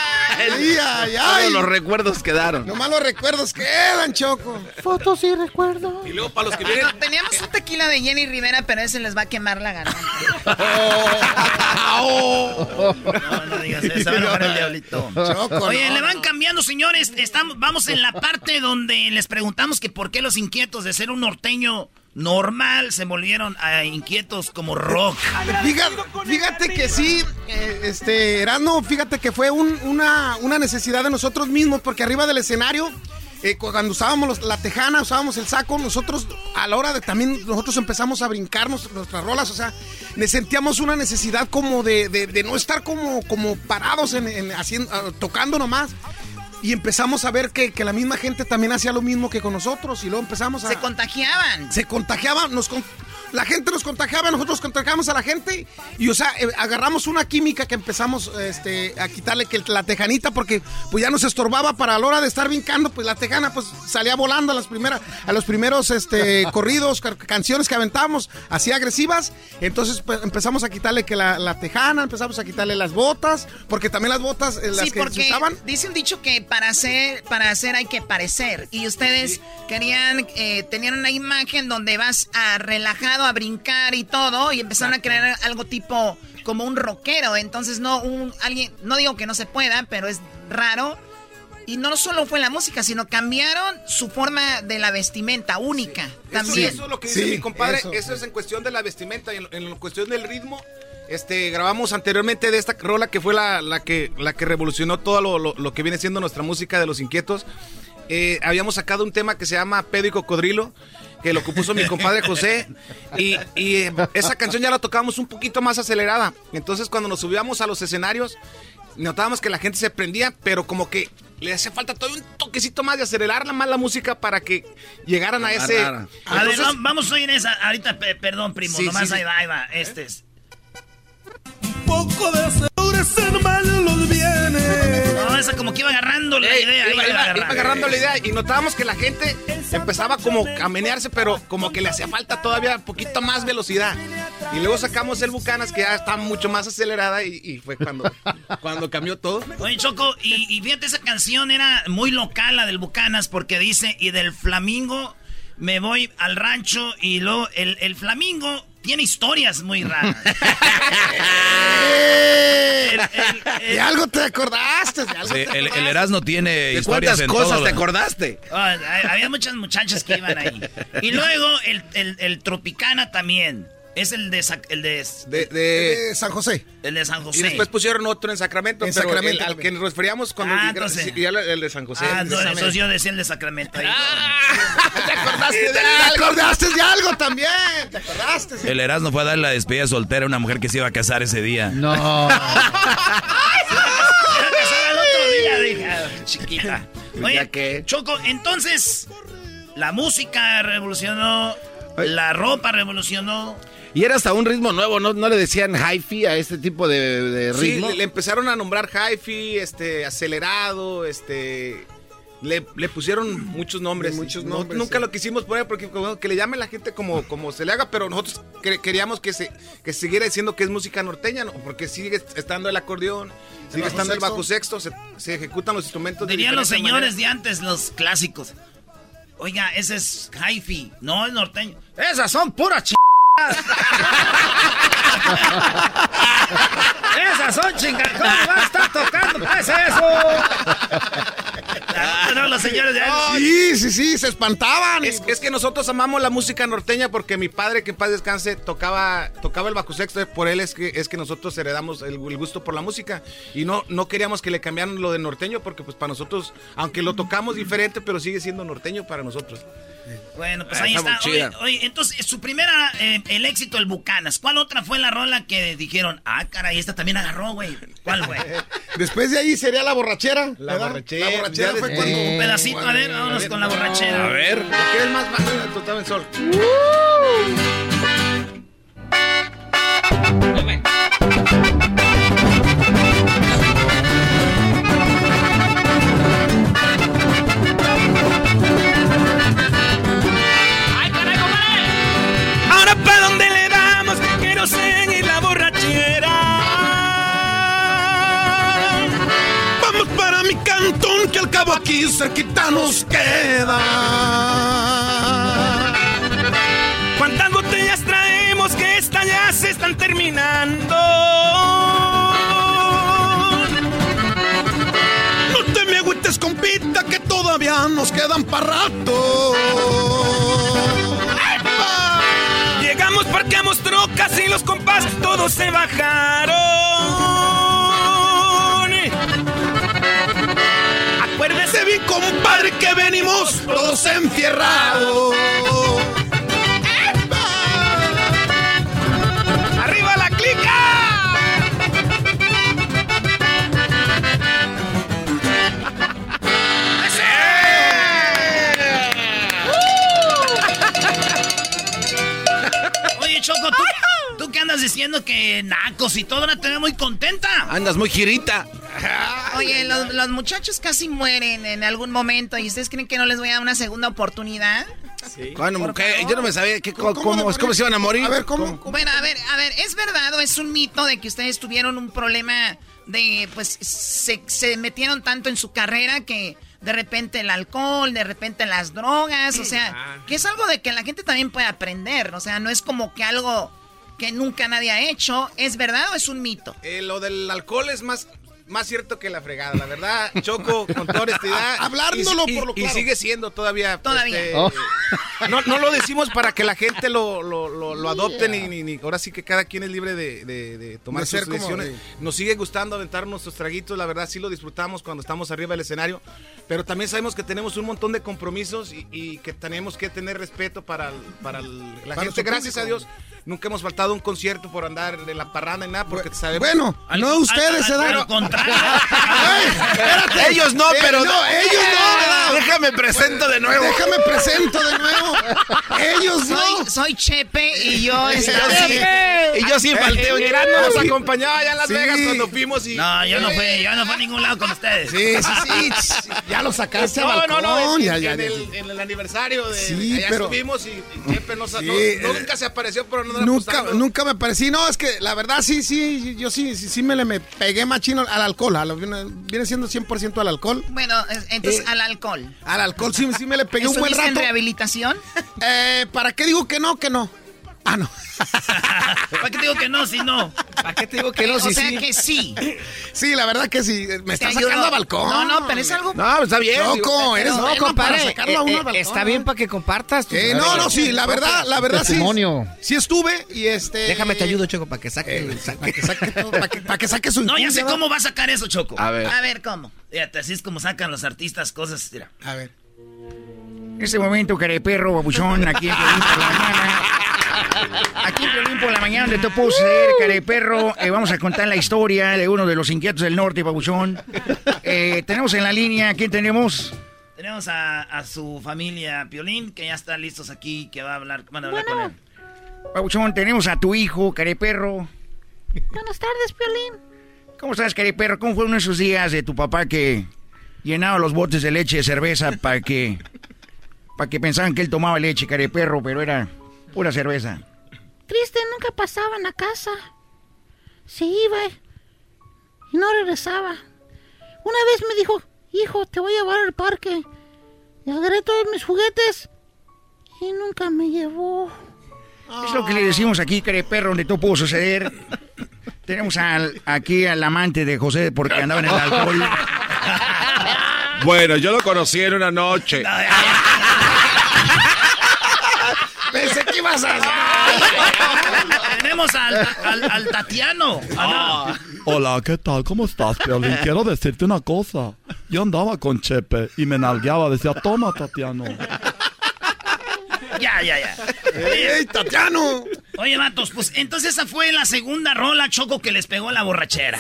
[SPEAKER 32] Ay, ay,
[SPEAKER 6] los recuerdos quedaron.
[SPEAKER 32] Nomás los recuerdos quedan, Choco.
[SPEAKER 35] Fotos y recuerdos.
[SPEAKER 34] Y luego para los que vienen...
[SPEAKER 12] Teníamos un tequila de Jenny Rivera, pero ese les va a quemar la garganta. [laughs]
[SPEAKER 4] No, no digas eso, se va a el diablito.
[SPEAKER 32] Choco,
[SPEAKER 4] Oye,
[SPEAKER 32] no,
[SPEAKER 4] le van cambiando, señores. Estamos, vamos en la parte donde les preguntamos que por qué los inquietos de ser un norteño normal se volvieron a inquietos como rock.
[SPEAKER 32] Fíjate, fíjate que sí, eh, este, Erasmo, fíjate que fue un- una, una necesidad de nosotros mismos, porque arriba del escenario, eh, cu- cuando usábamos los- la tejana, usábamos el saco, nosotros a la hora de también, nosotros empezamos a brincarnos nuestras rolas, o sea, sentíamos una necesidad como de, de- de no estar como, como parados en, en haciendo, tocando nomás. Y empezamos a ver que, que la misma gente también hacía lo mismo que con nosotros. Y luego empezamos a.
[SPEAKER 12] Se contagiaban.
[SPEAKER 32] Se contagiaban, nos con- la gente nos contagiaba, nosotros contagiamos a la gente y o sea, eh, agarramos una química que empezamos este, a quitarle que la tejanita porque pues ya nos estorbaba para a la hora de estar brincando, pues la tejana pues salía volando a las primeras a los primeros este [laughs] corridos, ca- canciones que aventábamos así agresivas, entonces pues, empezamos a quitarle que la, la tejana, empezamos a quitarle las botas, porque también las botas eh, las
[SPEAKER 12] Sí,
[SPEAKER 32] que se
[SPEAKER 12] porque
[SPEAKER 32] usaban
[SPEAKER 12] dice un dicho que para hacer, para hacer hay que parecer. Y ustedes querían, eh, tenían una imagen donde vas a relajado, a brincar y todo, y empezaron a crear algo tipo como un rockero. Entonces no un alguien, no digo que no se pueda, pero es raro. Y no solo fue la música, sino cambiaron su forma de la vestimenta única.
[SPEAKER 34] Eso,
[SPEAKER 12] También.
[SPEAKER 34] eso es lo que dice
[SPEAKER 32] Sí,
[SPEAKER 34] mi compadre,
[SPEAKER 32] eso.
[SPEAKER 34] eso. es en cuestión de la vestimenta y en, en cuestión del ritmo. Este, grabamos anteriormente de esta rola que fue la, la que, la que revolucionó todo lo, lo- lo que viene siendo nuestra música de los inquietos. Eh, habíamos sacado un tema que se llama Pedo y Cocodrilo, que lo compuso mi compadre José. Y, y, eh, esa canción ya la tocábamos un poquito más acelerada. Entonces cuando nos subíamos a los escenarios, notábamos que la gente se prendía, pero como que le hacía falta todo un toquecito más de acelerarla más la música para que llegaran a ese...
[SPEAKER 6] Agarrara.
[SPEAKER 4] A ver,
[SPEAKER 34] Entonces-
[SPEAKER 4] va- vamos a oír esa. Ahorita, pe- perdón, primo.
[SPEAKER 34] Sí,
[SPEAKER 4] nomás
[SPEAKER 34] sí, sí.
[SPEAKER 4] ahí va, ahí va. Este es.
[SPEAKER 1] poco de seguros en los bienes.
[SPEAKER 4] No, esa como que iba agarrando la
[SPEAKER 34] Ey,
[SPEAKER 4] idea.
[SPEAKER 34] iba, iba-
[SPEAKER 4] agarrando.
[SPEAKER 34] iba agarrando la idea y notábamos que la gente empezaba como a menearse, pero como que le hacía falta todavía un poquito más velocidad. Y luego sacamos el Bucanas que ya está mucho más acelerada y, y fue cuando, [laughs] cuando cambió todo.
[SPEAKER 4] Oye, Choco, y, y fíjate, esa canción era muy local, la del Bucanas, porque dice, y del Flamingo me voy al rancho, y luego el, el Flamingo tiene historias muy raras. [laughs] El- el- el-
[SPEAKER 32] de algo te acordaste, de algo
[SPEAKER 5] Sí,
[SPEAKER 32] te
[SPEAKER 5] el. Erasmo tiene
[SPEAKER 6] ¿De
[SPEAKER 5] historias
[SPEAKER 6] cuántas
[SPEAKER 5] en
[SPEAKER 6] cosas
[SPEAKER 5] todo
[SPEAKER 6] te acordaste?
[SPEAKER 4] Había muchas muchachas que iban ahí. Y luego el, el- el Tropicana también. Es el de, el de,
[SPEAKER 34] De, de-
[SPEAKER 32] San José.
[SPEAKER 4] el de San José.
[SPEAKER 34] y después pusieron otro en Sacramento,
[SPEAKER 32] En
[SPEAKER 34] pero
[SPEAKER 32] Sacramento
[SPEAKER 34] el- al que nos referíamos cuando
[SPEAKER 4] Ah, entonces.
[SPEAKER 34] ya el de San José.
[SPEAKER 4] Ah, no, eso yo decía el de Sacramento. ahí. [laughs]
[SPEAKER 34] ¿Te acordaste de
[SPEAKER 32] Te
[SPEAKER 34] algo?
[SPEAKER 32] acordaste de algo también. Te acordaste. sí.
[SPEAKER 5] El Erasmo fue a dar la despedida soltera a una mujer que se iba a casar ese día.
[SPEAKER 11] No. [laughs] [laughs]
[SPEAKER 4] Ah, chiquita. Oye,
[SPEAKER 6] ¿Ya qué?
[SPEAKER 4] Choco, entonces, la música revolucionó, la ropa revolucionó.
[SPEAKER 6] Y era hasta un ritmo nuevo, ¿no? ¿No le decían hi-fi a este tipo de, de
[SPEAKER 34] Sí,
[SPEAKER 6] ritmo?
[SPEAKER 34] le, le empezaron a nombrar hi-fi, este, acelerado, este... Le, le pusieron muchos nombres.
[SPEAKER 32] Muchos
[SPEAKER 34] No-
[SPEAKER 32] nombres,
[SPEAKER 34] nunca
[SPEAKER 32] sí.
[SPEAKER 34] lo quisimos poner porque que le llame la gente como, como se le haga, pero nosotros queríamos que se que siguiera diciendo que es música norteña, ¿no? porque sigue estando el acordeón, sigue estando el bajo sexto, se, se ejecutan los instrumentos de
[SPEAKER 4] Dirían los señores de antes, los clásicos. Oiga, ese es hi-fi, no es norteño. Esas son puras ch... Esas son chingadas. ¿Cómo va a estar tocando? ¿Qué es eso? No, los señores.
[SPEAKER 32] Sí, sí, sí, se espantaban.
[SPEAKER 34] Es, es que nosotros amamos la música norteña porque mi padre, que en paz descanse, tocaba, tocaba el bajo sexto. Por él es que, es que nosotros heredamos el, el gusto por la música. Y no, no queríamos que le cambiaran lo de norteño porque pues para nosotros, aunque lo tocamos diferente, pero sigue siendo norteño para nosotros.
[SPEAKER 4] Bueno, pues
[SPEAKER 34] Ah,
[SPEAKER 4] ahí
[SPEAKER 34] está
[SPEAKER 4] Oye, oye, entonces, su primera, eh, el éxito, el Bucanas. ¿Cuál otra fue la rola que dijeron, ah, caray, esta también agarró, güey? ¿Cuál, güey? [laughs]
[SPEAKER 32] Después de ahí sería la borrachera.
[SPEAKER 34] La
[SPEAKER 32] ¿verdad?
[SPEAKER 34] borrachera,
[SPEAKER 32] La borrachera fue
[SPEAKER 34] de-
[SPEAKER 32] cuando.
[SPEAKER 4] Un pedacito, a ver, vámonos con la borrachera.
[SPEAKER 34] A ver, ¿qué es más bajo del total en sol?
[SPEAKER 27] Ahora
[SPEAKER 32] cantón, que al cabo aquí cerquita nos queda.
[SPEAKER 27] ¿Cuántas botellas traemos que estas ya se están terminando?
[SPEAKER 32] No te me agüites, compita, que todavía nos quedan para rato.
[SPEAKER 27] Llegamos, parqueamos trocas y los compas todos se bajaron.
[SPEAKER 32] Acuérdese bien, compadre, que venimos todos enfierrados.
[SPEAKER 27] ¡Arriba la clica!
[SPEAKER 4] Oye, Choco, ¿tú, tú qué andas diciendo que nacos y todo, ahora te veo muy contenta.
[SPEAKER 6] Andas muy girita.
[SPEAKER 12] Oye, los, los muchachos casi mueren en algún momento y ustedes creen que no les voy a dar una segunda oportunidad.
[SPEAKER 6] Bueno, ¿qué? Yo no me sabía que, cómo, cómo, cómo se iban a morir.
[SPEAKER 32] A ver, ¿cómo?
[SPEAKER 12] Bueno, a ver, a ver, ¿es verdad o es un mito de que ustedes tuvieron un problema de, pues, se, se metieron tanto en su carrera que de repente el alcohol, de repente las drogas, o sea, que es algo de que la gente también puede aprender, o sea, no es como que algo que nunca nadie ha hecho, ¿es verdad o es un mito?
[SPEAKER 34] Eh, lo del alcohol es más, más cierto que la fregada, la verdad. Choco, con toda honestidad. [laughs]
[SPEAKER 32] Hablándolo
[SPEAKER 34] y,
[SPEAKER 32] por lo
[SPEAKER 34] y
[SPEAKER 32] claro.
[SPEAKER 34] sigue siendo todavía.
[SPEAKER 12] Todavía.
[SPEAKER 34] este,
[SPEAKER 11] Oh. [laughs]
[SPEAKER 34] no, no lo decimos para que la gente lo, lo, lo, lo adopte, ni, ni, ni- Ahora sí que cada quien es libre de, de- de tomar
[SPEAKER 32] De
[SPEAKER 34] sus
[SPEAKER 32] como
[SPEAKER 34] decisiones.
[SPEAKER 32] de-
[SPEAKER 34] Nos sigue gustando aventar nuestros traguitos, la verdad sí lo disfrutamos cuando estamos arriba del escenario. Pero también sabemos que tenemos un montón de compromisos y, y que tenemos que tener respeto para, el- para el- la
[SPEAKER 32] Para
[SPEAKER 34] gente. Gracias a. Dios, nunca hemos faltado a un concierto por andar en la parranda ni nada, porque sabemos.
[SPEAKER 32] Bueno, no ustedes se dan.
[SPEAKER 4] Al.
[SPEAKER 6] Ellos no, pero
[SPEAKER 32] no, ellos no, ¿verdad?
[SPEAKER 6] Déjame presento de nuevo.
[SPEAKER 32] Déjame presento de nuevo. Ellos no.
[SPEAKER 12] Soy, soy Chepe y yo...
[SPEAKER 6] Y yo sí, y yo sí falté.
[SPEAKER 34] Eh, Gerardo nos acompañaba allá en Las
[SPEAKER 32] Sí.
[SPEAKER 34] Vegas cuando fuimos y.
[SPEAKER 4] No, yo no fui, yo no fui a ningún lado con ustedes.
[SPEAKER 32] Sí, sí, sí. Ya lo sacaste al
[SPEAKER 34] No,
[SPEAKER 32] balcón.
[SPEAKER 34] no, no, en,
[SPEAKER 32] ya, ya,
[SPEAKER 34] el, en el aniversario de
[SPEAKER 32] Sí,
[SPEAKER 34] allá
[SPEAKER 32] pero-
[SPEAKER 34] estuvimos y, y Chepe no,
[SPEAKER 32] Sí,
[SPEAKER 34] no-
[SPEAKER 32] eh,
[SPEAKER 34] no, nunca se apareció, pero no
[SPEAKER 32] Nunca, nunca me parecí. No, es que la verdad sí, sí, yo sí, sí, sí me le me pegué machino al alcohol. a viene, siendo 100% al alcohol.
[SPEAKER 12] Bueno, es- entonces
[SPEAKER 32] Eh,
[SPEAKER 12] al alcohol.
[SPEAKER 32] Al alcohol sí, sí me le pegué un buen
[SPEAKER 12] ¿Estuviste en
[SPEAKER 32] rato.
[SPEAKER 12] rehabilitación?
[SPEAKER 32] Eh, ¿Para qué digo que no, que no? Ah, no. [laughs]
[SPEAKER 4] ¿Para qué te digo que no, si no?
[SPEAKER 27] ¿Para qué te digo que no?
[SPEAKER 12] o
[SPEAKER 27] Si
[SPEAKER 12] sea
[SPEAKER 27] sí.
[SPEAKER 12] que sí. [laughs]
[SPEAKER 32] Sí, la verdad que sí. Me está
[SPEAKER 12] Te
[SPEAKER 32] sacando
[SPEAKER 12] ayudó.
[SPEAKER 32] al balcón.
[SPEAKER 12] No, no, pero es algo...
[SPEAKER 6] No, pues está bien.
[SPEAKER 32] Loco,
[SPEAKER 6] digo,
[SPEAKER 32] eres bueno
[SPEAKER 27] No, compadre,
[SPEAKER 32] para sacarlo a uno
[SPEAKER 27] eh, eh,
[SPEAKER 32] balcón.
[SPEAKER 27] está bien para que compartas. tus-
[SPEAKER 32] Eh, no, no, sí, la verdad, la verdad sí.
[SPEAKER 11] Testimonio.
[SPEAKER 32] Sí estuve y este.
[SPEAKER 27] Déjame te ayudo, Choco, para que saque.
[SPEAKER 32] Eh, para que saque todo, para que, para que saque su [laughs]
[SPEAKER 4] No, ya sé cómo va a sacar eso, Choco.
[SPEAKER 6] A ver.
[SPEAKER 12] A ver, ¿cómo?
[SPEAKER 4] Fíjate, así es como sacan los artistas cosas. Mira.
[SPEAKER 32] A ver.
[SPEAKER 27] En este momento, careperro, babuchón, aquí en la mañana. Aquí en Piolín por la mañana, donde te puedo suceder, careperro. Eh, vamos a contar la historia de uno de los inquietos del norte, babuchón. Eh, tenemos en la línea, ¿quién tenemos?
[SPEAKER 4] Tenemos a, a su familia Piolín, que ya están listos aquí, que va a hablar, van a hablar con él.
[SPEAKER 27] Babuchón, tenemos a tu hijo, careperro.
[SPEAKER 36] Buenas tardes, Piolín.
[SPEAKER 27] ¿Cómo estás, careperro? ¿Cómo fue uno de esos días de tu papá que llenaba los botes de leche de cerveza para que... para que pensaban que él tomaba leche, careperro, pero era pura cerveza?
[SPEAKER 36] Kristen nunca pasaba en la casa. Se iba y no regresaba. Una vez me dijo, hijo, te voy a llevar al parque. Y agarré todos mis juguetes y nunca me llevó.
[SPEAKER 27] Es lo que le decimos aquí, careperro, donde todo pudo suceder. [laughs] Tenemos al, aquí al amante de José porque andaba en el alcohol.
[SPEAKER 6] Bueno, yo lo conocí en una noche. [laughs]
[SPEAKER 27] Pensé que ibas a... [laughs]
[SPEAKER 4] Tenemos al, al, al Tatiano.
[SPEAKER 37] Ah. Hola, ¿qué tal? ¿Cómo estás, Piolín? Quiero decirte una cosa. Yo andaba con Chepe y me nalgueaba. Decía, toma, Tatiano.
[SPEAKER 4] Ya, ya, ya.
[SPEAKER 32] ¡Ey, Tatiano!
[SPEAKER 4] Oye, vatos, pues entonces esa fue la segunda rola, Choco, que les pegó la borrachera.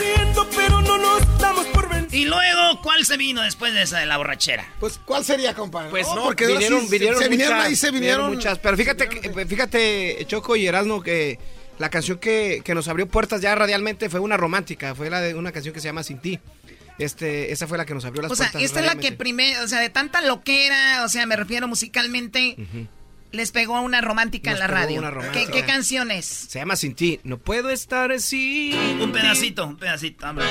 [SPEAKER 9] pero no nos damos por
[SPEAKER 4] Y luego, ¿cuál se vino después de esa de la borrachera?
[SPEAKER 32] Pues, ¿cuál sería, compadre?
[SPEAKER 38] Pues no,
[SPEAKER 32] porque
[SPEAKER 38] vinieron,
[SPEAKER 32] sí
[SPEAKER 38] vinieron,
[SPEAKER 32] se vinieron
[SPEAKER 38] muchas,
[SPEAKER 32] ahí, se vinieron.
[SPEAKER 38] muchas. Pero fíjate, que- fíjate, Choco y Erasmo, que la canción que, que nos abrió puertas ya radialmente fue una romántica, fue la de una canción que se llama Sin ti. Este, esa fue la que nos abrió las
[SPEAKER 12] O sea,
[SPEAKER 38] puertas.
[SPEAKER 12] esta es la que primero, o sea, de tanta loquera, o sea, me refiero musicalmente, les pegó una romántica
[SPEAKER 38] Nos
[SPEAKER 12] en la radio.
[SPEAKER 38] una
[SPEAKER 12] ¿Qué,
[SPEAKER 38] romántica.
[SPEAKER 12] qué canción es?
[SPEAKER 38] Se llama Sin ti. No puedo estar sin
[SPEAKER 4] Un pedacito, un pedacito, vámonos.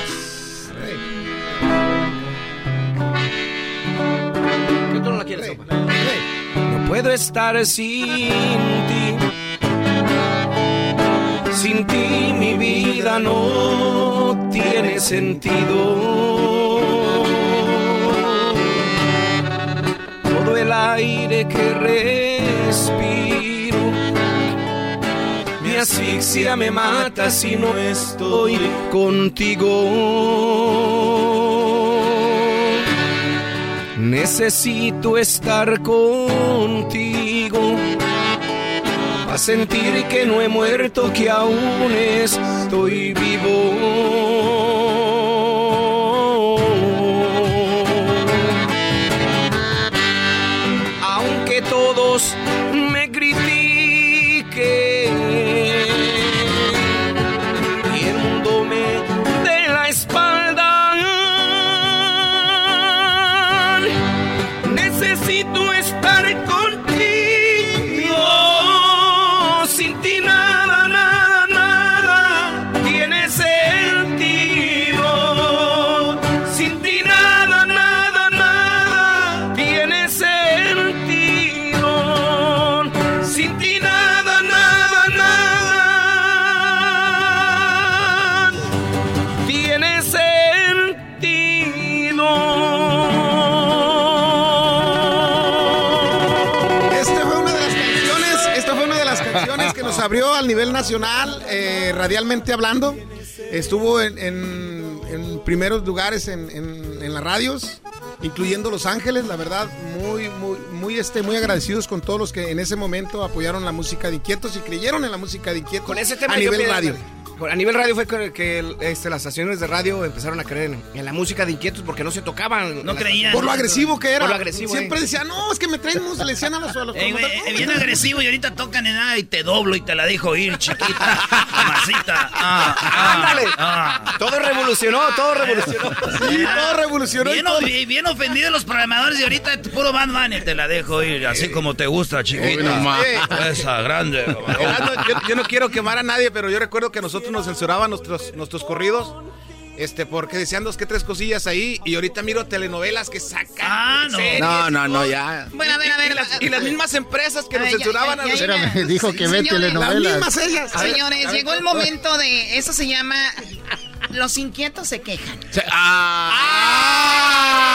[SPEAKER 38] ¿Qué tú no la quieres? No puedo estar sin ti. Sin ti mi vida no tiene sentido. El aire que respiro mi asfixia me mata si no estoy contigo. Necesito estar contigo a sentir que no he muerto, que aún estoy vivo.
[SPEAKER 32] Nacional, eh, radialmente hablando. Estuvo en, en- en primeros lugares en, las radios, incluyendo Los Ángeles. La verdad, muy, muy, muy, este, muy agradecidos con todos los que en ese momento apoyaron la música de Inquietos y creyeron en la música de Inquietos
[SPEAKER 38] Con ese tema
[SPEAKER 32] a nivel radio.
[SPEAKER 38] A nivel radio fue que, que, este, las estaciones de radio empezaron a creer en, en la música de inquietos porque no se tocaban.
[SPEAKER 4] No creían.
[SPEAKER 32] Por lo agresivo que era.
[SPEAKER 38] Por lo agresivo.
[SPEAKER 32] Siempre
[SPEAKER 38] eh.
[SPEAKER 32] decían, no, es que me traen música, le decían a los, a los
[SPEAKER 4] eh,
[SPEAKER 32] "No,
[SPEAKER 4] bien agresivo y ahorita tocan en nada y te doblo y te la dejo ir, chiquita. [laughs] Mamacita. Ah, ah,
[SPEAKER 38] Ándale.
[SPEAKER 4] ah.
[SPEAKER 38] Todo revolucionó, todo revolucionó.
[SPEAKER 32] Sí, todo revolucionó. y
[SPEAKER 4] Bien,
[SPEAKER 32] todo.
[SPEAKER 4] bien, ofendidos los programadores y ahorita puro Bad Bunny te la dejo ir, así como te gusta, chiquita. Esa, grande.
[SPEAKER 34] Yo, yo no quiero quemar a nadie, pero yo recuerdo que a nosotros nos censuraban nuestros, nuestros corridos. Este, porque decían dos que tres cosillas ahí. Y ahorita miro telenovelas que sacan.
[SPEAKER 4] Ah, no.
[SPEAKER 34] series.
[SPEAKER 6] No, no, no, ya.
[SPEAKER 12] Bueno, a ver, a ver.
[SPEAKER 34] Y las, y las mismas empresas que
[SPEAKER 12] A
[SPEAKER 34] nos
[SPEAKER 12] ver, ya,
[SPEAKER 34] censuraban
[SPEAKER 12] ya,
[SPEAKER 34] a
[SPEAKER 12] ya,
[SPEAKER 34] nosotros.
[SPEAKER 12] ya.
[SPEAKER 11] Espérame, dijo que ve
[SPEAKER 12] Señores,
[SPEAKER 32] Las
[SPEAKER 11] telenovelas.
[SPEAKER 32] mismas ellas.
[SPEAKER 34] A ver,
[SPEAKER 12] Señores,
[SPEAKER 34] a ver,
[SPEAKER 12] llegó el momento de. Eso se llama. Los inquietos se quejan.
[SPEAKER 6] Se- ah.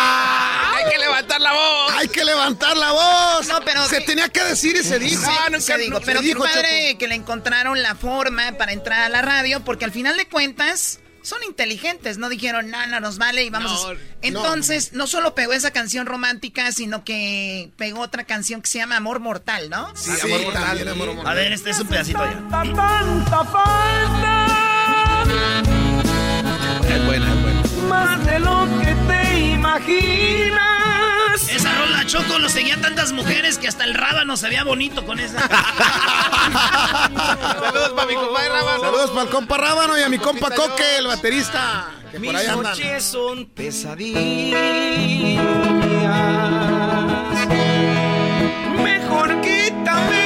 [SPEAKER 34] Hay que levantar la voz.
[SPEAKER 32] Hay que levantar la voz.
[SPEAKER 12] No, pero
[SPEAKER 32] se
[SPEAKER 12] que-
[SPEAKER 32] tenía que decir y se dijo.
[SPEAKER 12] Sí,
[SPEAKER 32] Ah, nunca-
[SPEAKER 12] se dijo,
[SPEAKER 32] no, se
[SPEAKER 12] pero qué
[SPEAKER 32] dijo,
[SPEAKER 12] padre
[SPEAKER 32] Choco.
[SPEAKER 12] que le encontraron la forma para entrar a la radio, porque al final de cuentas son inteligentes, no dijeron, no, no nos vale y vamos.
[SPEAKER 34] No,
[SPEAKER 12] a-". Entonces, no. solo pegó esa canción romántica, sino que pegó otra canción que se llama Amor Mortal, ¿no?
[SPEAKER 34] Sí,
[SPEAKER 32] Sí,
[SPEAKER 34] amor mortal.
[SPEAKER 32] también, amor mortal.
[SPEAKER 4] A ver, este es un pedacito ya.
[SPEAKER 9] tanta falta.
[SPEAKER 6] Es buena, es buena.
[SPEAKER 9] Más de lo que te imaginas.
[SPEAKER 4] Choco lo seguía tantas mujeres que hasta el rábano se veía bonito con esa. [laughs]
[SPEAKER 34] Saludos para mi compadre Rábano.
[SPEAKER 32] Saludos para el compa Rábano y a mi compa Coque, el baterista. Que por
[SPEAKER 38] Mis
[SPEAKER 32] ahí andan.
[SPEAKER 38] noches son pesadillas. Mejor quítame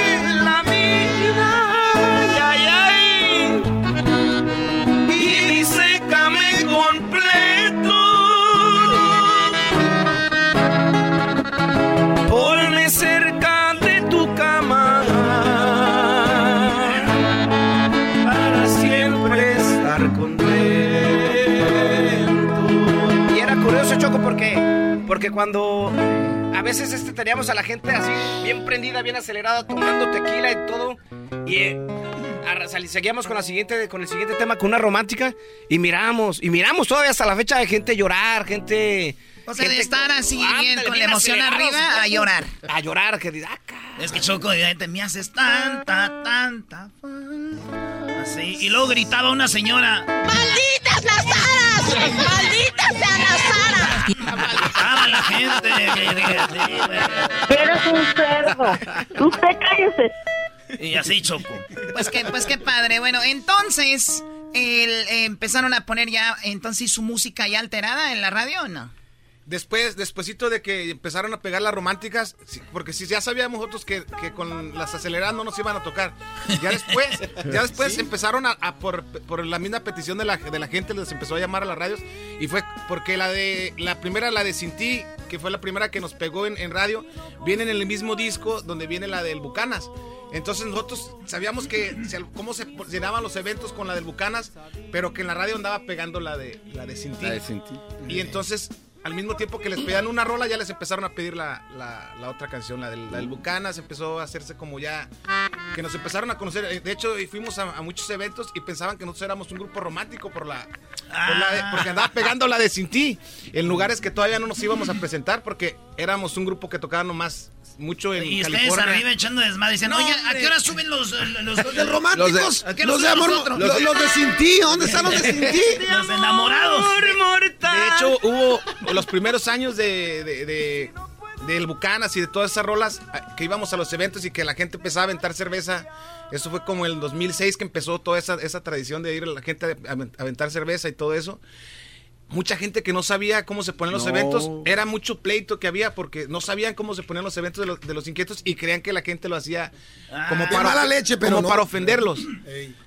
[SPEAKER 38] porque cuando a veces este, teníamos a la gente así, bien prendida, bien acelerada, tomando tequila y todo, y eh, seguíamos con, la siguiente, con el siguiente tema, con una romántica, y miramos, y miramos todavía hasta la fecha de gente llorar, gente...
[SPEAKER 12] O sea, de estar así bien,
[SPEAKER 38] ándale,
[SPEAKER 12] con la
[SPEAKER 38] bien
[SPEAKER 12] emoción arriba, a llorar.
[SPEAKER 38] A llorar, que diga, "Ah,
[SPEAKER 4] Es que Choco, repente, me haces tanta, tanta. Así. Y luego gritaba una señora.
[SPEAKER 9] ¡Malditas las aras! ¡Malditas sean las aras!
[SPEAKER 4] Gritaba la gente.
[SPEAKER 39] Eres un cerdo. Usted cállese.
[SPEAKER 4] Y así, Choco.
[SPEAKER 12] Pues que, pues qué padre. Bueno, entonces, el, eh, empezaron a poner ya, entonces, su música ya alterada en la radio, ¿o no?
[SPEAKER 34] Después, despuesito de que empezaron a pegar las románticas, porque si ya sabíamos nosotros que, que con las aceleradas no nos iban a tocar. Ya después, ya [laughs] después empezaron a, a por, por la misma petición de la, de la gente, les empezó a llamar a las radios. Y fue porque la de la primera, la de Sin Ti, que fue la primera que nos pegó en, en radio, viene en el mismo disco donde viene la del Bucanas. Entonces nosotros sabíamos que cómo se llenaban los eventos con la del Bucanas, pero que en la radio andaba pegando la de la de.
[SPEAKER 6] La de Sin Ti.
[SPEAKER 34] Y entonces, al mismo tiempo que les pedían una rola, ya les empezaron a pedir la, la- la otra canción, la del, la del Bucanas. Empezó a hacerse como ya. Que nos empezaron a conocer. Eh, De hecho, fuimos a, a muchos eventos y pensaban que nosotros éramos un grupo romántico por la. por la de- porque andaba pegando la de Sin Ti en lugares que todavía no nos íbamos a presentar porque éramos un grupo que tocaba nomás mucho en
[SPEAKER 4] Y ustedes
[SPEAKER 34] California.
[SPEAKER 4] arriba echando desmadre. Dicen,
[SPEAKER 34] No,
[SPEAKER 4] oye, ¿a qué hora suben los, los, los,
[SPEAKER 32] de románticos,
[SPEAKER 4] ¿A qué hora
[SPEAKER 32] los de
[SPEAKER 4] suben
[SPEAKER 32] amor, los, los de sin ti, ¿dónde están los de sin ti? [laughs]
[SPEAKER 4] Los enamorados.
[SPEAKER 34] De hecho, hubo los primeros años de, de, de- del Bucanas y de todas esas rolas que íbamos a los eventos y que la gente empezaba a aventar cerveza. Eso fue como el 2006 que empezó toda esa, esa tradición de ir a la gente a aventar cerveza y todo eso. Mucha gente que no sabía cómo se ponían los
[SPEAKER 6] No.
[SPEAKER 34] eventos, era mucho pleito que había porque no sabían cómo se ponían los eventos de los, de los inquietos y creían que la gente lo hacía como
[SPEAKER 32] Ah. De
[SPEAKER 34] para,
[SPEAKER 32] mala leche, pero
[SPEAKER 34] como
[SPEAKER 32] no.
[SPEAKER 34] para ofenderlos.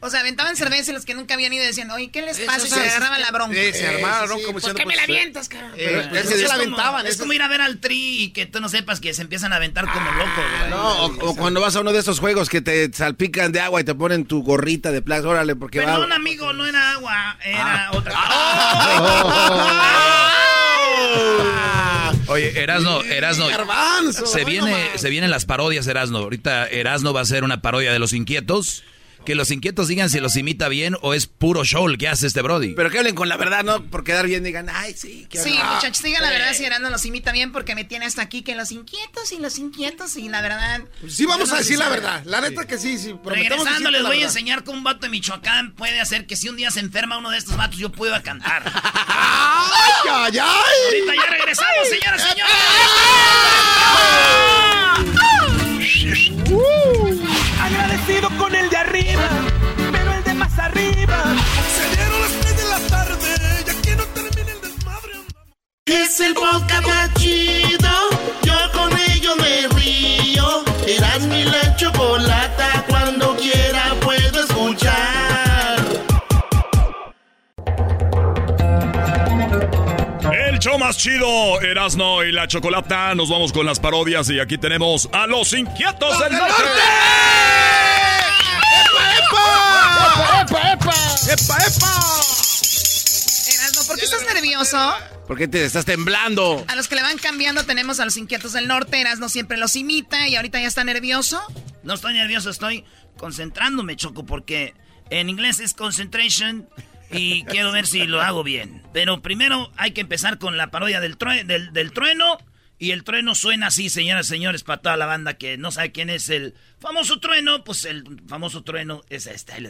[SPEAKER 12] O sea, aventaban cerveza y los que nunca habían ido decían, oye, ¿qué les pasa? Y se
[SPEAKER 34] sí,
[SPEAKER 12] agarraban la bronca.
[SPEAKER 34] sí, se armaba la bronca como
[SPEAKER 12] ¿Por
[SPEAKER 34] diciendo,
[SPEAKER 12] qué me la
[SPEAKER 34] pues,
[SPEAKER 12] avientas, cara?
[SPEAKER 34] Eh,
[SPEAKER 4] Pero,
[SPEAKER 34] es
[SPEAKER 4] pues,
[SPEAKER 34] que se la
[SPEAKER 4] como-
[SPEAKER 34] aventaban.
[SPEAKER 4] Es como ir a ver al tri y que tú no sepas que se empiezan a aventar como locos. güey.
[SPEAKER 6] No, o, o cuando vas a uno de esos juegos que te salpican de agua y te ponen tu gorrita de plástico, órale, porque va.
[SPEAKER 4] Perdón, amigo, no era agua, era otra [laughs] [laughs]
[SPEAKER 5] Oye, Erasno, Erasno.
[SPEAKER 32] Garbanzo,
[SPEAKER 5] Se viene, se vienen las parodias, Erasno. Ahorita Erasno va a hacer una parodia de los inquietos. Que los inquietos digan si los imita bien o es puro show el que hace este Brody.
[SPEAKER 6] Pero que hablen con la verdad, ¿no? Por quedar bien, digan, ay, sí, qué
[SPEAKER 12] Sí,
[SPEAKER 6] Ah,
[SPEAKER 12] muchachos, digan la
[SPEAKER 6] sí.
[SPEAKER 12] verdad si Erasmo los imita bien porque me tiene hasta aquí que los inquietos y los inquietos y la verdad...
[SPEAKER 32] Sí, vamos
[SPEAKER 12] no
[SPEAKER 32] a decir la verdad. La neta que sí, sí. Prometemos
[SPEAKER 4] Regresando, les voy a enseñar cómo un vato de Michoacán puede hacer que si un día se enferma uno de estos vatos, yo pueda cantar. [laughs]
[SPEAKER 32] ¡Ay, ay, ay!
[SPEAKER 4] Ahorita ya regresamos, señoras y señores.
[SPEAKER 1] Es el podcast más chido. Yo con ello me río. Eras mi la chocolata. Cuando quiera puedo escuchar.
[SPEAKER 2] El show más chido, Erasno y la Chocolata. Nos vamos con las parodias y aquí tenemos a los inquietos del norte.
[SPEAKER 32] ¡Epa, epa! ¡Epa, epa!
[SPEAKER 12] Erasmo, ¿por qué estás nervioso?
[SPEAKER 6] ¿Por qué te estás temblando?
[SPEAKER 12] A los que le van cambiando tenemos a los inquietos del norte, Erasmo siempre los imita y ahorita ya está nervioso.
[SPEAKER 4] No estoy nervioso, estoy concentrándome, Choco, porque en inglés es concentration y quiero ver si lo hago bien. Pero primero hay que empezar con la parodia del, true- del, del trueno. Y el trueno suena así, señoras y señores, para toda la banda que no sabe quién es el famoso trueno. Pues el famoso trueno es este. [clears throat]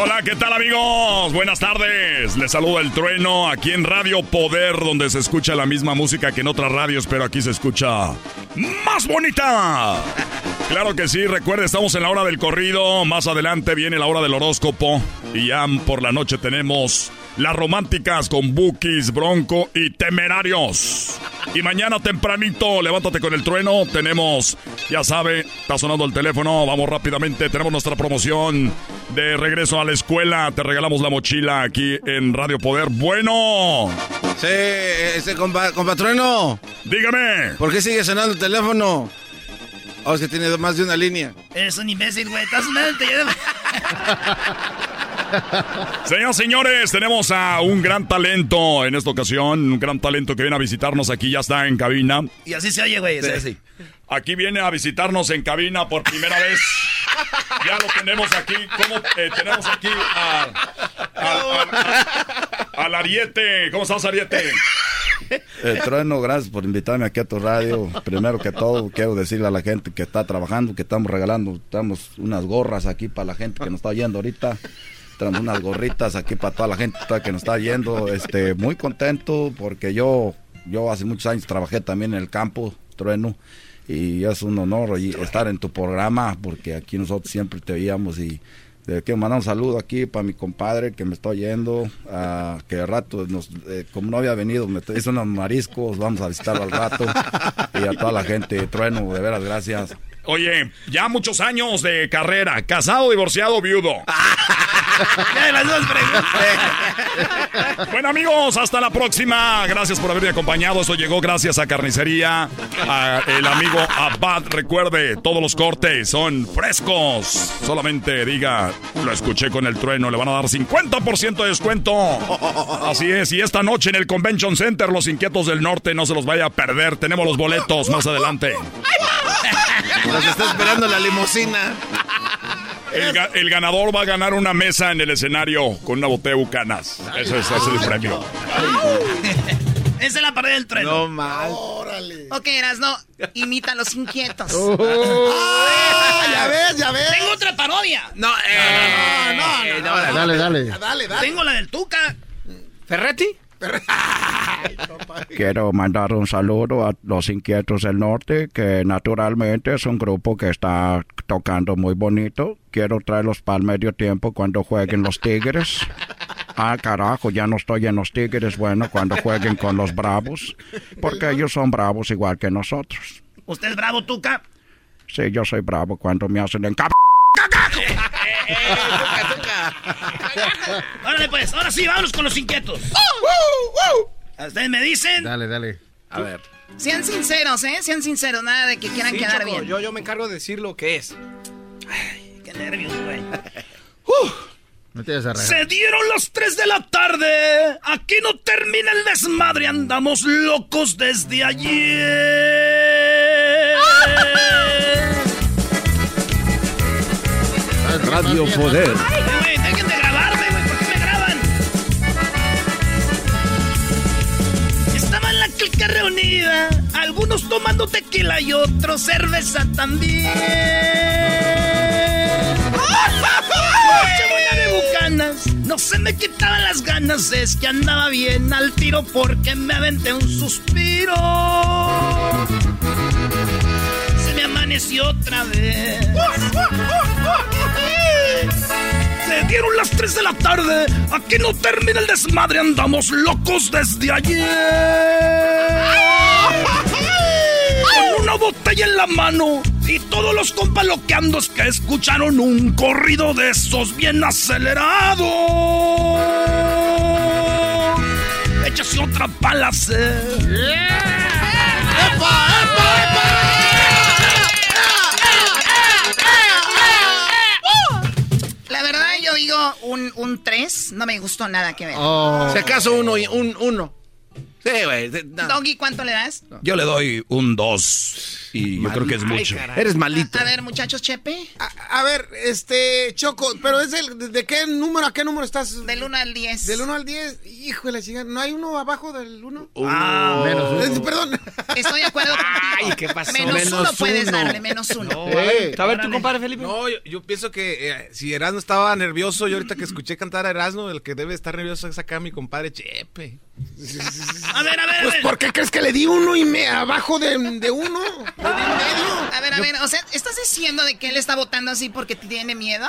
[SPEAKER 2] Hola, ¿qué tal amigos? Buenas tardes. Les saluda el trueno aquí en Radio Poder, donde se escucha la misma música que en otras radios, pero aquí se escucha más bonita. Claro que sí, recuerde, estamos en la hora del corrido, más adelante viene la hora del horóscopo y ya por la noche tenemos las románticas con Bookies, Bronco y Temerarios. Y mañana tempranito, levántate con el trueno, tenemos, ya sabe, está sonando el teléfono, vamos rápidamente, tenemos nuestra promoción de regreso a la escuela, te regalamos la mochila aquí en Radio Poder. Bueno.
[SPEAKER 6] Sí, ese compa, compatrueno.
[SPEAKER 2] Dígame.
[SPEAKER 6] ¿Por qué sigue sonando el teléfono? Oh, es que tiene más de una línea.
[SPEAKER 4] Eres un imbécil, güey. Estás sonando el teléfono. [laughs] [laughs]
[SPEAKER 2] Señoras señores, tenemos a un gran talento en esta ocasión, un gran talento que viene a visitarnos aquí, ya está en cabina.
[SPEAKER 4] Y así se oye, güey. así.
[SPEAKER 2] Aquí viene a visitarnos en cabina por primera vez. Ya lo tenemos aquí. ¿Cómo eh, tenemos aquí a, a- a- al Ariete? ¿Cómo estás, Ariete?
[SPEAKER 37] Eh, Trueno, gracias por invitarme aquí a tu radio. Primero que todo, quiero decirle a la gente que está trabajando, que estamos regalando, estamos unas gorras aquí para la gente que nos está oyendo ahorita. Tenemos unas gorritas aquí para toda la gente que nos está yendo. Este, muy contento porque yo, yo hace muchos años trabajé también en el campo, Trueno, y es un honor y estar en tu programa porque aquí nosotros siempre te veíamos y le quiero mandar un saludo aquí para mi compadre que me está oyendo, ah, que de rato, nos, eh, como no había venido, me hizo unos mariscos, vamos a visitarlo al rato. Y a toda la gente, Trueno, de veras, gracias.
[SPEAKER 2] Oye, ya muchos años de carrera, casado, divorciado, viudo. [laughs] Bueno amigos, hasta la próxima. Gracias por haberme acompañado. Esto llegó gracias a Carnicería, a el amigo Abad. Recuerde, todos los cortes son frescos. Solamente diga, lo escuché con el trueno, le van a dar 50% de descuento. Así es, y esta noche en el Convention Center, los inquietos del norte, no se los vaya a perder. Tenemos los boletos más adelante.
[SPEAKER 6] Nos está esperando la limusina.
[SPEAKER 2] El, ga- el ganador va a ganar una mesa en el escenario con una botella de bucanas. Eso es, ese es el premio. [laughs]
[SPEAKER 4] Esa es la pared del tren.
[SPEAKER 6] No mal.
[SPEAKER 12] Ok, Erasno, imita a los inquietos.
[SPEAKER 32] Ah, ya ves, ya ves.
[SPEAKER 4] Tengo otra parodia.
[SPEAKER 6] No, eh, no, no, no,
[SPEAKER 11] Dale, dale.
[SPEAKER 32] Dale, dale.
[SPEAKER 4] Tengo la del Tuca.
[SPEAKER 38] ¿Ferretti? [laughs]
[SPEAKER 37] Quiero mandar un saludo a los Inquietos del Norte, que naturalmente es un grupo que está tocando muy bonito. Quiero traerlos para el medio tiempo cuando jueguen los Tigres. [laughs] Ah, carajo, ya no estoy en los Tigres. Bueno, cuando jueguen con los Bravos, porque ellos son bravos igual que nosotros.
[SPEAKER 4] ¿Usted es bravo, Tuca?
[SPEAKER 37] Sí, yo soy bravo cuando me hacen en [laughs] [laughs]
[SPEAKER 4] Órale, pues, ahora sí, vámonos con los inquietos. Ustedes me dicen.
[SPEAKER 11] Dale, dale.
[SPEAKER 6] A ver.
[SPEAKER 12] Sean sinceros, ¿eh? Sean sinceros, nada de que quieran
[SPEAKER 38] Sí,
[SPEAKER 12] quedar
[SPEAKER 38] Choco,
[SPEAKER 12] bien.
[SPEAKER 38] Yo, yo me encargo de decir lo que es.
[SPEAKER 4] Qué nervios, güey. [laughs]
[SPEAKER 11] No te.
[SPEAKER 4] Se dieron las 3 de la tarde. Aquí no termina el desmadre. Andamos locos desde ayer. [laughs]
[SPEAKER 37] Radio Poder.
[SPEAKER 4] Reunida. Algunos tomando tequila y otros cerveza también. No se me quitaban las ganas. Es que andaba bien al tiro porque me aventé un suspiro. Se me amaneció otra vez. Se dieron las 3 de la tarde. Aquí no termina el desmadre. Andamos locos desde ayer. Con una botella en la mano. Y todos los compas loqueandos que escucharon un corrido de esos bien acelerado. Échase otra palacera.
[SPEAKER 12] La un, un 3. No me gustó nada que ver.
[SPEAKER 11] Oh.
[SPEAKER 6] Si acaso uno, y- un uno. Sí, güey. de- no.
[SPEAKER 12] Doggy, ¿cuánto le das?
[SPEAKER 5] Yo le doy un 2 y yo creo que es mucho.
[SPEAKER 6] Eres malito.
[SPEAKER 12] A ver, muchachos, Chepe.
[SPEAKER 32] A, a ver, este, Choco, pero es el, de, de qué número a qué número estás?
[SPEAKER 12] Del 1 al 10.
[SPEAKER 32] Del 1 al 10. Híjole, chingada, ¿no hay uno abajo del 1?
[SPEAKER 4] Ah,
[SPEAKER 11] Menos uno.
[SPEAKER 32] Perdón.
[SPEAKER 12] Estoy de acuerdo [laughs] contigo.
[SPEAKER 38] Ay, ¿qué pasó?
[SPEAKER 12] Menos,
[SPEAKER 6] Menos
[SPEAKER 12] uno puedes darle, menos uno.
[SPEAKER 38] No, a ver, a ver tu
[SPEAKER 12] Órale.
[SPEAKER 38] compadre Felipe.
[SPEAKER 34] No, yo, yo pienso que eh, si Erasmo estaba nervioso, yo ahorita que escuché cantar a Erasmo, el que debe estar nervioso es acá mi compadre Chepe.
[SPEAKER 4] A ver, a ver, a
[SPEAKER 32] Pues,
[SPEAKER 4] ver.
[SPEAKER 32] ¿por qué crees que le di uno y me abajo de, de uno? Medio.
[SPEAKER 12] A ver, a ver, o sea, ¿estás diciendo de que él está votando así porque tiene miedo?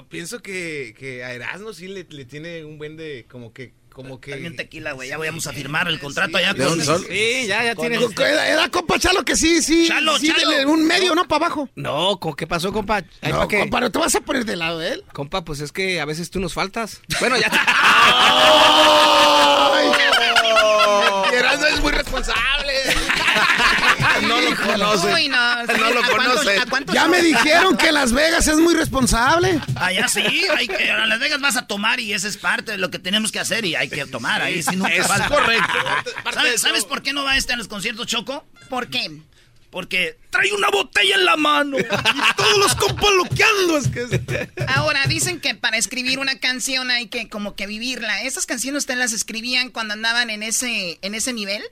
[SPEAKER 32] Yo pienso que, que a Erasmo sí le, le tiene un buen de como que como que
[SPEAKER 4] También tequila, güey. Ya vamos a firmar el contrato allá
[SPEAKER 32] ¿De
[SPEAKER 4] con.
[SPEAKER 32] sol?
[SPEAKER 38] Sí, ya, ya
[SPEAKER 4] este-
[SPEAKER 32] Era, era compa Chalo que sí, sí.
[SPEAKER 4] Chalo,
[SPEAKER 32] sí,
[SPEAKER 4] Chalo.
[SPEAKER 32] dele un medio, no para abajo.
[SPEAKER 38] No, ¿con qué pasó, compa? Ay,
[SPEAKER 32] No, compa, ¿no te vas a poner de lado de él?
[SPEAKER 38] Compa, pues es que a veces tú nos faltas. Bueno, ya. [laughs]
[SPEAKER 32] Erasmo es muy responsable.
[SPEAKER 38] No lo conoce.
[SPEAKER 12] Uy, no. [laughs]
[SPEAKER 38] No lo
[SPEAKER 12] ¿A cuántos-
[SPEAKER 38] conoce.
[SPEAKER 12] a cuántos
[SPEAKER 32] Ya
[SPEAKER 12] son?
[SPEAKER 32] me dijeron que Las Vegas es muy responsable.
[SPEAKER 4] Allá sí, hay que, a Las Vegas vas a tomar y esa es parte de lo que tenemos que hacer y hay que tomar ahí. Nunca
[SPEAKER 38] Es
[SPEAKER 4] falta.
[SPEAKER 38] correcto.
[SPEAKER 4] ¿Sabes, sabes por qué no va este a los conciertos, Choco?
[SPEAKER 12] ¿Por qué?
[SPEAKER 4] Porque trae una botella en la mano.
[SPEAKER 32] Y todos los compas loqueando. Es que
[SPEAKER 12] Ahora, dicen que para escribir una canción hay que como que vivirla. ¿Esas canciones ustedes las escribían cuando andaban en ese, en ese nivel?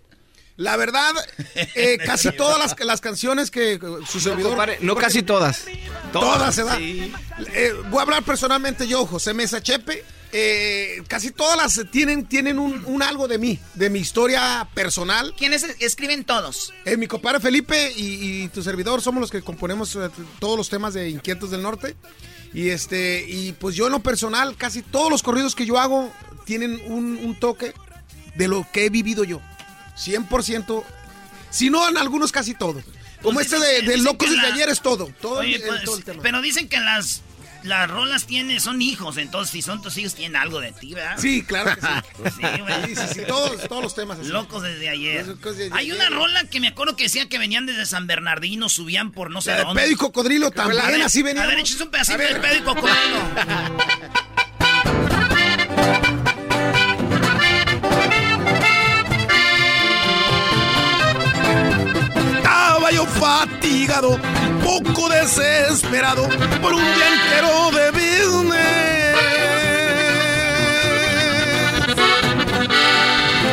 [SPEAKER 32] La verdad, eh, [laughs] casi todas las, las canciones que eh, su servidor...
[SPEAKER 38] no casi todas.
[SPEAKER 32] Todas, se da. Eh, voy a hablar personalmente yo, José Mesa Chepe. eh, casi todas las tienen, tienen un, un algo de mí, de mi historia personal.
[SPEAKER 12] ¿Quiénes escriben todos?
[SPEAKER 32] Eh, mi compadre Felipe y, y tu servidor somos los que componemos todos los temas de Inquietos del Norte. Y este, y pues yo en lo personal, casi todos los corridos que yo hago tienen un, un toque de lo que he vivido yo. 100%. Si no, en algunos casi todos. Como
[SPEAKER 4] Pues
[SPEAKER 32] este de,
[SPEAKER 4] que-
[SPEAKER 32] de
[SPEAKER 4] dicen
[SPEAKER 32] Locos desde
[SPEAKER 4] la-
[SPEAKER 32] ayer es todo. Todo,
[SPEAKER 4] Oye,
[SPEAKER 32] el-
[SPEAKER 4] pues,
[SPEAKER 32] todo el tema.
[SPEAKER 4] pero dicen que las, las rolas tienen, son hijos, entonces si son tus hijos tienen algo de ti, ¿verdad?
[SPEAKER 32] Sí, claro que sí. [laughs]
[SPEAKER 4] Sí.
[SPEAKER 32] Sí, sí, sí, todos, todos los temas. así.
[SPEAKER 4] Locos desde ayer.
[SPEAKER 32] Locos desde
[SPEAKER 4] Hay una rola que me acuerdo que decía que venían desde San Bernardino, subían por no sé
[SPEAKER 32] La de
[SPEAKER 4] dónde.
[SPEAKER 32] pedo y cocodrilo también,
[SPEAKER 4] ver,
[SPEAKER 32] así veníamos.
[SPEAKER 4] A ver, échese un pedacito de pedo y cocodrilo. [laughs]
[SPEAKER 32] fatigado, poco desesperado por un día entero de business.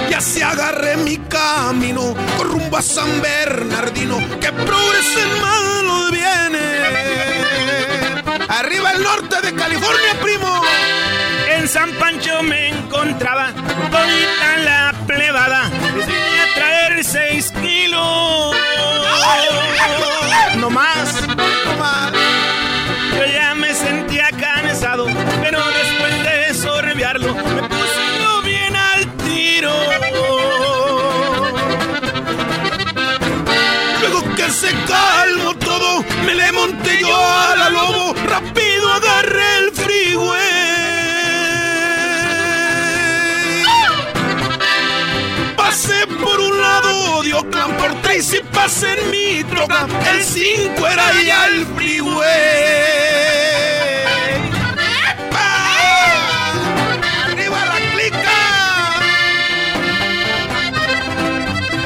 [SPEAKER 32] Y así agarré mi camino con rumbo a San Bernardino, que progresen malos viene. Arriba el norte de California, primo.
[SPEAKER 33] En San Pancho me encontraba bonita la plebada. Les vine a traer seis kilos. No más.
[SPEAKER 32] No más.
[SPEAKER 33] Yo ya me sentía cansado, pero después de sorbearlo me puse yo bien al tiro.
[SPEAKER 32] Luego que se calmó todo, me le monté yo a la lobo, rápido agarré el freeway. Oakland por Tracy, pasé en mi troca, el 5 era ya el freeway. ¡Epa! ¡Arriba la clica!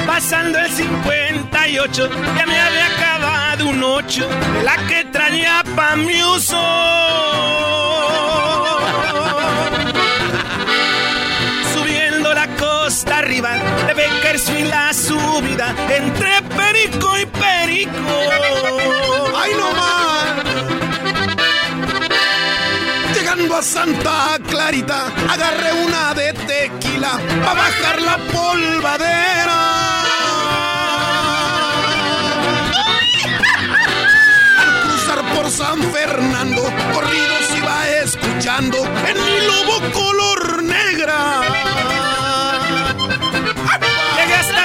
[SPEAKER 33] Pasando el 58, ya me había acabado un 8 de la que traía pa' mi uso. La costa arriba de Bakersfield la subida entre Perico y Perico.
[SPEAKER 32] ¡Ay, no más! Llegando a Santa Clarita, agarré una de tequila para bajar la polvadera. Al cruzar por San Fernando, corridos iba escuchando en mi lobo color negra.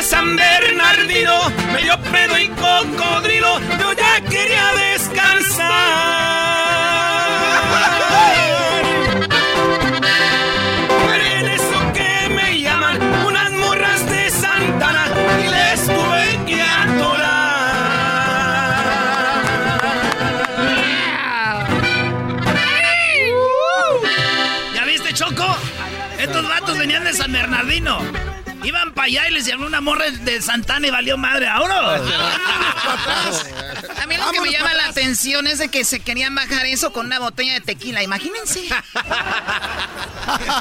[SPEAKER 33] San Bernardino, medio pedo y cocodrilo, yo ya quería descansar. Pero en eso que me llaman unas morras de Santana y les tuve que
[SPEAKER 4] ¿Ya viste, Choco? Estos vatos venían de San Bernardino. Iban para allá y les llamó una morra de Santana y valió madre. ¡Ahora!
[SPEAKER 12] A mí lo que me llama la atención es de que se querían bajar eso con una botella de tequila. Imagínense.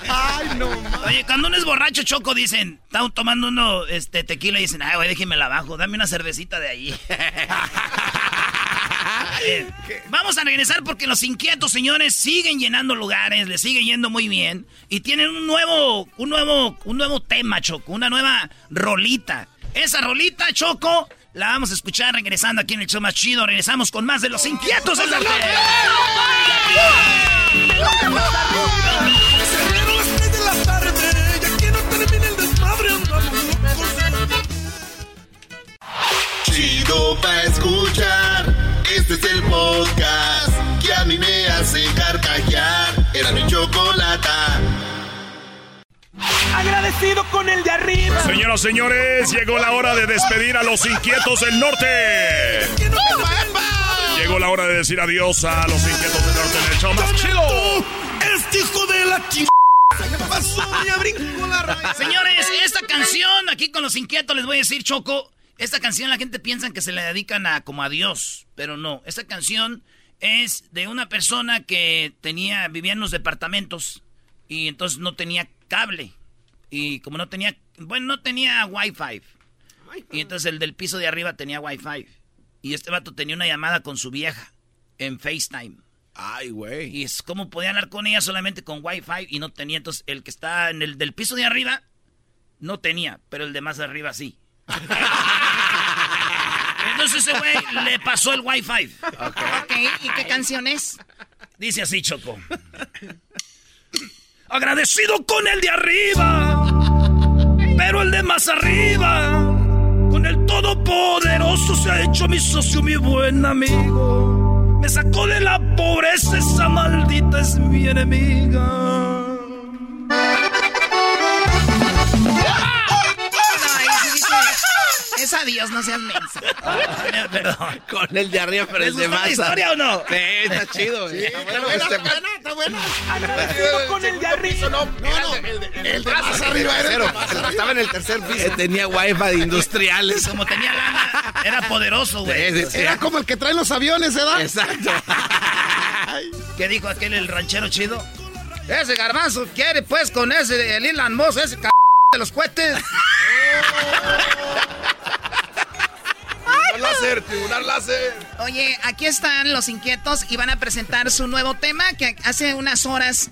[SPEAKER 32] Ay, no.
[SPEAKER 4] Oye, cuando uno es borracho, Choco, dicen, están tomando uno este, tequila y dicen, ay, güey, déjeme la abajo, dame una cervecita de ahí. [laughs] Eh, vamos a regresar porque los inquietos, señores, siguen llenando lugares, les sigue yendo muy bien. Y tienen un nuevo, un nuevo, un nuevo tema, Choco, una nueva rolita. Esa rolita, Choco, la vamos a escuchar regresando aquí en el show más chido. Regresamos con más de los inquietos del norte.
[SPEAKER 1] Chido pa' escuchar. Este es el podcast que a mí me hace carcajear. Era mi chocolata.
[SPEAKER 33] Agradecido con el de arriba.
[SPEAKER 2] Señoras, señores, llegó la hora de despedir a los inquietos del norte. Llegó la hora de decir adiós a los inquietos del norte en el show más chido.
[SPEAKER 33] Este hijo de la ch...
[SPEAKER 4] Señores, esta canción, aquí con los inquietos les voy a decir, Choco, esta canción la gente piensa que se le dedican a como a Dios, pero no. Esta canción es de una persona que tenía, vivía en los departamentos y entonces no tenía cable. Y como no tenía, bueno, no tenía wifi. Y entonces el del piso de arriba tenía wifi. Y este vato tenía una llamada con su vieja en FaceTime.
[SPEAKER 6] Ay, güey.
[SPEAKER 4] Y es como podía hablar con ella solamente con wifi y no tenía. Entonces el que está en el del piso de arriba no tenía, pero el de más arriba sí. [laughs] Entonces ese güey le pasó el wifi.
[SPEAKER 12] Ok, ¿y qué canción es?
[SPEAKER 4] Dice así, Choco. Agradecido con el de arriba, pero el de más arriba, con el todopoderoso se ha hecho mi socio, mi buen amigo. Me sacó de la pobreza, esa maldita es mi enemiga.
[SPEAKER 12] Es adiós, no seas mensa.
[SPEAKER 4] Perdón.
[SPEAKER 6] Con el de arriba, pero
[SPEAKER 4] ¿Les
[SPEAKER 6] el de más.
[SPEAKER 4] historia o no?
[SPEAKER 6] Sí, está chido, güey.
[SPEAKER 32] Está buena, está buena, está buena.
[SPEAKER 38] Agradecido con el de arriba.
[SPEAKER 32] No, no, el de más arriba era el de más arriba.
[SPEAKER 6] Estaba en el tercer piso. tenía wifi de industriales.
[SPEAKER 4] Como tenía lana, era poderoso, güey.
[SPEAKER 6] Sí, sí, sí.
[SPEAKER 32] Era como el que traen los aviones, ¿verdad?
[SPEAKER 6] Exacto.
[SPEAKER 4] ¿Qué dijo aquel el ranchero chido? Ese garbanzo quiere pues con ese, el Elon Musk, ese c de los cohetes.
[SPEAKER 34] Tribunal láser, tribunal láser.
[SPEAKER 12] Oye, aquí están los inquietos y van a presentar su nuevo tema que hace unas horas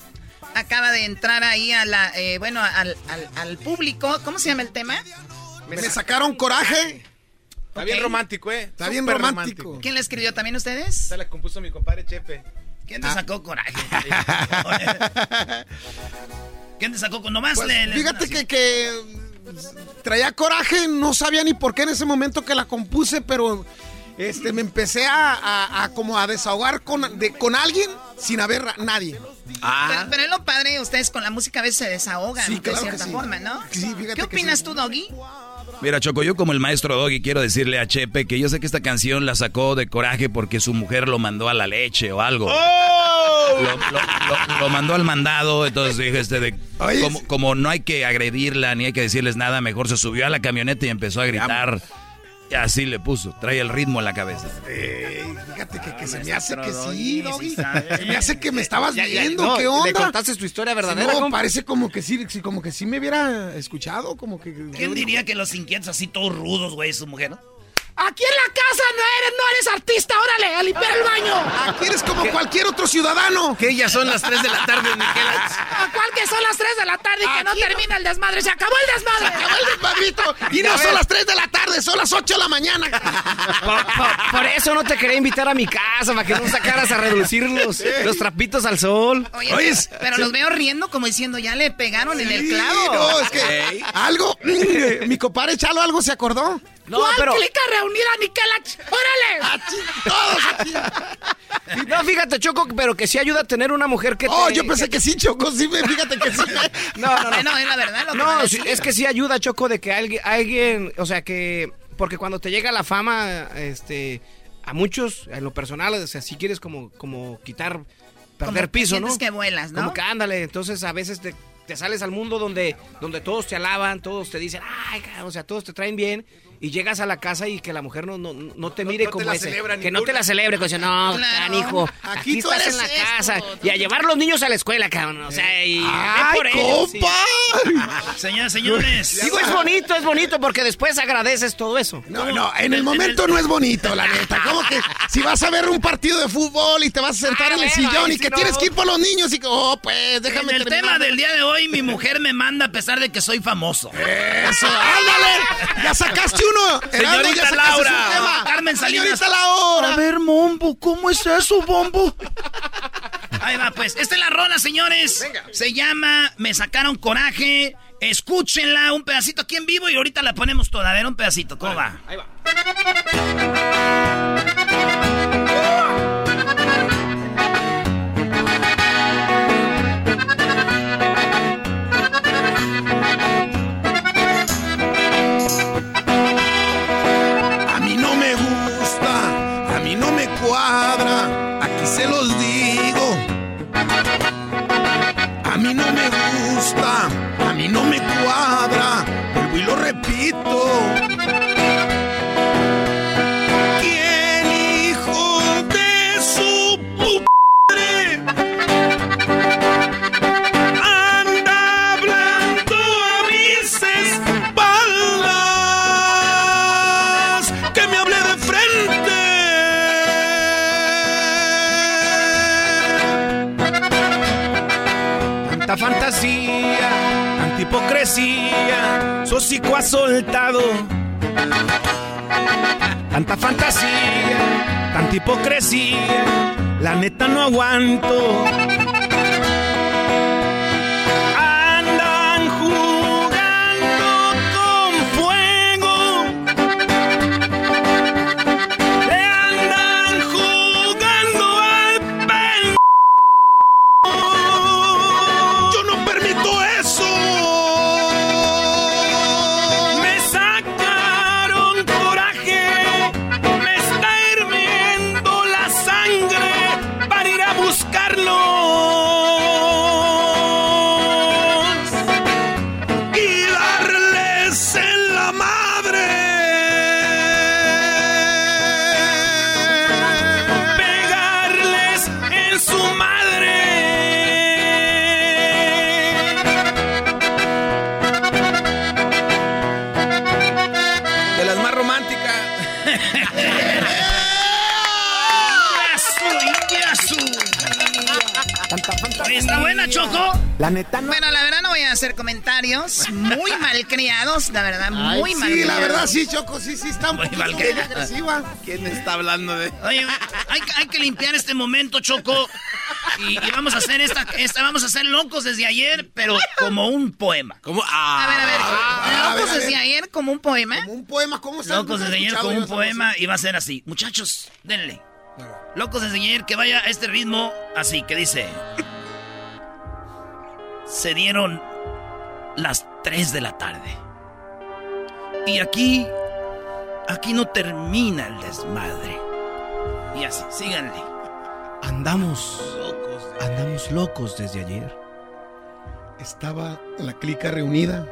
[SPEAKER 12] acaba de entrar ahí a la, eh, bueno, al, al- al público. ¿Cómo se llama el tema?
[SPEAKER 32] Me sacaron coraje.
[SPEAKER 34] Está bien romántico, ¿eh?
[SPEAKER 32] Está bien romántico.
[SPEAKER 12] ¿Quién le escribió también ustedes?
[SPEAKER 34] Esta la compuso mi compadre Chepe.
[SPEAKER 4] ¿Quién te sacó coraje? [laughs] ¿Quién te sacó con nomás?
[SPEAKER 32] Pues,
[SPEAKER 4] le- le-
[SPEAKER 32] fíjate que traía coraje, no sabía ni por qué en ese momento que la compuse, pero este, me empecé a, a- a como a desahogar con, de- con alguien sin haber a nadie.
[SPEAKER 12] Pero, pero es lo padre, ustedes con la música a veces se desahogan
[SPEAKER 32] Sí,
[SPEAKER 12] de
[SPEAKER 32] que
[SPEAKER 12] cierta
[SPEAKER 32] sí.
[SPEAKER 12] forma, ¿no?
[SPEAKER 32] Sí, fíjate
[SPEAKER 12] ¿Qué
[SPEAKER 32] que
[SPEAKER 12] opinas
[SPEAKER 32] sí.
[SPEAKER 12] tú, Doggy?
[SPEAKER 5] Mira, Choco, yo como el maestro Doggy quiero decirle a Chepe que yo sé que esta canción la sacó de coraje porque su mujer lo mandó a la leche o algo.
[SPEAKER 32] ¡Oh!
[SPEAKER 5] Lo, lo- lo- lo mandó al mandado, entonces dije, este, de, como, como no hay que agredirla ni hay que decirles nada, mejor se subió a la camioneta y empezó a gritar. Así le puso, trae el ritmo en la cabeza.
[SPEAKER 32] Ey, fíjate que, que se me hace que sí,
[SPEAKER 4] sí
[SPEAKER 32] Doggy. Se me hace que me estabas
[SPEAKER 38] Ya, ya,
[SPEAKER 32] viendo,
[SPEAKER 38] no,
[SPEAKER 32] ¿qué onda?
[SPEAKER 38] ¿Le contaste tu historia verdadera,
[SPEAKER 32] no, parece como que sí, sí, como que sí me hubiera escuchado, como que...
[SPEAKER 4] ¿Quién diría que los inquietos así todos rudos, güey, su mujer?
[SPEAKER 36] Aquí en la casa no eres, no eres artista, órale, a limpiar el baño.
[SPEAKER 32] Aquí eres como cualquier otro ciudadano.
[SPEAKER 6] Que ya son las 3 de la tarde, Miquela.
[SPEAKER 36] ¿A cuál que son las 3 de la tarde y que no termina el desmadre? ¡Se acabó el desmadre!
[SPEAKER 32] Acabó el desmadrito. Y no son las 3 de la tarde, son las 8 de la mañana.
[SPEAKER 38] Por, por- por eso no te quería invitar a mi casa, para que no sacaras a reducir los, los trapitos al sol.
[SPEAKER 12] Oye,
[SPEAKER 32] Oye,
[SPEAKER 12] pero los veo riendo como diciendo, ya le pegaron en el clavo.
[SPEAKER 32] No, es que algo, mi compadre Chalo algo se acordó.
[SPEAKER 38] No,
[SPEAKER 36] ¿Cuál
[SPEAKER 38] pero.
[SPEAKER 36] clica reunida, Niquela? ¡Órale! [laughs]
[SPEAKER 32] Todos aquí.
[SPEAKER 38] No, fíjate, Choco, pero que sí ayuda a tener una mujer que te.
[SPEAKER 32] Oh, yo pensé que sí, Choco, sí, me- fíjate que sí. [laughs]
[SPEAKER 38] No, no, no.
[SPEAKER 12] Bueno, es la verdad lo que a
[SPEAKER 38] No, sí, es que sí ayuda, Choco, de que alguien, alguien, o sea, que, porque cuando te llega la fama, este, a muchos, en lo personal, o sea, si quieres como, como quitar,
[SPEAKER 12] Como
[SPEAKER 38] perder
[SPEAKER 12] que
[SPEAKER 38] piso, ¿no?
[SPEAKER 12] sientes que vuelas, ¿no?
[SPEAKER 38] Como que ándale, entonces a veces te, te sales al mundo donde, donde todos te alaban, todos te dicen, ay, cabrón", o sea, todos te traen bien, y llegas a la casa y que la mujer no, no, no te mire
[SPEAKER 34] no, no
[SPEAKER 38] como
[SPEAKER 34] te
[SPEAKER 38] ese. Que no te la celebre, que dice, no,
[SPEAKER 12] claro,
[SPEAKER 38] hijo,
[SPEAKER 32] aquí,
[SPEAKER 38] aquí estás en la casa. Y a llevar los niños a la escuela, cabrón. O sea, y
[SPEAKER 32] ¡Ay,
[SPEAKER 38] por compa! Sí.
[SPEAKER 4] Señoras, señores. [laughs]
[SPEAKER 38] Digo, es bonito, es bonito, porque después agradeces todo eso.
[SPEAKER 32] No, no, en el momento no es bonito, la neta. Como que si vas a ver un partido de fútbol y te vas a sentar
[SPEAKER 38] ah,
[SPEAKER 32] en el sillón y que tienes que ir por los niños y que, oh, pues, déjame
[SPEAKER 4] En el tema del día de hoy, mi mujer me manda a pesar de que soy famoso.
[SPEAKER 32] Eso, ándale. Ya sacaste un 21.
[SPEAKER 4] Señorita
[SPEAKER 32] Erasmo,
[SPEAKER 4] Laura. Carmen Salinas.
[SPEAKER 32] Señorita Laura.
[SPEAKER 4] A ver, Mombo, ¿cómo es eso, Bombo? Ahí va, pues. Esta es la rola, señores. Venga. Se llama Me sacaron coraje. Escúchenla un pedacito aquí en vivo y ahorita la ponemos toda. A ver, un pedacito. ¿Cómo va?
[SPEAKER 38] Ahí va.
[SPEAKER 33] Hipocresía, su ha soltado. Tanta fantasía, tanta hipocresía, la neta no aguanto. La
[SPEAKER 38] neta no.
[SPEAKER 12] Bueno, la verdad no voy a hacer comentarios muy [laughs] malcriados, la verdad, muy
[SPEAKER 32] Sí,
[SPEAKER 12] malcriados.
[SPEAKER 32] la verdad sí, Choco, sí, sí, está
[SPEAKER 4] Muy
[SPEAKER 32] agresiva.
[SPEAKER 34] ¿Quién está hablando de.?
[SPEAKER 4] Oye, hay, que- hay que limpiar este momento, Choco. Y, y vamos a hacer esta, esta, vamos a hacer locos desde ayer, pero como un poema.
[SPEAKER 34] ¿Cómo?
[SPEAKER 12] A ver, a ver,
[SPEAKER 32] a
[SPEAKER 12] locos
[SPEAKER 32] ver,
[SPEAKER 12] desde
[SPEAKER 32] ver.
[SPEAKER 12] ayer como un poema.
[SPEAKER 32] Como un poema, ¿cómo está?
[SPEAKER 4] Locos desde ayer como un poema y va a ser así. Muchachos, denle. Locos desde ayer que vaya a este ritmo así, que dice... Se dieron las 3 de la tarde. Y aquí... Aquí no termina el desmadre. Y así, síganle.
[SPEAKER 32] Andamos. Andamos locos desde ayer. Estaba la clica reunida.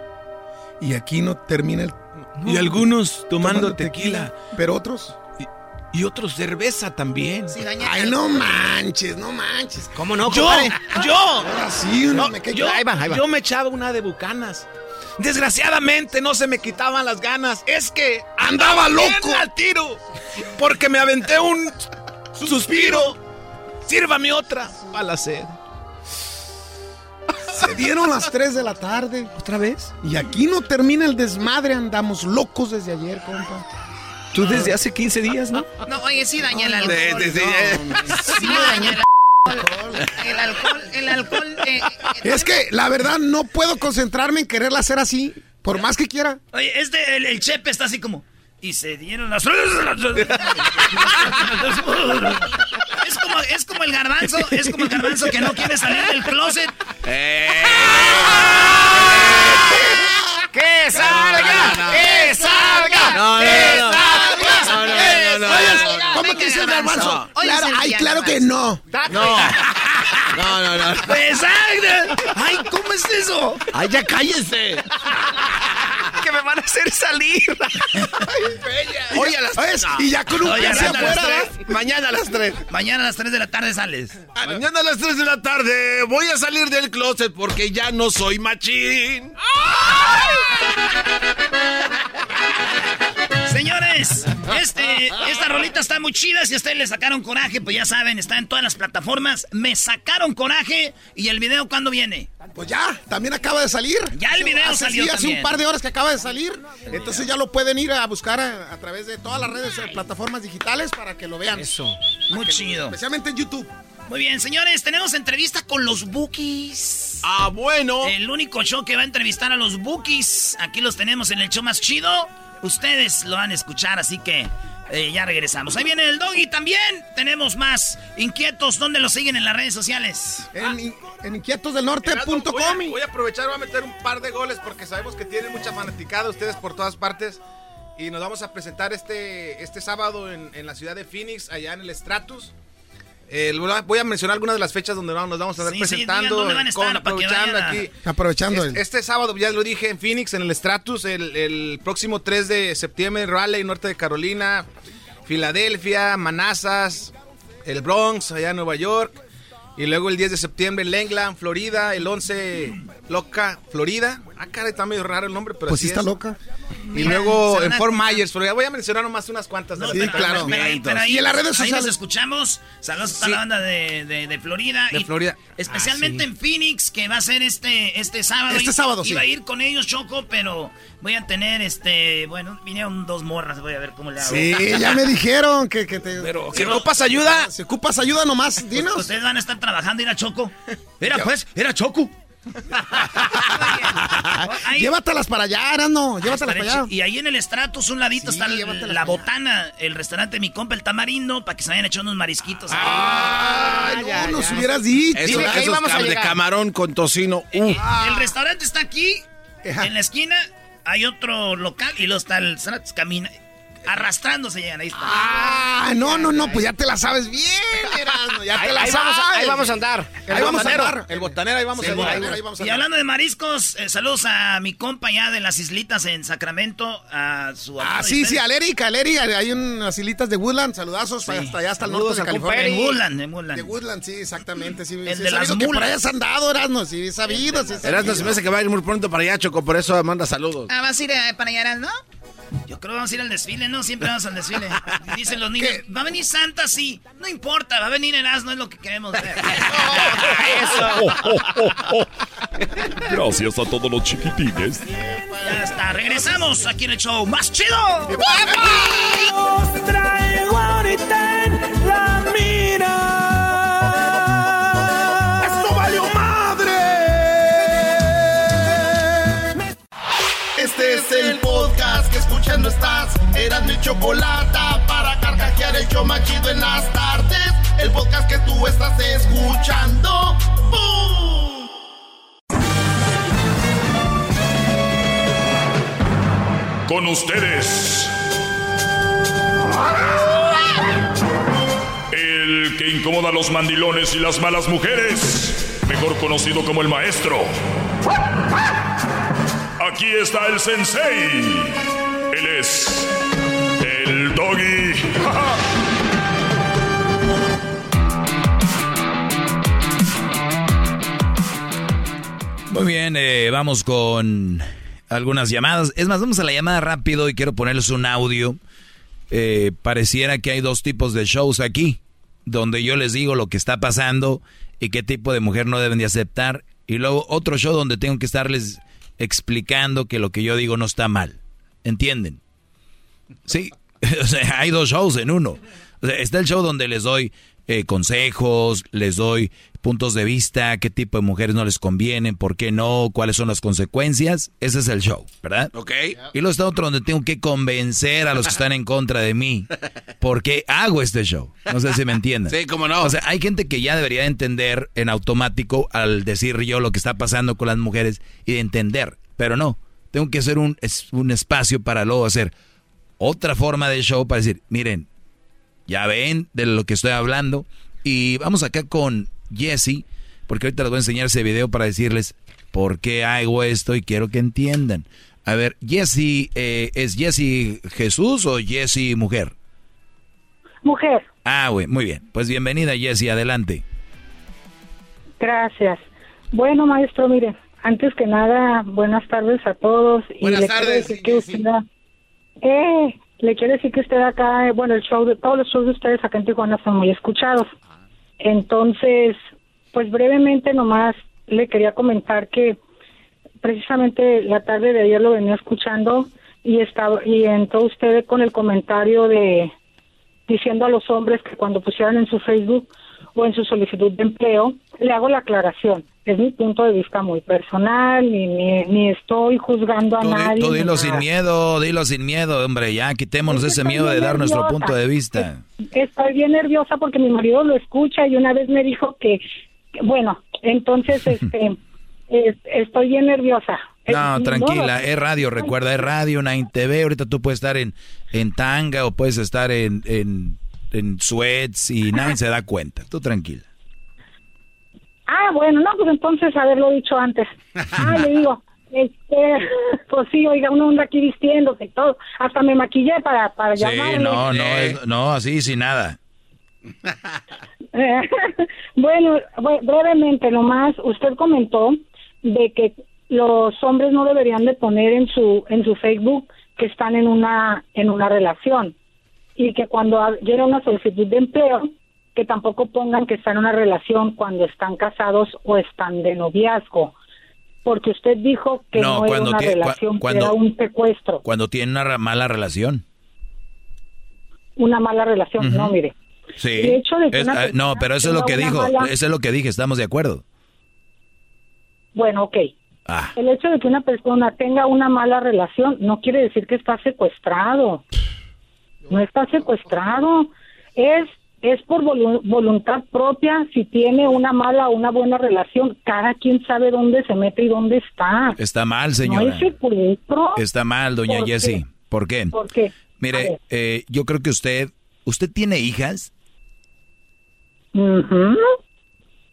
[SPEAKER 32] Y aquí no termina el.
[SPEAKER 33] Y algunos tomando tequila.
[SPEAKER 32] Pero otros.
[SPEAKER 33] Y otros cerveza también.
[SPEAKER 12] Sí, doña
[SPEAKER 32] Ay, no manches, no manches.
[SPEAKER 38] ¿Cómo no,
[SPEAKER 33] Yo,
[SPEAKER 38] compadre?
[SPEAKER 33] yo,
[SPEAKER 32] Ahora sí,
[SPEAKER 33] no,
[SPEAKER 32] me
[SPEAKER 33] yo,
[SPEAKER 38] Ahí va, ahí va.
[SPEAKER 33] yo me echaba una de bucanas. Desgraciadamente no se me quitaban las ganas. Es que
[SPEAKER 32] Andaba
[SPEAKER 33] bien
[SPEAKER 32] loco.
[SPEAKER 33] al tiro. Porque me aventé un suspiro. Sírvame otra para la sed.
[SPEAKER 32] Se dieron las 3 de la tarde.
[SPEAKER 33] ¿Otra vez?
[SPEAKER 32] Y aquí no termina el desmadre. Andamos locos desde ayer, compa.
[SPEAKER 33] Tú desde hace 15 días, ¿no?
[SPEAKER 12] No, oye, sí daña el alcohol.
[SPEAKER 34] De- desde-
[SPEAKER 12] Sí daña el alcohol. El alcohol, el alcohol. eh, eh,
[SPEAKER 32] Es que la verdad no puedo concentrarme en quererla hacer así. Por más que quiera.
[SPEAKER 4] Oye, este, el, el chepe está así como... Y se dieron las... [laughs] Es como, es como el garbanzo, es como el garbanzo que no quiere salir del closet.
[SPEAKER 38] ¡Que salga! ¡Que salga!
[SPEAKER 34] No, no,
[SPEAKER 38] ¡Que salga!
[SPEAKER 34] No, no, no,
[SPEAKER 38] ¡Que
[SPEAKER 34] no, no,
[SPEAKER 38] salga!
[SPEAKER 32] ¿Cómo que es el
[SPEAKER 12] garbanzo. Hoy
[SPEAKER 32] Claro, ay, claro que no.
[SPEAKER 34] No. No, no, no.
[SPEAKER 4] Pues, ay, ay, ¿cómo es eso?
[SPEAKER 34] Ay, ya cállense.
[SPEAKER 38] que me van a hacer salir. [laughs]
[SPEAKER 6] Oye, a las tres.
[SPEAKER 32] Y ya con un
[SPEAKER 4] Oye,
[SPEAKER 32] pase
[SPEAKER 4] mañana a las
[SPEAKER 32] afuera,
[SPEAKER 4] tres.
[SPEAKER 6] Mañana a las 3.
[SPEAKER 4] Mañana a las 3 de la tarde sales.
[SPEAKER 6] Mañana a las 3 de la tarde voy a salir del closet porque ya no soy machín.
[SPEAKER 4] Señores, este, esta rolita está muy chida. Si a ustedes le sacaron coraje, pues ya saben, está en todas las plataformas. Me sacaron coraje. ¿Y el video cuándo viene?
[SPEAKER 32] Pues ya, también acaba de salir.
[SPEAKER 4] Ya el video
[SPEAKER 32] hace,
[SPEAKER 4] salió
[SPEAKER 32] sí, hace un par de horas que acaba de salir. Entonces ya lo pueden ir a buscar a, a través de todas las redes, eh, plataformas digitales para que lo vean.
[SPEAKER 38] Eso.
[SPEAKER 4] Muy chido.
[SPEAKER 32] Especialmente en YouTube.
[SPEAKER 4] Muy bien, señores, tenemos entrevista con los Bookies.
[SPEAKER 6] Ah, bueno.
[SPEAKER 4] El único show que va a entrevistar a los Bookies. Aquí los tenemos en el show más chido. Ustedes lo van a escuchar, así que eh, ya regresamos. Ahí viene el Doggy también. Tenemos más inquietos. ¿Dónde los siguen en las redes sociales?
[SPEAKER 32] En, en
[SPEAKER 34] Erasmo,
[SPEAKER 32] inquietosdelnorte.com.
[SPEAKER 34] voy, a, voy a aprovechar, voy a meter un par de goles porque sabemos que tienen mucha fanaticada ustedes por todas partes. Y nos vamos a presentar este, este sábado en, en la ciudad de Phoenix, allá en el Stratus. Eh, voy a mencionar algunas de las fechas donde nos vamos a estar
[SPEAKER 4] Sí, sí,
[SPEAKER 34] presentando.
[SPEAKER 4] digan dónde van a estar
[SPEAKER 34] con-
[SPEAKER 4] para que
[SPEAKER 34] aprovechando
[SPEAKER 4] vayan a-
[SPEAKER 34] aquí.
[SPEAKER 32] Aprovechando
[SPEAKER 34] Es-
[SPEAKER 32] el-
[SPEAKER 34] Este sábado, ya lo dije, en Phoenix, en el Stratus, el, el próximo 3 de septiembre, Raleigh, norte de Carolina, Filadelfia, Manassas, el Bronx, allá en Nueva York. Y luego el 10 de septiembre, Langland, Florida, el 11, Loca, Florida. Ah, caray, está medio raro el nombre, pero
[SPEAKER 32] Pues sí está
[SPEAKER 34] es.
[SPEAKER 32] loca.
[SPEAKER 34] Y luego en Fort. Myers, Florida. Voy a mencionar nomás unas cuantas de
[SPEAKER 4] No,
[SPEAKER 34] las
[SPEAKER 4] pero, pero- pero ahí, pero ahí-
[SPEAKER 32] Y en las redes
[SPEAKER 4] ahí nos
[SPEAKER 32] sociales.
[SPEAKER 4] escuchamos. Saludos a la banda de, de- de Florida.
[SPEAKER 34] De
[SPEAKER 4] y
[SPEAKER 34] Florida.
[SPEAKER 4] Especialmente
[SPEAKER 34] Ah, sí.
[SPEAKER 4] en Phoenix, que va a ser este, este sábado.
[SPEAKER 32] Este sábado,
[SPEAKER 4] Iba a ir con ellos, Choco, pero voy a tener este. Bueno, vinieron dos morras. Voy a ver cómo le hago.
[SPEAKER 32] Sí, ya me dijeron que, que te.
[SPEAKER 4] Pero,
[SPEAKER 32] si
[SPEAKER 4] pero-
[SPEAKER 32] ocupas ayuda. Si ocupas ayuda nomás, dinos.
[SPEAKER 4] Ustedes van a estar trabajando, ir a Choco. [laughs] Era pues, era Choco. Ahí- [laughs]
[SPEAKER 32] Llévatelas para allá, Arano. Llévatelas
[SPEAKER 4] Estaré
[SPEAKER 32] para allá.
[SPEAKER 4] Y ahí en el Stratus, un ladito,
[SPEAKER 32] Sí,
[SPEAKER 4] está la botana, el restaurante de mi compa, el tamarindo, para que se vayan echando unos marisquitos.
[SPEAKER 32] Ay, no, nos hubieras dicho.
[SPEAKER 6] Esos,
[SPEAKER 38] ahí
[SPEAKER 6] esos
[SPEAKER 38] vamos a
[SPEAKER 6] de camarón con tocino.
[SPEAKER 4] Eh,
[SPEAKER 6] uf.
[SPEAKER 4] El restaurante está aquí, en la esquina, hay otro local y luego está el Stratus, camina, arrastrándose llegan, ahí está.
[SPEAKER 32] Ah, no, no, no, pues ya te la sabes bien, [laughs] Erasmo, ya te
[SPEAKER 38] Ahí,
[SPEAKER 32] la
[SPEAKER 38] ahí
[SPEAKER 32] sabes.
[SPEAKER 38] vamos a, ahí vamos a andar.
[SPEAKER 32] Ahí vamos a andar.
[SPEAKER 34] El botanero, ahí vamos
[SPEAKER 32] Sí,
[SPEAKER 34] a
[SPEAKER 32] el
[SPEAKER 34] andar.
[SPEAKER 32] botanero, ahí vamos a
[SPEAKER 4] Y hablando de mariscos, eh, saludos a mi compa ya de las islitas en Sacramento, a su
[SPEAKER 32] Ah, sí, sí, al Eric, al Eric, hay unas hilitas de Woodland, saludazos
[SPEAKER 4] Sí.
[SPEAKER 32] hasta allá, hasta el
[SPEAKER 38] Saludos
[SPEAKER 32] norte de California.
[SPEAKER 4] En Woodland, en Woodland.
[SPEAKER 32] De Woodland, sí, exactamente. Sí,
[SPEAKER 4] El
[SPEAKER 32] sí,
[SPEAKER 4] de las
[SPEAKER 32] sabido que por allá has andado, Erasmo, sí, sabido, sí, he
[SPEAKER 6] Erasmo
[SPEAKER 32] sabido.
[SPEAKER 6] se me hace que va a ir muy pronto para allá, Choco, por eso manda saludos.
[SPEAKER 12] Ah, vas a ir eh, para allá, ¿no?
[SPEAKER 4] Yo creo que vamos a ir al desfile, ¿no? Siempre vamos al desfile. Y [laughs] Dicen los niños, ¿va a venir Santa? Sí. No importa, va a venir Erasmo, es lo que queremos ver. [laughs] [laughs]
[SPEAKER 2] Gracias a todos los chiquitines.
[SPEAKER 4] Ya está, regresamos aquí en el show más chido.
[SPEAKER 33] Traigo ahorita en la mira.
[SPEAKER 1] Eran mi chocolate para carcajear el show más chido en las tardes. El podcast que tú estás escuchando. ¡Bum!
[SPEAKER 2] Con ustedes. El que incomoda a los mandilones y las malas mujeres. Mejor conocido como el maestro. Aquí está el sensei. El doggy.
[SPEAKER 5] Muy bien, eh, vamos con algunas llamadas. Es más, vamos a la llamada rápido y quiero ponerles un audio. Eh, pareciera que hay dos tipos de shows aquí, donde yo les digo lo que está pasando y qué tipo de mujer no deben de aceptar. Y luego otro show donde tengo que estarles explicando que lo que yo digo no está mal. ¿Entienden? Sí, [laughs] o sea, hay dos shows en uno. O sea, está el show donde les doy eh, consejos, les doy puntos de vista, qué tipo de mujeres no les convienen, por qué no, cuáles son las consecuencias. Ese es el show, ¿verdad?
[SPEAKER 6] Ok.
[SPEAKER 5] Y luego está otro donde tengo que convencer a los que están en contra de mí. ¿Por qué hago este show? No sé si me entienden.
[SPEAKER 6] Sí, cómo no.
[SPEAKER 5] O sea, hay gente que ya debería entender en automático al decir yo lo que está pasando con las mujeres y de entender. Pero no, tengo que hacer un, es- un espacio para luego hacer otra forma de show para decir, miren, ya ven de lo que estoy hablando. Y vamos acá con Jesse, porque ahorita les voy a enseñar ese video para decirles por qué hago esto y quiero que entiendan. A ver, Jessy, eh, ¿es Jessy Jesús o Jessy mujer?
[SPEAKER 39] Mujer.
[SPEAKER 5] Ah, güey, muy bien. Pues bienvenida, Jessy, adelante.
[SPEAKER 39] Gracias. Bueno, maestro, mire, antes que nada, buenas tardes a todos.
[SPEAKER 6] Buenas
[SPEAKER 39] le
[SPEAKER 6] tardes,
[SPEAKER 39] Quiero decir que usted, eh, le quiero decir que usted acá, eh, bueno, el show de todos los shows de ustedes acá en Tijuana son muy escuchados. Entonces, pues brevemente nomás le quería comentar que precisamente la tarde de ayer lo venía escuchando y estaba y entró usted con el comentario de diciendo a los hombres que cuando pusieran en su Facebook o en su solicitud de empleo, le hago la aclaración. Es mi punto de vista muy personal, ni, ni, ni estoy juzgando a
[SPEAKER 5] Tú, di-
[SPEAKER 39] nadie.
[SPEAKER 5] tú dilo sin miedo, dilo sin miedo, hombre, ya quitémonos
[SPEAKER 39] Es que
[SPEAKER 5] ese miedo de dar nuestro punto de vista.
[SPEAKER 39] Estoy bien nerviosa porque mi marido lo escucha y una vez me dijo que, que- bueno, entonces [laughs] este es- estoy bien nerviosa.
[SPEAKER 5] No, tranquila, es radio, recuerda, es radio, Nine TV, ahorita tú puedes estar en, en tanga o puedes estar en, en, en sweats y nadie se da cuenta, tú tranquila.
[SPEAKER 39] Ah, bueno, no, pues entonces haberlo dicho antes. Ah, le digo, este, pues sí, oiga, uno anda aquí vistiéndose y todo. Hasta me maquillé para, para
[SPEAKER 5] Sí,
[SPEAKER 39] llamarle.
[SPEAKER 5] no, no, es- no, así, sin nada. [laughs]
[SPEAKER 39] bueno, bu- brevemente nomás, usted comentó de que los hombres no deberían de poner en su en su Facebook que están en una en una relación y que cuando llega una solicitud de empleo que tampoco pongan que están en una relación cuando están casados o están de noviazgo porque usted dijo que
[SPEAKER 5] No,
[SPEAKER 39] no, era una relación que
[SPEAKER 5] cuando-
[SPEAKER 39] era un secuestro
[SPEAKER 5] Cuando tienen una mala relación.
[SPEAKER 39] una mala relación no mire
[SPEAKER 5] Sí.
[SPEAKER 39] Hecho de que
[SPEAKER 5] Es-
[SPEAKER 39] una
[SPEAKER 5] ah, no, pero eso es lo que dijo,
[SPEAKER 39] mala-
[SPEAKER 5] eso es lo que dije, estamos de acuerdo.
[SPEAKER 39] bueno ok
[SPEAKER 5] Ah.
[SPEAKER 39] El hecho de que una persona tenga una mala relación no quiere decir que está secuestrado. No está secuestrado. Es es por volu- voluntad propia si tiene una mala o una buena relación. Cada quien sabe dónde se mete y dónde está.
[SPEAKER 5] Está mal, señora. Está mal, doña. Jessie. ¿Por qué?
[SPEAKER 39] ¿Por qué?
[SPEAKER 5] Mire, eh, yo creo que usted, ¿usted tiene hijas?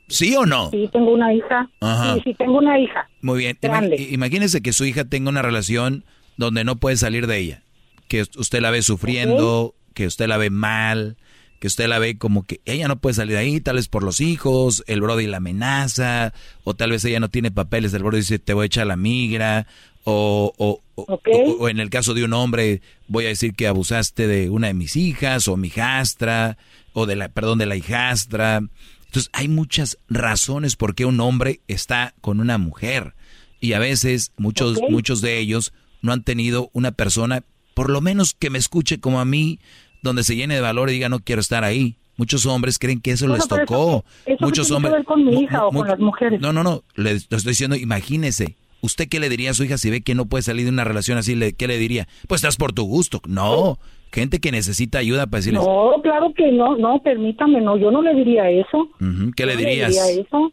[SPEAKER 5] ¿Sí o no?
[SPEAKER 39] Sí, tengo una hija.
[SPEAKER 5] Ajá.
[SPEAKER 39] Sí, sí, tengo una hija.
[SPEAKER 5] Muy bien.
[SPEAKER 39] Grande.
[SPEAKER 5] imagínese que su hija tenga una relación donde no puede salir de ella. Que usted la ve sufriendo, que usted la ve mal, que usted la ve como que ella no puede salir de ahí, tal vez por los hijos, el Brody la amenaza, o tal vez ella no tiene papeles, el Brody dice te voy a echar la migra, o, o, o- o- o en el caso de un hombre voy a decir que abusaste de una de mis hijas, o mi hijastra, o de la, perdón, de la hijastra. Entonces hay muchas razones por qué un hombre está con una mujer. Y a veces muchos, muchos de ellos no han tenido una persona, por lo menos que me escuche como a mí, donde se llene de valor y diga no quiero estar ahí. Muchos hombres creen que eso les
[SPEAKER 39] eso
[SPEAKER 5] tocó.
[SPEAKER 39] eso
[SPEAKER 5] Muchos
[SPEAKER 39] que
[SPEAKER 5] hombres.
[SPEAKER 39] ver con mi hija o con las mujeres.
[SPEAKER 5] No, no, no. Le le estoy diciendo, imagínese. ¿Usted qué le diría a su hija si ve que no puede salir de una relación así? Le- ¿Qué le diría? Pues estás por tu gusto. No. Gente que necesita ayuda para decirles.
[SPEAKER 39] No, claro que no, no, permítame, no, yo no le diría eso.
[SPEAKER 5] ¿Qué le dirías?
[SPEAKER 39] diría eso.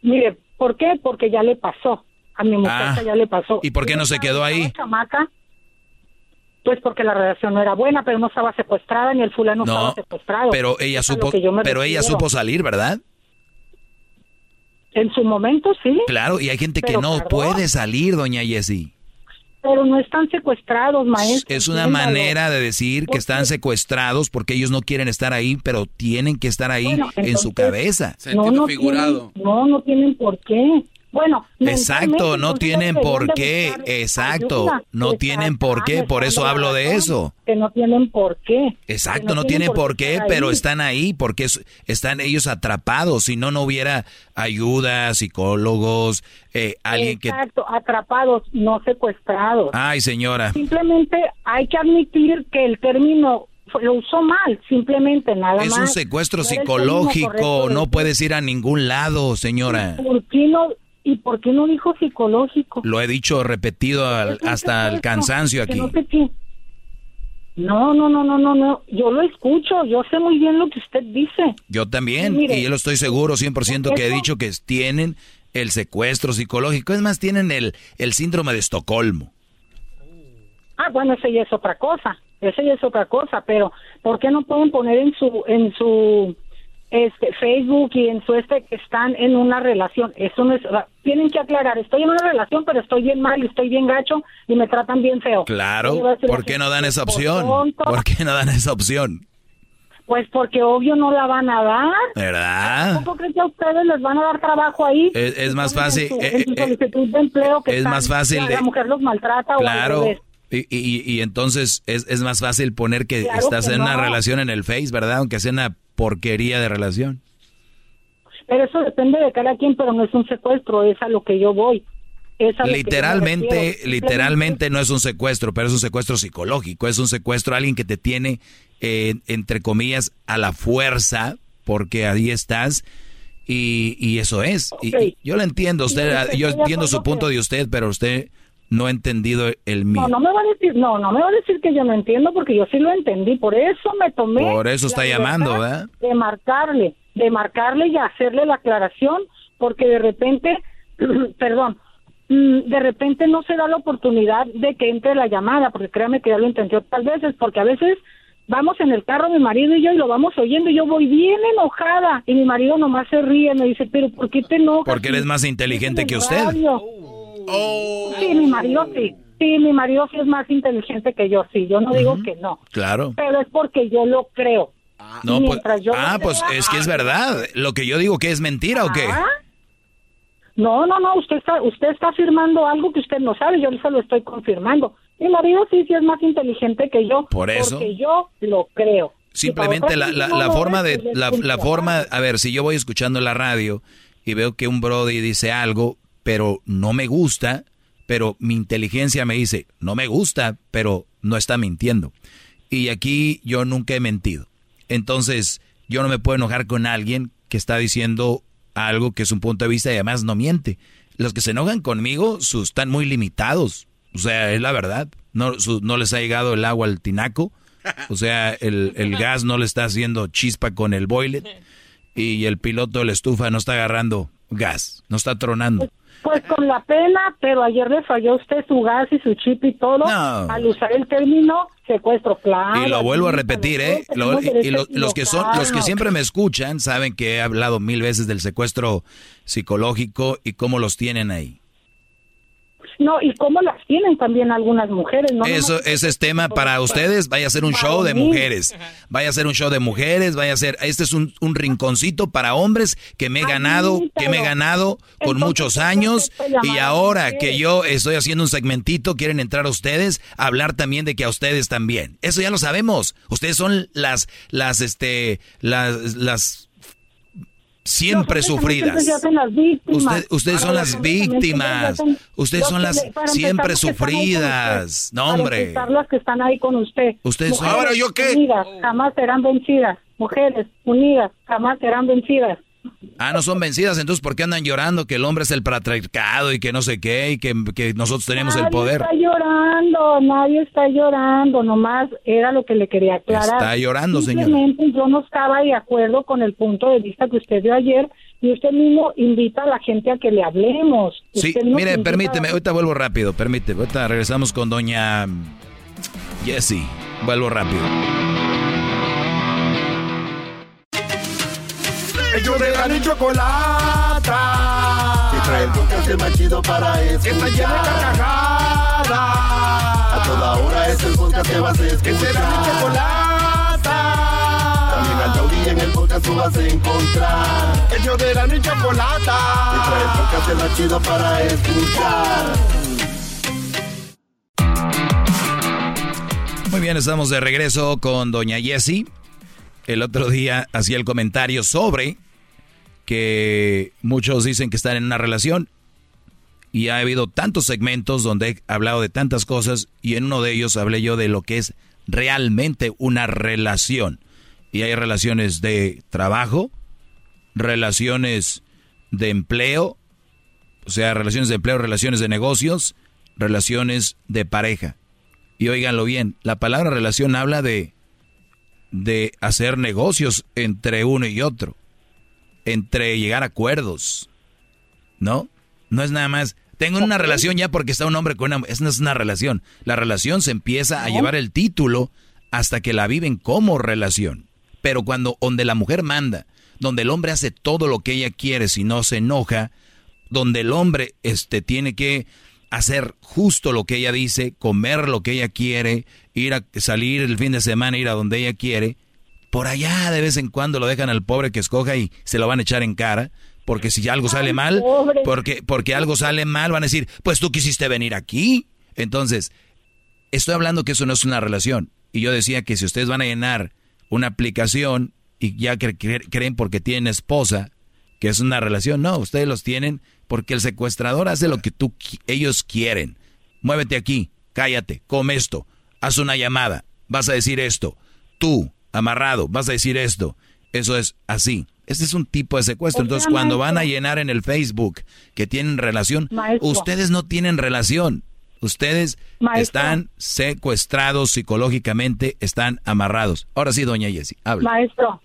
[SPEAKER 39] Mire, ¿por qué? Porque ya le pasó. A mi muchacha
[SPEAKER 5] Ah,
[SPEAKER 39] ya le pasó.
[SPEAKER 5] ¿y por qué no se quedó ahí?
[SPEAKER 39] Chamaca, pues porque la relación no era buena, pero no estaba secuestrada ni el fulano
[SPEAKER 5] No,
[SPEAKER 39] estaba secuestrado.
[SPEAKER 5] pero ella
[SPEAKER 39] Es
[SPEAKER 5] supo, pero ella supo salir, ¿verdad?
[SPEAKER 39] En su momento sí,
[SPEAKER 5] Claro, y hay gente que no
[SPEAKER 39] perdón.
[SPEAKER 5] puede salir, doña Jessie.
[SPEAKER 39] pero no están secuestrados, maestro.
[SPEAKER 5] Es una manera de decir que están secuestrados porque ellos no quieren estar ahí, pero tienen que estar ahí
[SPEAKER 39] Bueno,
[SPEAKER 5] en su cabeza.
[SPEAKER 39] No, no Tienen, no, no tienen por qué. Bueno,
[SPEAKER 5] Exacto, no tienen por qué, exacto,
[SPEAKER 39] ayuda.
[SPEAKER 5] no tienen por qué, por eso hablo de eso.
[SPEAKER 39] Que no tienen por qué.
[SPEAKER 5] Exacto, no tienen por qué, pero
[SPEAKER 39] ahí.
[SPEAKER 5] están ahí porque es- están ellos atrapados. Si no, no hubiera ayuda, psicólogos, eh, alguien que...
[SPEAKER 39] Exacto, atrapados, no secuestrados.
[SPEAKER 5] Ay, señora.
[SPEAKER 39] Simplemente hay que admitir que el término lo usó mal, simplemente nada
[SPEAKER 5] Es
[SPEAKER 39] más.
[SPEAKER 5] un secuestro
[SPEAKER 39] No
[SPEAKER 5] psicológico, no puedes ir a ningún lado, señora.
[SPEAKER 39] ¿Por qué no, ¿Y por qué no dijo psicológico?
[SPEAKER 5] Lo he dicho repetido al- hasta el cansancio aquí.
[SPEAKER 39] no sé qué. No, no, no, no, no, no. Yo lo escucho, yo sé muy bien lo que usted dice.
[SPEAKER 5] Yo también,
[SPEAKER 39] Sí, mire,
[SPEAKER 5] y yo lo estoy seguro 100% que he dicho que tienen el secuestro psicológico. Es más, tienen el, el síndrome de Estocolmo.
[SPEAKER 39] Ah, bueno, ese ya es otra cosa. Ese ya es otra cosa, pero ¿por qué no pueden poner en su en su este Facebook y en su este que están en una relación. Eso no es, tienen que aclarar, estoy en una relación, pero estoy bien mal y estoy bien gacho y me tratan bien feo.
[SPEAKER 5] Claro, ¿por qué no dan esa
[SPEAKER 39] por
[SPEAKER 5] opción?
[SPEAKER 39] tonto.
[SPEAKER 5] ¿Por qué no dan esa opción?
[SPEAKER 39] Pues porque obvio no la van a dar.
[SPEAKER 5] ¿Verdad?
[SPEAKER 39] ¿Cómo creen que a ustedes les van a dar trabajo ahí?
[SPEAKER 5] Es, es más fácil,
[SPEAKER 39] En su,
[SPEAKER 5] eh,
[SPEAKER 39] en su
[SPEAKER 5] eh,
[SPEAKER 39] solicitud de empleo que
[SPEAKER 5] es
[SPEAKER 39] están-
[SPEAKER 5] más fácil
[SPEAKER 39] la,
[SPEAKER 5] de-
[SPEAKER 39] mujer los maltrata o al
[SPEAKER 5] claro.
[SPEAKER 39] revés.
[SPEAKER 5] Y, y- y entonces es, es más fácil poner que
[SPEAKER 39] Claro
[SPEAKER 5] estás
[SPEAKER 39] que
[SPEAKER 5] en una relación en el Face, ¿verdad? Aunque sea una porquería de relación.
[SPEAKER 39] Pero eso depende de cada quien, pero no es un secuestro, es a lo que yo voy. Yo
[SPEAKER 5] Literalmente, literalmente no es un secuestro, pero es un secuestro psicológico, es un secuestro a alguien que te tiene, eh, entre comillas, a la fuerza, porque ahí estás, y, y eso es. Y- y yo lo entiendo, usted, yo
[SPEAKER 39] de
[SPEAKER 5] entiendo su punto de usted, pero usted no ha entendido el mío.
[SPEAKER 39] No, no me va a decir, no, no me va a decir que yo no entiendo porque yo sí lo entendí, por eso me tomé.
[SPEAKER 5] Por eso está
[SPEAKER 39] la
[SPEAKER 5] llamando, ¿verdad?
[SPEAKER 39] De marcarle, de marcarle y hacerle la aclaración, porque de repente, [clears throat] perdón, mm, de repente no se da la oportunidad de que entre la llamada, porque créame que ya lo intenté otras veces, porque a veces vamos en el carro mi marido y yo y lo vamos oyendo y yo voy bien enojada y mi marido nomás se ríe, me dice, pero ¿por qué te enojas?
[SPEAKER 5] Porque eres más inteligente que usted.
[SPEAKER 39] Radio. Sí, mi marido sí. Sí, mi marido sí es más inteligente que yo, sí. Yo no digo que no.
[SPEAKER 5] Claro.
[SPEAKER 39] Pero es porque yo lo creo.
[SPEAKER 5] No, pues,
[SPEAKER 39] Mientras yo
[SPEAKER 5] ah, pues
[SPEAKER 39] crea-
[SPEAKER 5] es que es verdad. Lo que yo digo que es mentira o qué?
[SPEAKER 39] Ah. No, no, no, usted está, usted está afirmando algo que usted no sabe, yo se lo estoy confirmando. Mi marido sí, sí es más inteligente que yo.
[SPEAKER 5] Por eso.
[SPEAKER 39] Porque yo lo creo.
[SPEAKER 5] Simplemente la, la- la forma de
[SPEAKER 39] pues,
[SPEAKER 5] la, la forma, a ver, si yo voy escuchando la radio y veo que un brody dice algo, pero no me gusta, pero mi inteligencia me dice, no me gusta, pero no está mintiendo. Y aquí yo nunca he mentido. Entonces, yo no me puedo enojar con alguien que está diciendo algo que es un punto de vista y además no miente. Los que se enojan conmigo sus, están muy limitados. O sea, es la verdad. No, su- no les ha llegado el agua al tinaco. O sea, el, el gas no le está haciendo chispa con el boiler. Y el piloto de la estufa no está agarrando gas. No está tronando.
[SPEAKER 39] Pues con la pena, pero ayer le falló usted su gas y su chip y todo al usar el término secuestro, claro.
[SPEAKER 5] Y lo vuelvo a repetir, ¿eh? Lo- y- lo- los que son, los que siempre me escuchan saben que he hablado mil veces del secuestro psicológico y cómo los tienen ahí.
[SPEAKER 39] No, y cómo las tienen también algunas mujeres, ¿no?
[SPEAKER 5] Eso, ese es tema para ustedes. Vaya a ser un show de mujeres. Vaya a ser un show de mujeres. Vaya a ser. Este es un, un rinconcito para hombres que me he ganado, que me he ganado con muchos años. Y ahora que yo estoy haciendo un segmentito, quieren entrar a ustedes a hablar también de que a ustedes también. Eso ya lo sabemos. Ustedes son las, las, este, las, las siempre sufridas. Usted- ustedes son las víctimas. Ustedes son las siempre sufridas. No, hombre.
[SPEAKER 39] empezar, las que están ahí con usted.
[SPEAKER 5] Ustedes son- Ahora, ¿yo qué?
[SPEAKER 39] Unidas, jamás serán vencidas. Mujeres unidas, jamás serán vencidas.
[SPEAKER 5] Ah, no son vencidas, entonces ¿por qué andan llorando que el hombre es el patriarcado y que no sé qué y que, que nosotros tenemos el
[SPEAKER 39] Nadie
[SPEAKER 5] poder?
[SPEAKER 39] está llorando, nadie está llorando, nomás era lo que le quería aclarar.
[SPEAKER 5] Está llorando.
[SPEAKER 39] Simplemente yo no estaba de acuerdo con el punto de vista que usted dio ayer y usted mismo invita a la gente a que le hablemos.
[SPEAKER 5] Sí, mire,
[SPEAKER 39] a-
[SPEAKER 5] permíteme, ahorita vuelvo rápido, permíteme, ahorita regresamos con doña Jessie, vuelvo rápido.
[SPEAKER 1] Ellos de la y chocolata. Que trae el podcast más chido para escuchar. Que está llena de carcajadas. A toda hora es el podcast que vas a escuchar. Que será mi chocolata. También al taurí en el podcast tú vas a encontrar. Ellos de la y chocolata. Que trae el podcast más chido para escuchar.
[SPEAKER 5] Muy bien, estamos de regreso con doña Jessie. El otro día hacía el comentario sobre que muchos dicen que están en una relación y ha habido tantos segmentos donde he hablado de tantas cosas y en uno de ellos hablé yo de lo que es realmente una relación. Y hay relaciones de trabajo, relaciones de empleo, o sea, relaciones de empleo, relaciones de negocios, relaciones de pareja. Y óiganlo bien, la palabra relación habla de, de hacer negocios entre uno y otro, entre llegar a acuerdos, ¿no? No es nada más, tengo una relación ya porque está un hombre con una... Esa no es una relación. La relación se empieza a llevar el título hasta que la viven como relación. Pero cuando donde la mujer manda, donde el hombre hace todo lo que ella quiere si no se enoja, donde el hombre este, tiene que hacer justo lo que ella dice, comer lo que ella quiere, ir a salir el fin de semana, ir a donde ella quiere, por allá de vez en cuando lo dejan al pobre que escoja y se lo van a echar en cara. Porque si algo sale mal, porque, porque algo sale mal, van a decir, pues tú quisiste venir aquí. Entonces, estoy hablando que eso no es una relación. Y yo decía que si ustedes van a llenar una aplicación y ya creen porque tienen esposa, que es una relación, no, ustedes los tienen porque el secuestrador hace lo que tú, ellos quieren. Muévete aquí, cállate, come esto, haz una llamada, vas a decir esto. Tú, amarrado, vas a decir esto. Eso es así. Este es un tipo de secuestro. Entonces, cuando van a llenar en el Facebook que tienen relación, ustedes no tienen relación. Ustedes están secuestrados psicológicamente, están amarrados. Ahora sí, doña Jessie, habla.
[SPEAKER 39] Maestro,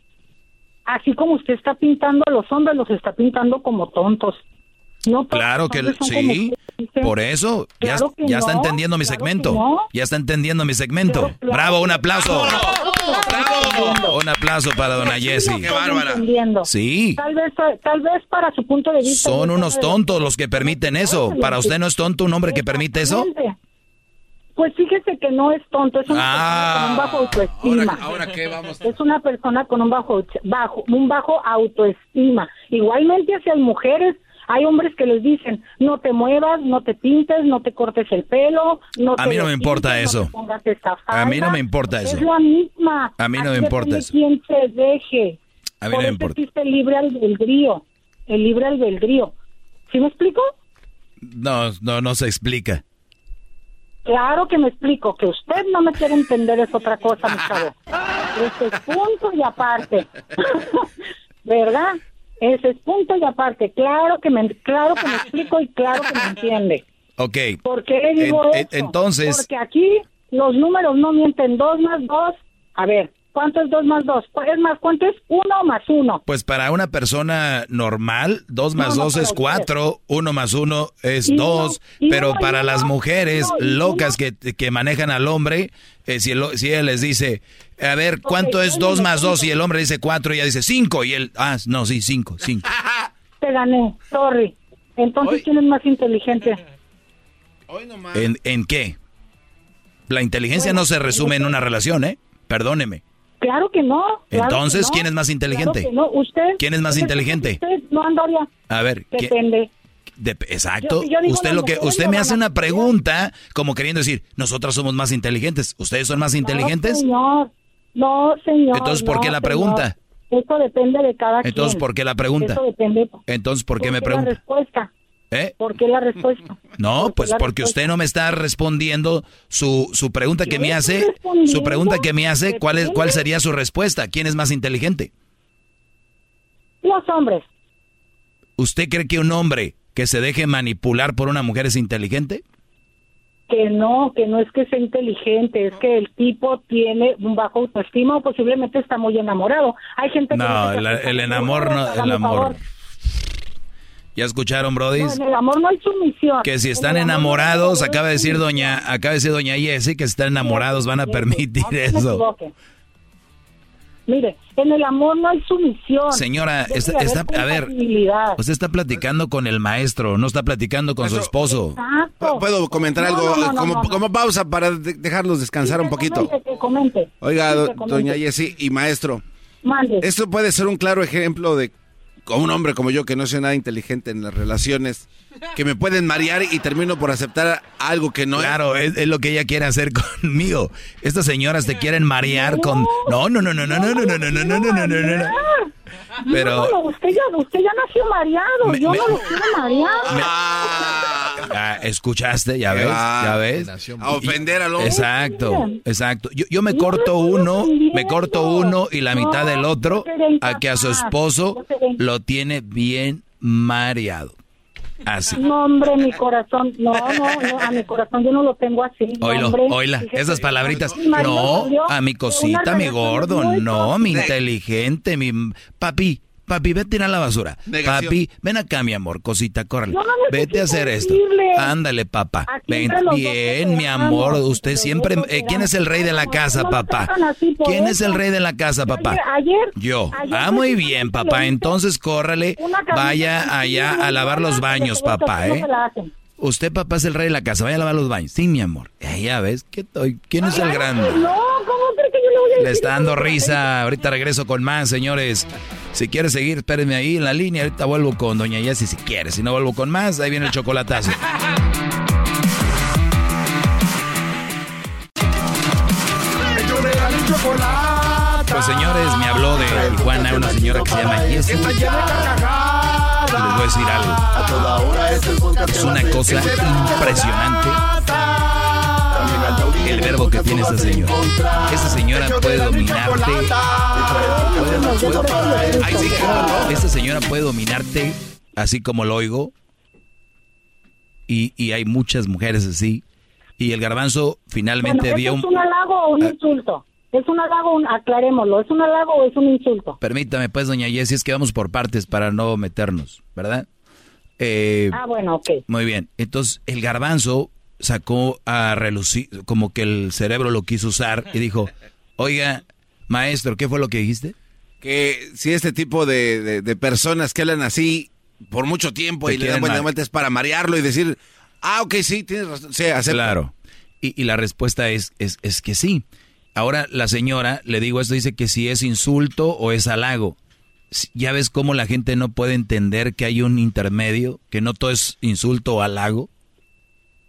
[SPEAKER 39] así como usted está pintando a los hombres, los está pintando como tontos. No,
[SPEAKER 5] claro que sí, por eso ya, ya está entendiendo mi segmento. Ya está entendiendo mi segmento. Bravo, un aplauso. ¡Bravo! Un aplauso para dona Jessie.
[SPEAKER 39] Qué bárbara.
[SPEAKER 5] Sí.
[SPEAKER 39] Tal vez, tal vez para su punto de vista.
[SPEAKER 5] Son unos tontos los que permiten eso. ¿Para usted no es tonto un hombre que permite eso?
[SPEAKER 39] Pues fíjese que no es tonto, es una persona con un bajo
[SPEAKER 5] Ah.
[SPEAKER 39] autoestima.
[SPEAKER 6] Ahora, qué vamos.
[SPEAKER 39] Es una persona con un bajo, bajo, un bajo autoestima. Igualmente hacia las mujeres, hay hombres que les dicen, no te muevas, no te pintes, no te cortes el pelo, no
[SPEAKER 5] A
[SPEAKER 39] te
[SPEAKER 5] mí no me
[SPEAKER 39] depiles,
[SPEAKER 5] importa
[SPEAKER 39] no
[SPEAKER 5] eso.
[SPEAKER 39] esa
[SPEAKER 5] A mí no
[SPEAKER 39] falda".
[SPEAKER 5] me importa eso.
[SPEAKER 39] Es la misma.
[SPEAKER 5] A mí no me importa eso.
[SPEAKER 39] quién se deje.
[SPEAKER 5] A mí
[SPEAKER 39] Por
[SPEAKER 5] no me importa.
[SPEAKER 39] existe el libre albedrío. El libre albedrío. ¿Sí me explico?
[SPEAKER 5] No, no, no se explica.
[SPEAKER 39] Claro que me explico. Que usted no me quiere entender es otra cosa, mi chavo. [laughs] Ese es punto y aparte. [laughs] ¿Verdad? Ese es punto y aparte. Claro que me, claro que me [laughs] explico y claro que me entiende.
[SPEAKER 5] Ok.
[SPEAKER 39] ¿Por qué le digo
[SPEAKER 5] En- en-
[SPEAKER 39] eso?
[SPEAKER 5] entonces-
[SPEAKER 39] Porque aquí los números no mienten. Dos más dos. A ver, ¿cuánto es dos más dos? Es más, ¿cuánto es uno más uno?
[SPEAKER 5] Pues para una persona normal, dos más
[SPEAKER 39] No, no,
[SPEAKER 5] dos
[SPEAKER 39] para
[SPEAKER 5] es
[SPEAKER 39] usted.
[SPEAKER 5] cuatro, uno más uno es
[SPEAKER 39] Y no,
[SPEAKER 5] dos,
[SPEAKER 39] y
[SPEAKER 5] pero
[SPEAKER 39] no,
[SPEAKER 5] para las
[SPEAKER 39] no,
[SPEAKER 5] mujeres locas que, que manejan al hombre, eh, si, el- si ella les dice, a ver, ¿cuánto es
[SPEAKER 39] yo
[SPEAKER 5] dos
[SPEAKER 39] no
[SPEAKER 5] más dos?
[SPEAKER 39] entiendo.
[SPEAKER 5] Y el hombre dice cuatro, y ella dice cinco, y él, ah, no, sí, cinco, cinco. [laughs]
[SPEAKER 39] Te gané, sorry. Entonces, ¿quién es más inteligente? [laughs]
[SPEAKER 5] ¿En, en qué? La inteligencia no se resume en una relación, ¿eh? Perdóneme.
[SPEAKER 39] Claro que no. claro
[SPEAKER 5] Entonces,
[SPEAKER 39] que no.
[SPEAKER 5] ¿quién es más inteligente?
[SPEAKER 39] Claro que no. ¿Usted?
[SPEAKER 5] ¿Quién es más
[SPEAKER 39] Usted-
[SPEAKER 5] inteligente?
[SPEAKER 39] Usted, no, Andoria.
[SPEAKER 5] A ver, ¿qué-
[SPEAKER 39] Depende.
[SPEAKER 5] de- exacto.
[SPEAKER 39] Yo- yo digo
[SPEAKER 5] usted lo que usted me hace una pregunta como queriendo decir, nosotras somos más inteligentes. ¿Ustedes son más inteligentes?
[SPEAKER 39] No, señor. No, señor.
[SPEAKER 5] Entonces, ¿por qué
[SPEAKER 39] no,
[SPEAKER 5] la
[SPEAKER 39] señor.
[SPEAKER 5] pregunta?
[SPEAKER 39] Eso depende de cada
[SPEAKER 5] Entonces,
[SPEAKER 39] quien.
[SPEAKER 5] ¿por qué la pregunta?
[SPEAKER 39] Eso depende.
[SPEAKER 5] Entonces, ¿por qué me
[SPEAKER 39] ¿Por qué la
[SPEAKER 5] pregunta?
[SPEAKER 39] respuesta?
[SPEAKER 5] ¿Eh?
[SPEAKER 39] ¿Por qué la respuesta?
[SPEAKER 5] No, pues porque
[SPEAKER 39] respuesta?
[SPEAKER 5] usted no me está respondiendo su, su pregunta que me hace. Su pregunta que me hace, ¿cuál, es, ¿cuál sería su respuesta? ¿Quién es más inteligente?
[SPEAKER 39] Los hombres.
[SPEAKER 5] ¿Usted cree que un hombre que se deje manipular por una mujer es inteligente?
[SPEAKER 39] Que no, que no es que sea inteligente, es que el tipo tiene un bajo autoestima o posiblemente está muy enamorado. Hay gente que
[SPEAKER 5] No, el, el
[SPEAKER 39] con
[SPEAKER 5] enamor no, el amor.
[SPEAKER 39] favor.
[SPEAKER 5] ¿Ya escucharon, Brody?
[SPEAKER 39] No, en el amor no hay sumisión.
[SPEAKER 5] Que si están
[SPEAKER 39] no
[SPEAKER 5] enamorados, acaba de decir doña, acaba de decir doña Jessie que si están enamorados van a permitir
[SPEAKER 39] No
[SPEAKER 5] eso.
[SPEAKER 39] Mire, en el amor no hay sumisión.
[SPEAKER 5] Señora, está, está- a ver, usted está platicando con el maestro, no está platicando con su esposo.
[SPEAKER 39] Exacto.
[SPEAKER 6] ¿Puedo comentar
[SPEAKER 39] No,
[SPEAKER 6] algo
[SPEAKER 39] no,
[SPEAKER 6] como,
[SPEAKER 39] no, no.
[SPEAKER 6] como pausa para de- dejarlos descansar un poquito?
[SPEAKER 39] Comente, que comente.
[SPEAKER 6] Oiga,
[SPEAKER 39] Sí,
[SPEAKER 6] do-
[SPEAKER 39] que comente.
[SPEAKER 6] doña Jessie y maestro,
[SPEAKER 39] Mande.
[SPEAKER 6] esto puede ser un claro ejemplo de con un hombre como yo que no soy nada inteligente en las relaciones, que me pueden marear y termino por aceptar algo que no
[SPEAKER 5] Claro, es, es lo que ella quiere hacer conmigo. Estas señoras te quieren marear con... No, no, no, no, no, no, no, no, no, no, no, no, no, no, no, no. Pero...
[SPEAKER 39] No, no, usted ya, usted ya nació mareado.
[SPEAKER 5] Me-
[SPEAKER 39] Yo
[SPEAKER 5] me-
[SPEAKER 39] no lo quiero mareado.
[SPEAKER 5] Ah, ¿Escuchaste? ¿Ya ves?
[SPEAKER 6] va.
[SPEAKER 5] ¿Ya ves?
[SPEAKER 6] A ofender al hombre.
[SPEAKER 5] Exacto, exacto. Yo, yo me corto uno, me corto uno y la mitad del otro a que a su esposo lo tiene bien mareado. Así.
[SPEAKER 39] No, hombre, mi corazón. No, no, no, a mi corazón yo no lo tengo así. hombre.
[SPEAKER 5] oíla,
[SPEAKER 39] Fíjese.
[SPEAKER 5] esas palabritas. No, a mi cosita, mi gordo, no, mi inteligente, mi papi, papi, ve a tirar la basura.
[SPEAKER 6] Negación.
[SPEAKER 5] Papi, ven acá, mi amor, cosita, córrele.
[SPEAKER 39] No
[SPEAKER 5] Vete a hacer esto. Ándale, papá. Ven, bien, mi amor. Usted siempre... eh, ¿Quién es el rey de la casa, papá? ¿Quién es el rey de la casa, papá?
[SPEAKER 39] Ayer,
[SPEAKER 5] Yo.
[SPEAKER 39] ayer
[SPEAKER 5] Ah, muy bien, papá. Entonces córrele, vaya allá a lavar los baños, papá, ¿eh? Usted, papá, es el rey de la casa. Vaya a lavar los baños. Sí, mi amor. Eh, ya ves. ¿qué estoy- ¿Quién es el grande?
[SPEAKER 39] No, ¿cómo cree que yo le voy a decir?
[SPEAKER 5] Le está dando risa. Ahorita regreso con más, señores. Si quiere seguir, espérenme ahí en la línea. Ahorita vuelvo con Doña Yessi si quiere. Si no vuelvo con más, ahí viene el chocolatazo. Pues señores, me habló de Tijuana una señora que se llama Jessie. Y les voy a decir algo. Es una cosa impresionante el verbo que tiene esta señora. Esta señora puede dominarte. Ay, sí, esta señora puede dominarte así como lo oigo. Y, y hay muchas mujeres así. Y el garbanzo finalmente dio
[SPEAKER 39] ¿eso
[SPEAKER 5] un...
[SPEAKER 39] ¿Es un halago o un
[SPEAKER 5] Ah.
[SPEAKER 39] insulto? ¿Es un halago? Un, aclarémoslo. ¿Es un halago o es un insulto?
[SPEAKER 5] Permítame, pues, doña Jessie, es que vamos por partes para no meternos, ¿verdad? Eh,
[SPEAKER 39] Ah, bueno, ok.
[SPEAKER 5] Muy bien. Entonces, el garbanzo sacó a relucir, como que el cerebro lo quiso usar y dijo, oiga, maestro, ¿qué fue lo que dijiste?
[SPEAKER 6] Que si este tipo de, de- de personas que hablan así por mucho tiempo
[SPEAKER 5] Te
[SPEAKER 6] y le dan
[SPEAKER 5] quieren
[SPEAKER 6] buena
[SPEAKER 5] mal.
[SPEAKER 6] vuelta es para marearlo y decir, ah, ok, sí, tienes razón. Sí.
[SPEAKER 5] Claro. Y, y la respuesta es, es, es que sí. Ahora la señora, le digo esto, dice que si es insulto o es halago. Ya ves cómo la gente no puede entender que hay un intermedio, que no todo es insulto o halago.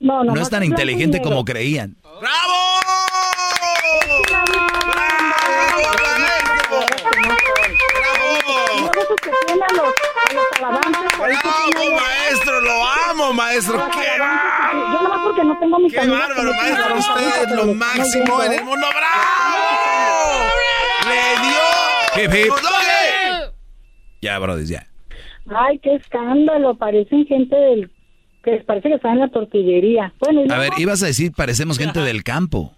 [SPEAKER 39] No, no,
[SPEAKER 5] No es tan inteligente como creían.
[SPEAKER 6] ¡Bravo, maestro! ¡Lo amo, maestro! ¡Qué bárbaro!
[SPEAKER 39] Yo nomás porque no tengo mi
[SPEAKER 6] ¡Qué bárbaro, maestro! Usted es lo máximo
[SPEAKER 39] no
[SPEAKER 6] en el mundo. ¡Bravo! ¡Le dio!
[SPEAKER 5] Ya, brother, ya.
[SPEAKER 39] Ay, qué escándalo. Parecen gente del... que les parece que está en la tortillería. Bueno,
[SPEAKER 5] A ver, ibas a decir, parecemos gente del campo.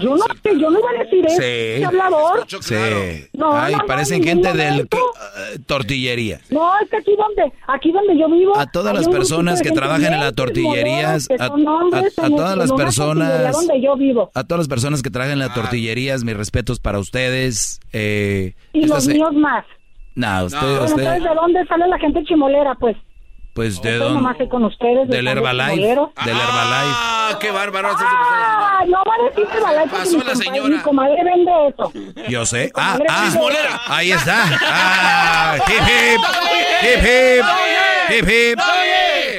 [SPEAKER 39] yo no, yo no iba a decir eso.
[SPEAKER 5] Sí.
[SPEAKER 39] ¿Qué hablador?
[SPEAKER 5] Sí.
[SPEAKER 39] No,
[SPEAKER 5] Ay,
[SPEAKER 39] no,
[SPEAKER 5] parecen
[SPEAKER 39] en
[SPEAKER 5] gente del eh, tortillería.
[SPEAKER 39] No, es que aquí donde, aquí donde yo vivo...
[SPEAKER 5] A todas las personas que trabajan en las tortillerías, a,
[SPEAKER 39] son hombres
[SPEAKER 5] a- a
[SPEAKER 39] en-
[SPEAKER 5] todas las personas,
[SPEAKER 39] donde yo vivo.
[SPEAKER 5] a todas las personas que trabajan en las tortillerías, mis respetos para ustedes. Eh,
[SPEAKER 39] Y
[SPEAKER 5] esta
[SPEAKER 39] los
[SPEAKER 5] se-
[SPEAKER 39] míos más.
[SPEAKER 5] No, usted,
[SPEAKER 39] Bueno,
[SPEAKER 5] usted,
[SPEAKER 39] entonces, ¿de dónde sale la gente chimolera, pues?
[SPEAKER 5] Pues de
[SPEAKER 39] Estoy
[SPEAKER 5] dónde,
[SPEAKER 39] nomás ahí con ustedes.
[SPEAKER 5] del Herbalife, del Herbalife.
[SPEAKER 6] ¡Ah, qué bárbaro!
[SPEAKER 39] Ah, no va a decir Herbalife porque
[SPEAKER 6] Pasó la señora.
[SPEAKER 39] Mi comadre vende eso.
[SPEAKER 5] Yo sé. Ah, ah,
[SPEAKER 39] chismolera.
[SPEAKER 5] ahí está. [laughs] Ah, hip hip, hip hip, hip hip.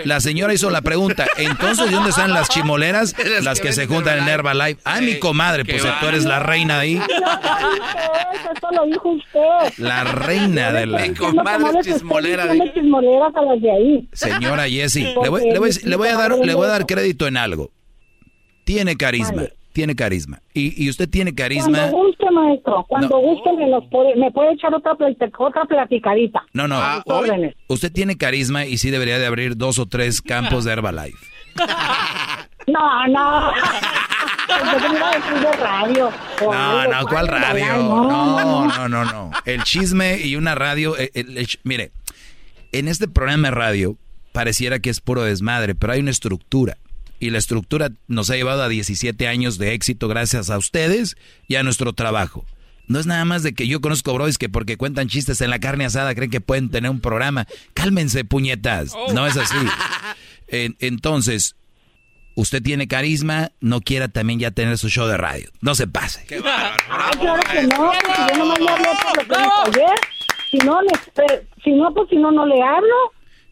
[SPEAKER 5] La señora hizo la pregunta. Entonces, ¿de dónde están las chimoleras? [laughs] Las que se juntan en Herbalife. Ah, mi comadre, pues tú eres la reina ahí.
[SPEAKER 39] Eso lo dijo usted.
[SPEAKER 5] La reina de la...
[SPEAKER 39] Mi comadre chismolera. chismoleras a las de ahí.
[SPEAKER 5] Señora Jessie, le voy, le voy- le voy a dar, le voy a dar crédito en algo. Tiene carisma, tiene carisma. Y, y usted tiene carisma.
[SPEAKER 39] Cuando guste, maestro. Cuando guste, me, los puede, me puede echar otra, otra platicadita.
[SPEAKER 5] No, no.
[SPEAKER 39] A sus órdenes.
[SPEAKER 5] Usted tiene carisma y sí debería de abrir dos o tres campos de Herbalife.
[SPEAKER 39] No, no. [laughs] Yo te iba a decir de radio.
[SPEAKER 5] No, no, ¿cuál radio? No, no, no, no. El chisme y una radio. eh, el- el ch- mire, en este programa de radio pareciera que es puro desmadre, pero hay una estructura. Y la estructura nos ha llevado a 17 años de éxito gracias a ustedes y a nuestro trabajo. No es nada más de que yo conozco bros que porque cuentan chistes en la carne asada creen que pueden tener un programa. Cálmense, puñetas. No es así. [laughs] En- entonces, usted tiene carisma, no quiera también ya tener su show de radio. No se pase.
[SPEAKER 39] Ay, claro que no. si yo nomás le hablé por lo que. Si no, le, eh, si no, pues si no, no le hablo.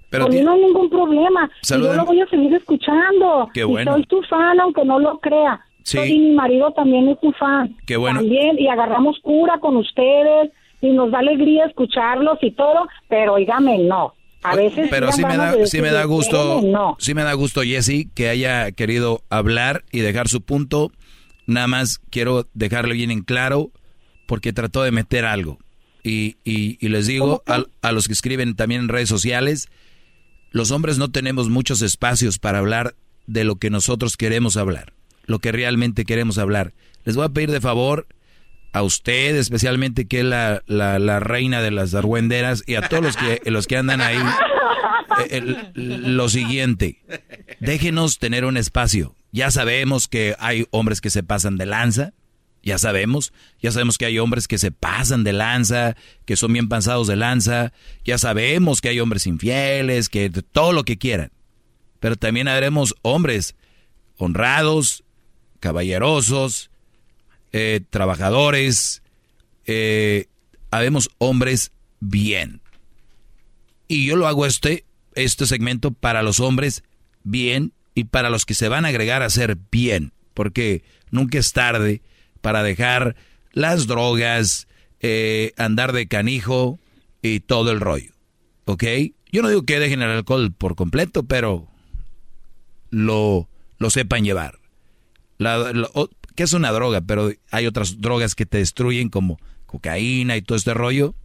[SPEAKER 5] Pero
[SPEAKER 39] por mí no hay ningún problema.
[SPEAKER 5] Saluden-
[SPEAKER 39] yo lo voy a seguir escuchando.
[SPEAKER 5] Qué
[SPEAKER 39] Y
[SPEAKER 5] bueno.
[SPEAKER 39] soy tu fan, aunque no lo crea.
[SPEAKER 5] Sí.
[SPEAKER 39] Y mi marido también es tu fan.
[SPEAKER 5] Qué bueno.
[SPEAKER 39] También, y agarramos cura con ustedes. Y nos da alegría escucharlos y todo. Pero, oígame, no. A veces
[SPEAKER 5] Pero sí me da,
[SPEAKER 39] de
[SPEAKER 5] sí me da gusto,
[SPEAKER 39] "Espérame, No.
[SPEAKER 5] sí me da gusto, Jesse, que haya querido hablar y dejar su punto. Nada más quiero dejarle bien en claro, porque trató de meter algo. Y, y- y les digo a, a los que escriben también en redes sociales, los hombres no tenemos muchos espacios para hablar de lo que nosotros queremos hablar, lo que realmente queremos hablar. Les voy a pedir de favor, a usted especialmente que es la, la, la reina de las argüenderas y a todos los que, [laughs] los que andan ahí, eh, el- lo siguiente, déjenos tener un espacio. Ya sabemos que hay hombres que se pasan de lanza, ya sabemos, ya sabemos que hay hombres que se pasan de lanza, que son bien pasados de lanza, ya sabemos que hay hombres infieles, que todo lo que quieran. Pero también haremos hombres honrados, caballerosos, eh, trabajadores, eh, habemos hombres bien. Y yo lo hago este, este segmento para los hombres bien y para los que se van a agregar a ser bien, porque nunca es tarde para dejar las drogas, eh, andar de canijo y todo el rollo. ¿Ok? Yo no digo que dejen el alcohol por completo, pero lo, lo sepan llevar. La, que es una droga, pero hay otras drogas que te destruyen como cocaína y todo este rollo.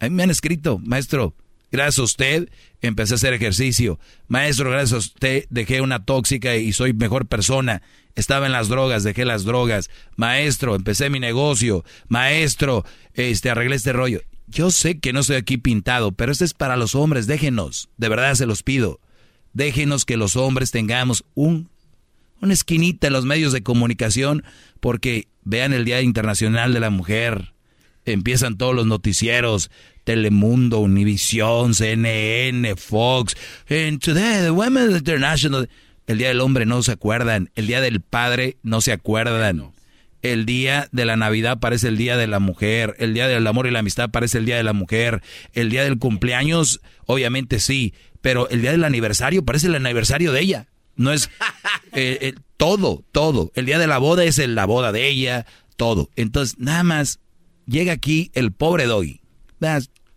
[SPEAKER 5] A mí me han escrito, maestro, gracias a usted empecé a hacer ejercicio. Maestro, gracias a usted dejé una tóxica y soy mejor persona. Estaba en las drogas, dejé las drogas. Maestro, empecé mi negocio. Maestro, este arreglé este rollo. Yo sé que no estoy aquí pintado, pero esto es para los hombres, déjenos, de verdad se los pido. Déjenos que los hombres tengamos un una esquinita en los medios de comunicación, porque vean el Día Internacional de la Mujer, empiezan todos los noticieros, Telemundo, Univisión, CNN, Fox, and today the Women's International, el Día del Hombre no se acuerdan, el Día del Padre no se acuerdan. El día de la Navidad parece el día de la mujer, el día del amor y la amistad parece el día de la mujer, el día del cumpleaños, obviamente sí, pero el día del aniversario parece el aniversario de ella. No es [laughs] eh, eh, todo, todo. El día de la boda es el- la boda de ella, todo. Entonces, nada más llega aquí el pobre Doggy,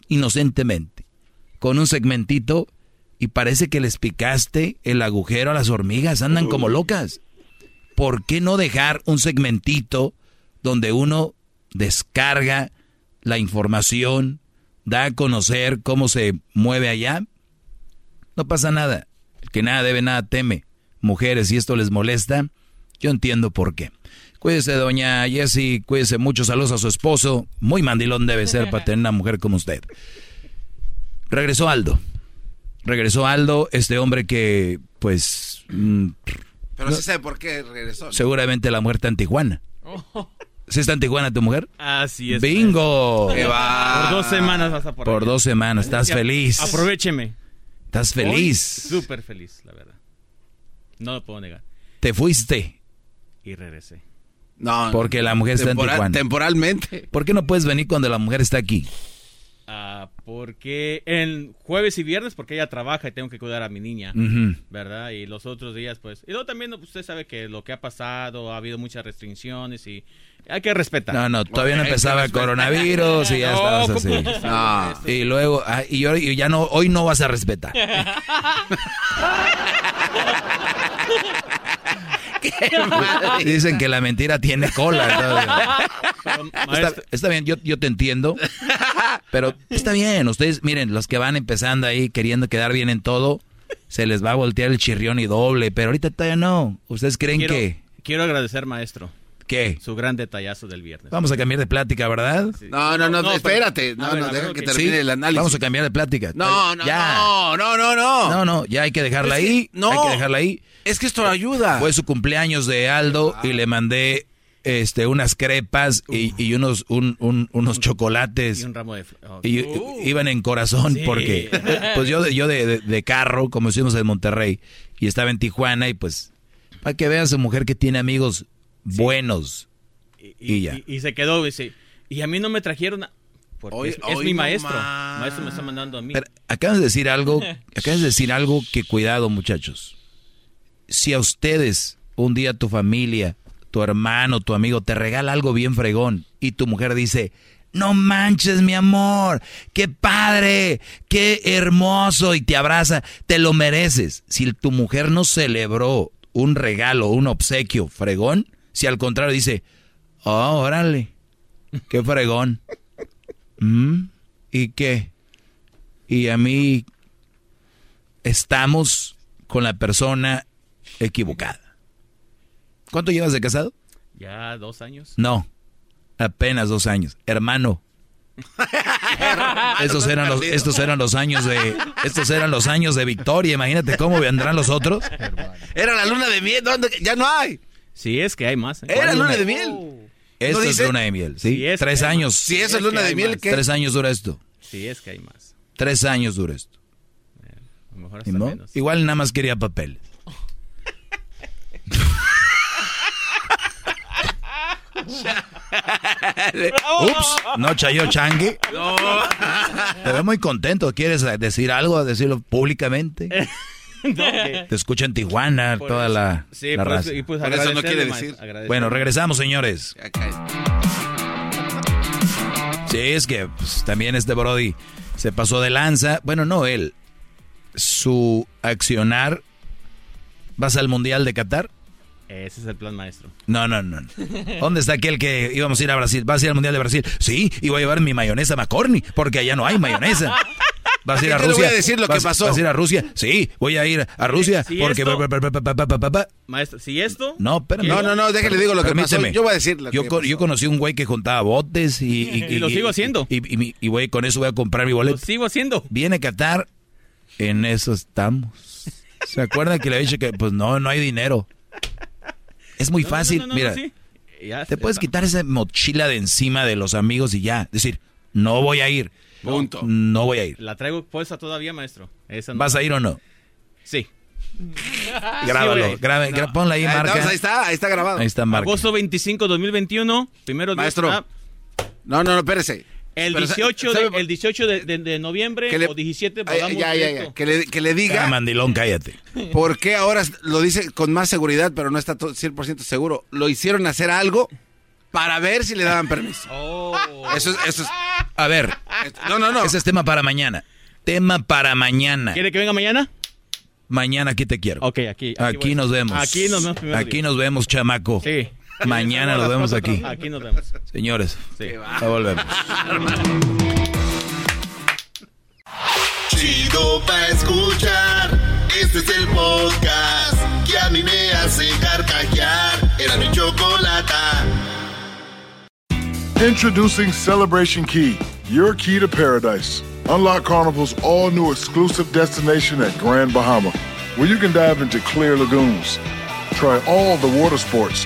[SPEAKER 5] inocentemente, con un segmentito y parece que les picaste el agujero a las hormigas, andan como locas. ¿Por qué no dejar un segmentito donde uno descarga la información, da a conocer cómo se mueve allá? No pasa nada. El que nada debe, nada teme. Mujeres, si esto les molesta, yo entiendo por qué. Cuídese, doña Jessie, cuídese mucho. Saludos a su esposo. Muy mandilón debe ser para tener una mujer como usted. Regresó Aldo. Regresó Aldo, este hombre que, pues, mm,
[SPEAKER 6] Pero
[SPEAKER 5] No.
[SPEAKER 6] sí sabe por qué regresó. ¿no?
[SPEAKER 5] seguramente la mujer está en Tijuana. ¿Sí está en Tijuana tu mujer?
[SPEAKER 40] Así es.
[SPEAKER 5] ¡Bingo!
[SPEAKER 40] maestro. Por dos semanas vas a por
[SPEAKER 5] Por
[SPEAKER 40] allá.
[SPEAKER 5] dos semanas, estás
[SPEAKER 40] Ya,
[SPEAKER 5] feliz.
[SPEAKER 40] Aprovecheme.
[SPEAKER 5] Estás feliz.
[SPEAKER 40] Súper feliz, la verdad. No lo puedo negar.
[SPEAKER 5] Te fuiste.
[SPEAKER 40] Y regresé.
[SPEAKER 6] No,
[SPEAKER 5] Porque la mujer está en Tijuana.
[SPEAKER 6] Temporalmente.
[SPEAKER 5] ¿Por qué no puedes venir cuando la mujer está aquí?
[SPEAKER 40] Ah, porque en jueves y viernes, porque ella trabaja y tengo que cuidar a mi niña. ¿verdad? Y los otros días, pues. Y luego también usted sabe que lo que ha pasado, ha habido muchas restricciones y hay que respetar.
[SPEAKER 5] No, no, todavía no empezaba el coronavirus y ya
[SPEAKER 40] No,
[SPEAKER 5] estabas
[SPEAKER 40] ¿cómo
[SPEAKER 5] así.
[SPEAKER 40] está?
[SPEAKER 5] Y luego, ah, y, hoy- y ya no, hoy no vas a respetar. [laughs] Dicen que la mentira tiene cola. está, está bien, yo, yo te entiendo. Pero está bien, ustedes, miren, los que van empezando ahí queriendo quedar bien en todo, se les va a voltear el chirrión y doble. Pero ahorita todavía no. ¿Ustedes creen
[SPEAKER 40] quiero,
[SPEAKER 5] que
[SPEAKER 40] Quiero agradecer, maestro.
[SPEAKER 5] ¿Qué?
[SPEAKER 40] Su gran detallazo del viernes.
[SPEAKER 5] vamos a cambiar de plática, verdad?
[SPEAKER 6] No, no, no,
[SPEAKER 40] No, pero-
[SPEAKER 6] espérate. No,
[SPEAKER 40] ver,
[SPEAKER 6] no, deja que termine
[SPEAKER 5] Sí,
[SPEAKER 6] el análisis.
[SPEAKER 5] Vamos a cambiar de plática.
[SPEAKER 6] No, no,
[SPEAKER 5] Ya.
[SPEAKER 6] no, no, no, no.
[SPEAKER 5] No, no, ya hay que dejarla
[SPEAKER 6] Es que-
[SPEAKER 5] ahí.
[SPEAKER 6] no.
[SPEAKER 5] Hay que dejarla ahí.
[SPEAKER 6] Es que esto ayuda.
[SPEAKER 5] Fue su cumpleaños de Aldo y le mandé este unas crepas y, y unos un- un- unos chocolates.
[SPEAKER 40] Y un ramo de oh.
[SPEAKER 5] Y iban en corazón
[SPEAKER 40] Sí.
[SPEAKER 5] porque pues yo de, yo de, de- de carro, como decimos en Monterrey, y estaba en Tijuana y pues para que vean su mujer que tiene amigos buenos. Y, ya.
[SPEAKER 40] Y, y se quedó, dice, y a mí no me trajeron... a-". Porque
[SPEAKER 6] Hoy-
[SPEAKER 40] es, es
[SPEAKER 6] hoy
[SPEAKER 40] mi
[SPEAKER 6] no
[SPEAKER 40] maestro.
[SPEAKER 6] más.
[SPEAKER 40] Maestro me está mandando a mí.
[SPEAKER 5] Pero acabas de decir algo, [laughs] acabas de decir algo que cuidado, muchachos. Si a ustedes un día tu familia, tu hermano, tu amigo te regala algo bien fregón y tu mujer dice, "No manches, mi amor, qué padre, qué hermoso" y te abraza, te lo mereces. Si tu mujer no celebró un regalo, un obsequio fregón, si al contrario dice, "Oh, órale, qué fregón." ¿Mm? ¿Y qué? Y a mí estamos con la persona equivocada. ¿Cuánto llevas de casado?
[SPEAKER 40] Ya dos años.
[SPEAKER 5] No. Apenas dos años. Hermano. [laughs] estos eran los, estos eran los años de, estos eran los años de victoria. Imagínate cómo vendrán los otros.
[SPEAKER 6] Era la luna de miel, ¿dónde? Ya no hay.
[SPEAKER 40] Sí, es que hay más. ¿eh?
[SPEAKER 6] Era luna de miel.
[SPEAKER 5] Esto
[SPEAKER 6] ¿No
[SPEAKER 5] es luna de miel, ¿sí?
[SPEAKER 40] Sí, es
[SPEAKER 5] Tres
[SPEAKER 40] que
[SPEAKER 5] años.
[SPEAKER 6] Si eso es luna de miel, ¿qué?
[SPEAKER 5] Tres años dura esto.
[SPEAKER 40] Sí, es que hay más.
[SPEAKER 5] Tres años dura esto.
[SPEAKER 40] A lo mejor
[SPEAKER 5] ¿Y
[SPEAKER 40] hasta
[SPEAKER 5] no?
[SPEAKER 40] menos.
[SPEAKER 5] Igual nada más quería papeles. Ups, no chayo changue.
[SPEAKER 6] No.
[SPEAKER 5] Te veo muy contento. ¿Quieres decir algo? ¿Decirlo públicamente? [laughs]
[SPEAKER 40] No,
[SPEAKER 5] Te escucha en Tijuana
[SPEAKER 40] Por
[SPEAKER 5] toda
[SPEAKER 40] eso-
[SPEAKER 5] la,
[SPEAKER 40] sí,
[SPEAKER 5] la
[SPEAKER 40] por eso- y pues
[SPEAKER 6] Por eso no quiere decir.
[SPEAKER 5] Bueno, regresamos, señores. Sí, es que pues, también este Brody se pasó de lanza. Bueno, no él. Su accionar. ¿Vas al Mundial de Qatar?
[SPEAKER 40] Ese es el plan maestro.
[SPEAKER 5] No, no, no. ¿Dónde está aquel que íbamos a ir a Brasil? ¿Vas a ir al Mundial de Brasil? Sí, y voy a llevar mi mayonesa McCorney, porque allá no hay mayonesa. ¿Vas a ir a
[SPEAKER 6] te
[SPEAKER 5] Rusia?
[SPEAKER 6] voy a decir lo que
[SPEAKER 5] ¿Vas-
[SPEAKER 6] pasó.
[SPEAKER 5] ¿Vas a ir a Rusia? Sí, voy a ir a Rusia,
[SPEAKER 40] Si
[SPEAKER 5] porque...
[SPEAKER 40] Maestro, si esto...
[SPEAKER 5] No, espérame.
[SPEAKER 6] No, no, no, déjale digo lo que pasó.
[SPEAKER 5] Permíteme.
[SPEAKER 6] Yo voy a decir lo
[SPEAKER 5] yo,
[SPEAKER 6] que pasó.
[SPEAKER 5] yo conocí un güey que juntaba botes y...
[SPEAKER 40] Y [laughs] lo sigo haciendo.
[SPEAKER 5] Y, y, y, y, güey, con eso voy a comprar mi
[SPEAKER 40] Lo
[SPEAKER 5] boleto.
[SPEAKER 40] sigo haciendo.
[SPEAKER 5] Viene Qatar, en eso estamos. ¿Se acuerdan que le dije que pues no, no hay dinero? Es muy
[SPEAKER 40] No,
[SPEAKER 5] fácil,
[SPEAKER 40] no, no, no,
[SPEAKER 5] mira.
[SPEAKER 40] sí. Ya
[SPEAKER 5] Te puedes
[SPEAKER 40] está.
[SPEAKER 5] quitar esa mochila de encima de los amigos y ya. Decir, no voy a ir.
[SPEAKER 6] Punto.
[SPEAKER 5] No voy a ir.
[SPEAKER 40] La traigo puesta todavía, maestro. Esa no.
[SPEAKER 5] ¿Vas a ir o no?
[SPEAKER 40] Sí.
[SPEAKER 5] Grábalo.
[SPEAKER 40] güey.
[SPEAKER 5] grabe, gra- ponla ahí,
[SPEAKER 6] Ahí,
[SPEAKER 5] marca.
[SPEAKER 6] estamos, ahí está, ahí está grabado.
[SPEAKER 5] Ahí está, marca.
[SPEAKER 40] Agosto 25, 2021. Primero
[SPEAKER 6] Maestro.
[SPEAKER 40] ah,
[SPEAKER 6] No, no, no, espérese.
[SPEAKER 40] El,
[SPEAKER 6] Pero,
[SPEAKER 40] 18
[SPEAKER 6] ¿sabe-
[SPEAKER 40] de, el 18 de, de- de noviembre
[SPEAKER 6] Que le-
[SPEAKER 40] o 17
[SPEAKER 6] Ay, ya, ya, ya. Que le, que le
[SPEAKER 5] Ah,
[SPEAKER 6] diga
[SPEAKER 5] mandilón, cállate. [laughs]
[SPEAKER 6] por qué ahora lo dice con más seguridad, pero no está to- 100% seguro. Lo hicieron hacer algo para ver si le daban permiso.
[SPEAKER 40] Oh.
[SPEAKER 6] Eso es, eso es.
[SPEAKER 5] A ver, [laughs]
[SPEAKER 6] No, no, no.
[SPEAKER 5] ese es tema para mañana. Tema para mañana.
[SPEAKER 40] ¿Quiere que venga mañana?
[SPEAKER 5] Mañana aquí te quiero.
[SPEAKER 40] Ok, aquí.
[SPEAKER 5] Aquí, nos vemos.
[SPEAKER 40] Aquí nos vemos primero.
[SPEAKER 5] Aquí nos vemos, chamaco.
[SPEAKER 40] Sí. [laughs]
[SPEAKER 5] Mañana nos vemos aquí.
[SPEAKER 40] Aquí nos vemos.
[SPEAKER 5] Señores,
[SPEAKER 40] Sí.
[SPEAKER 5] ya volvemos.
[SPEAKER 1] Chido pa' escuchar. Este es el podcast que a mí me hace carcajear. Era mi chocolata.
[SPEAKER 41] Introducing Celebration Key, your key to paradise. Unlock Carnival's all new exclusive destination at Grand Bahama, where you can dive into clear lagoons, try all the water sports,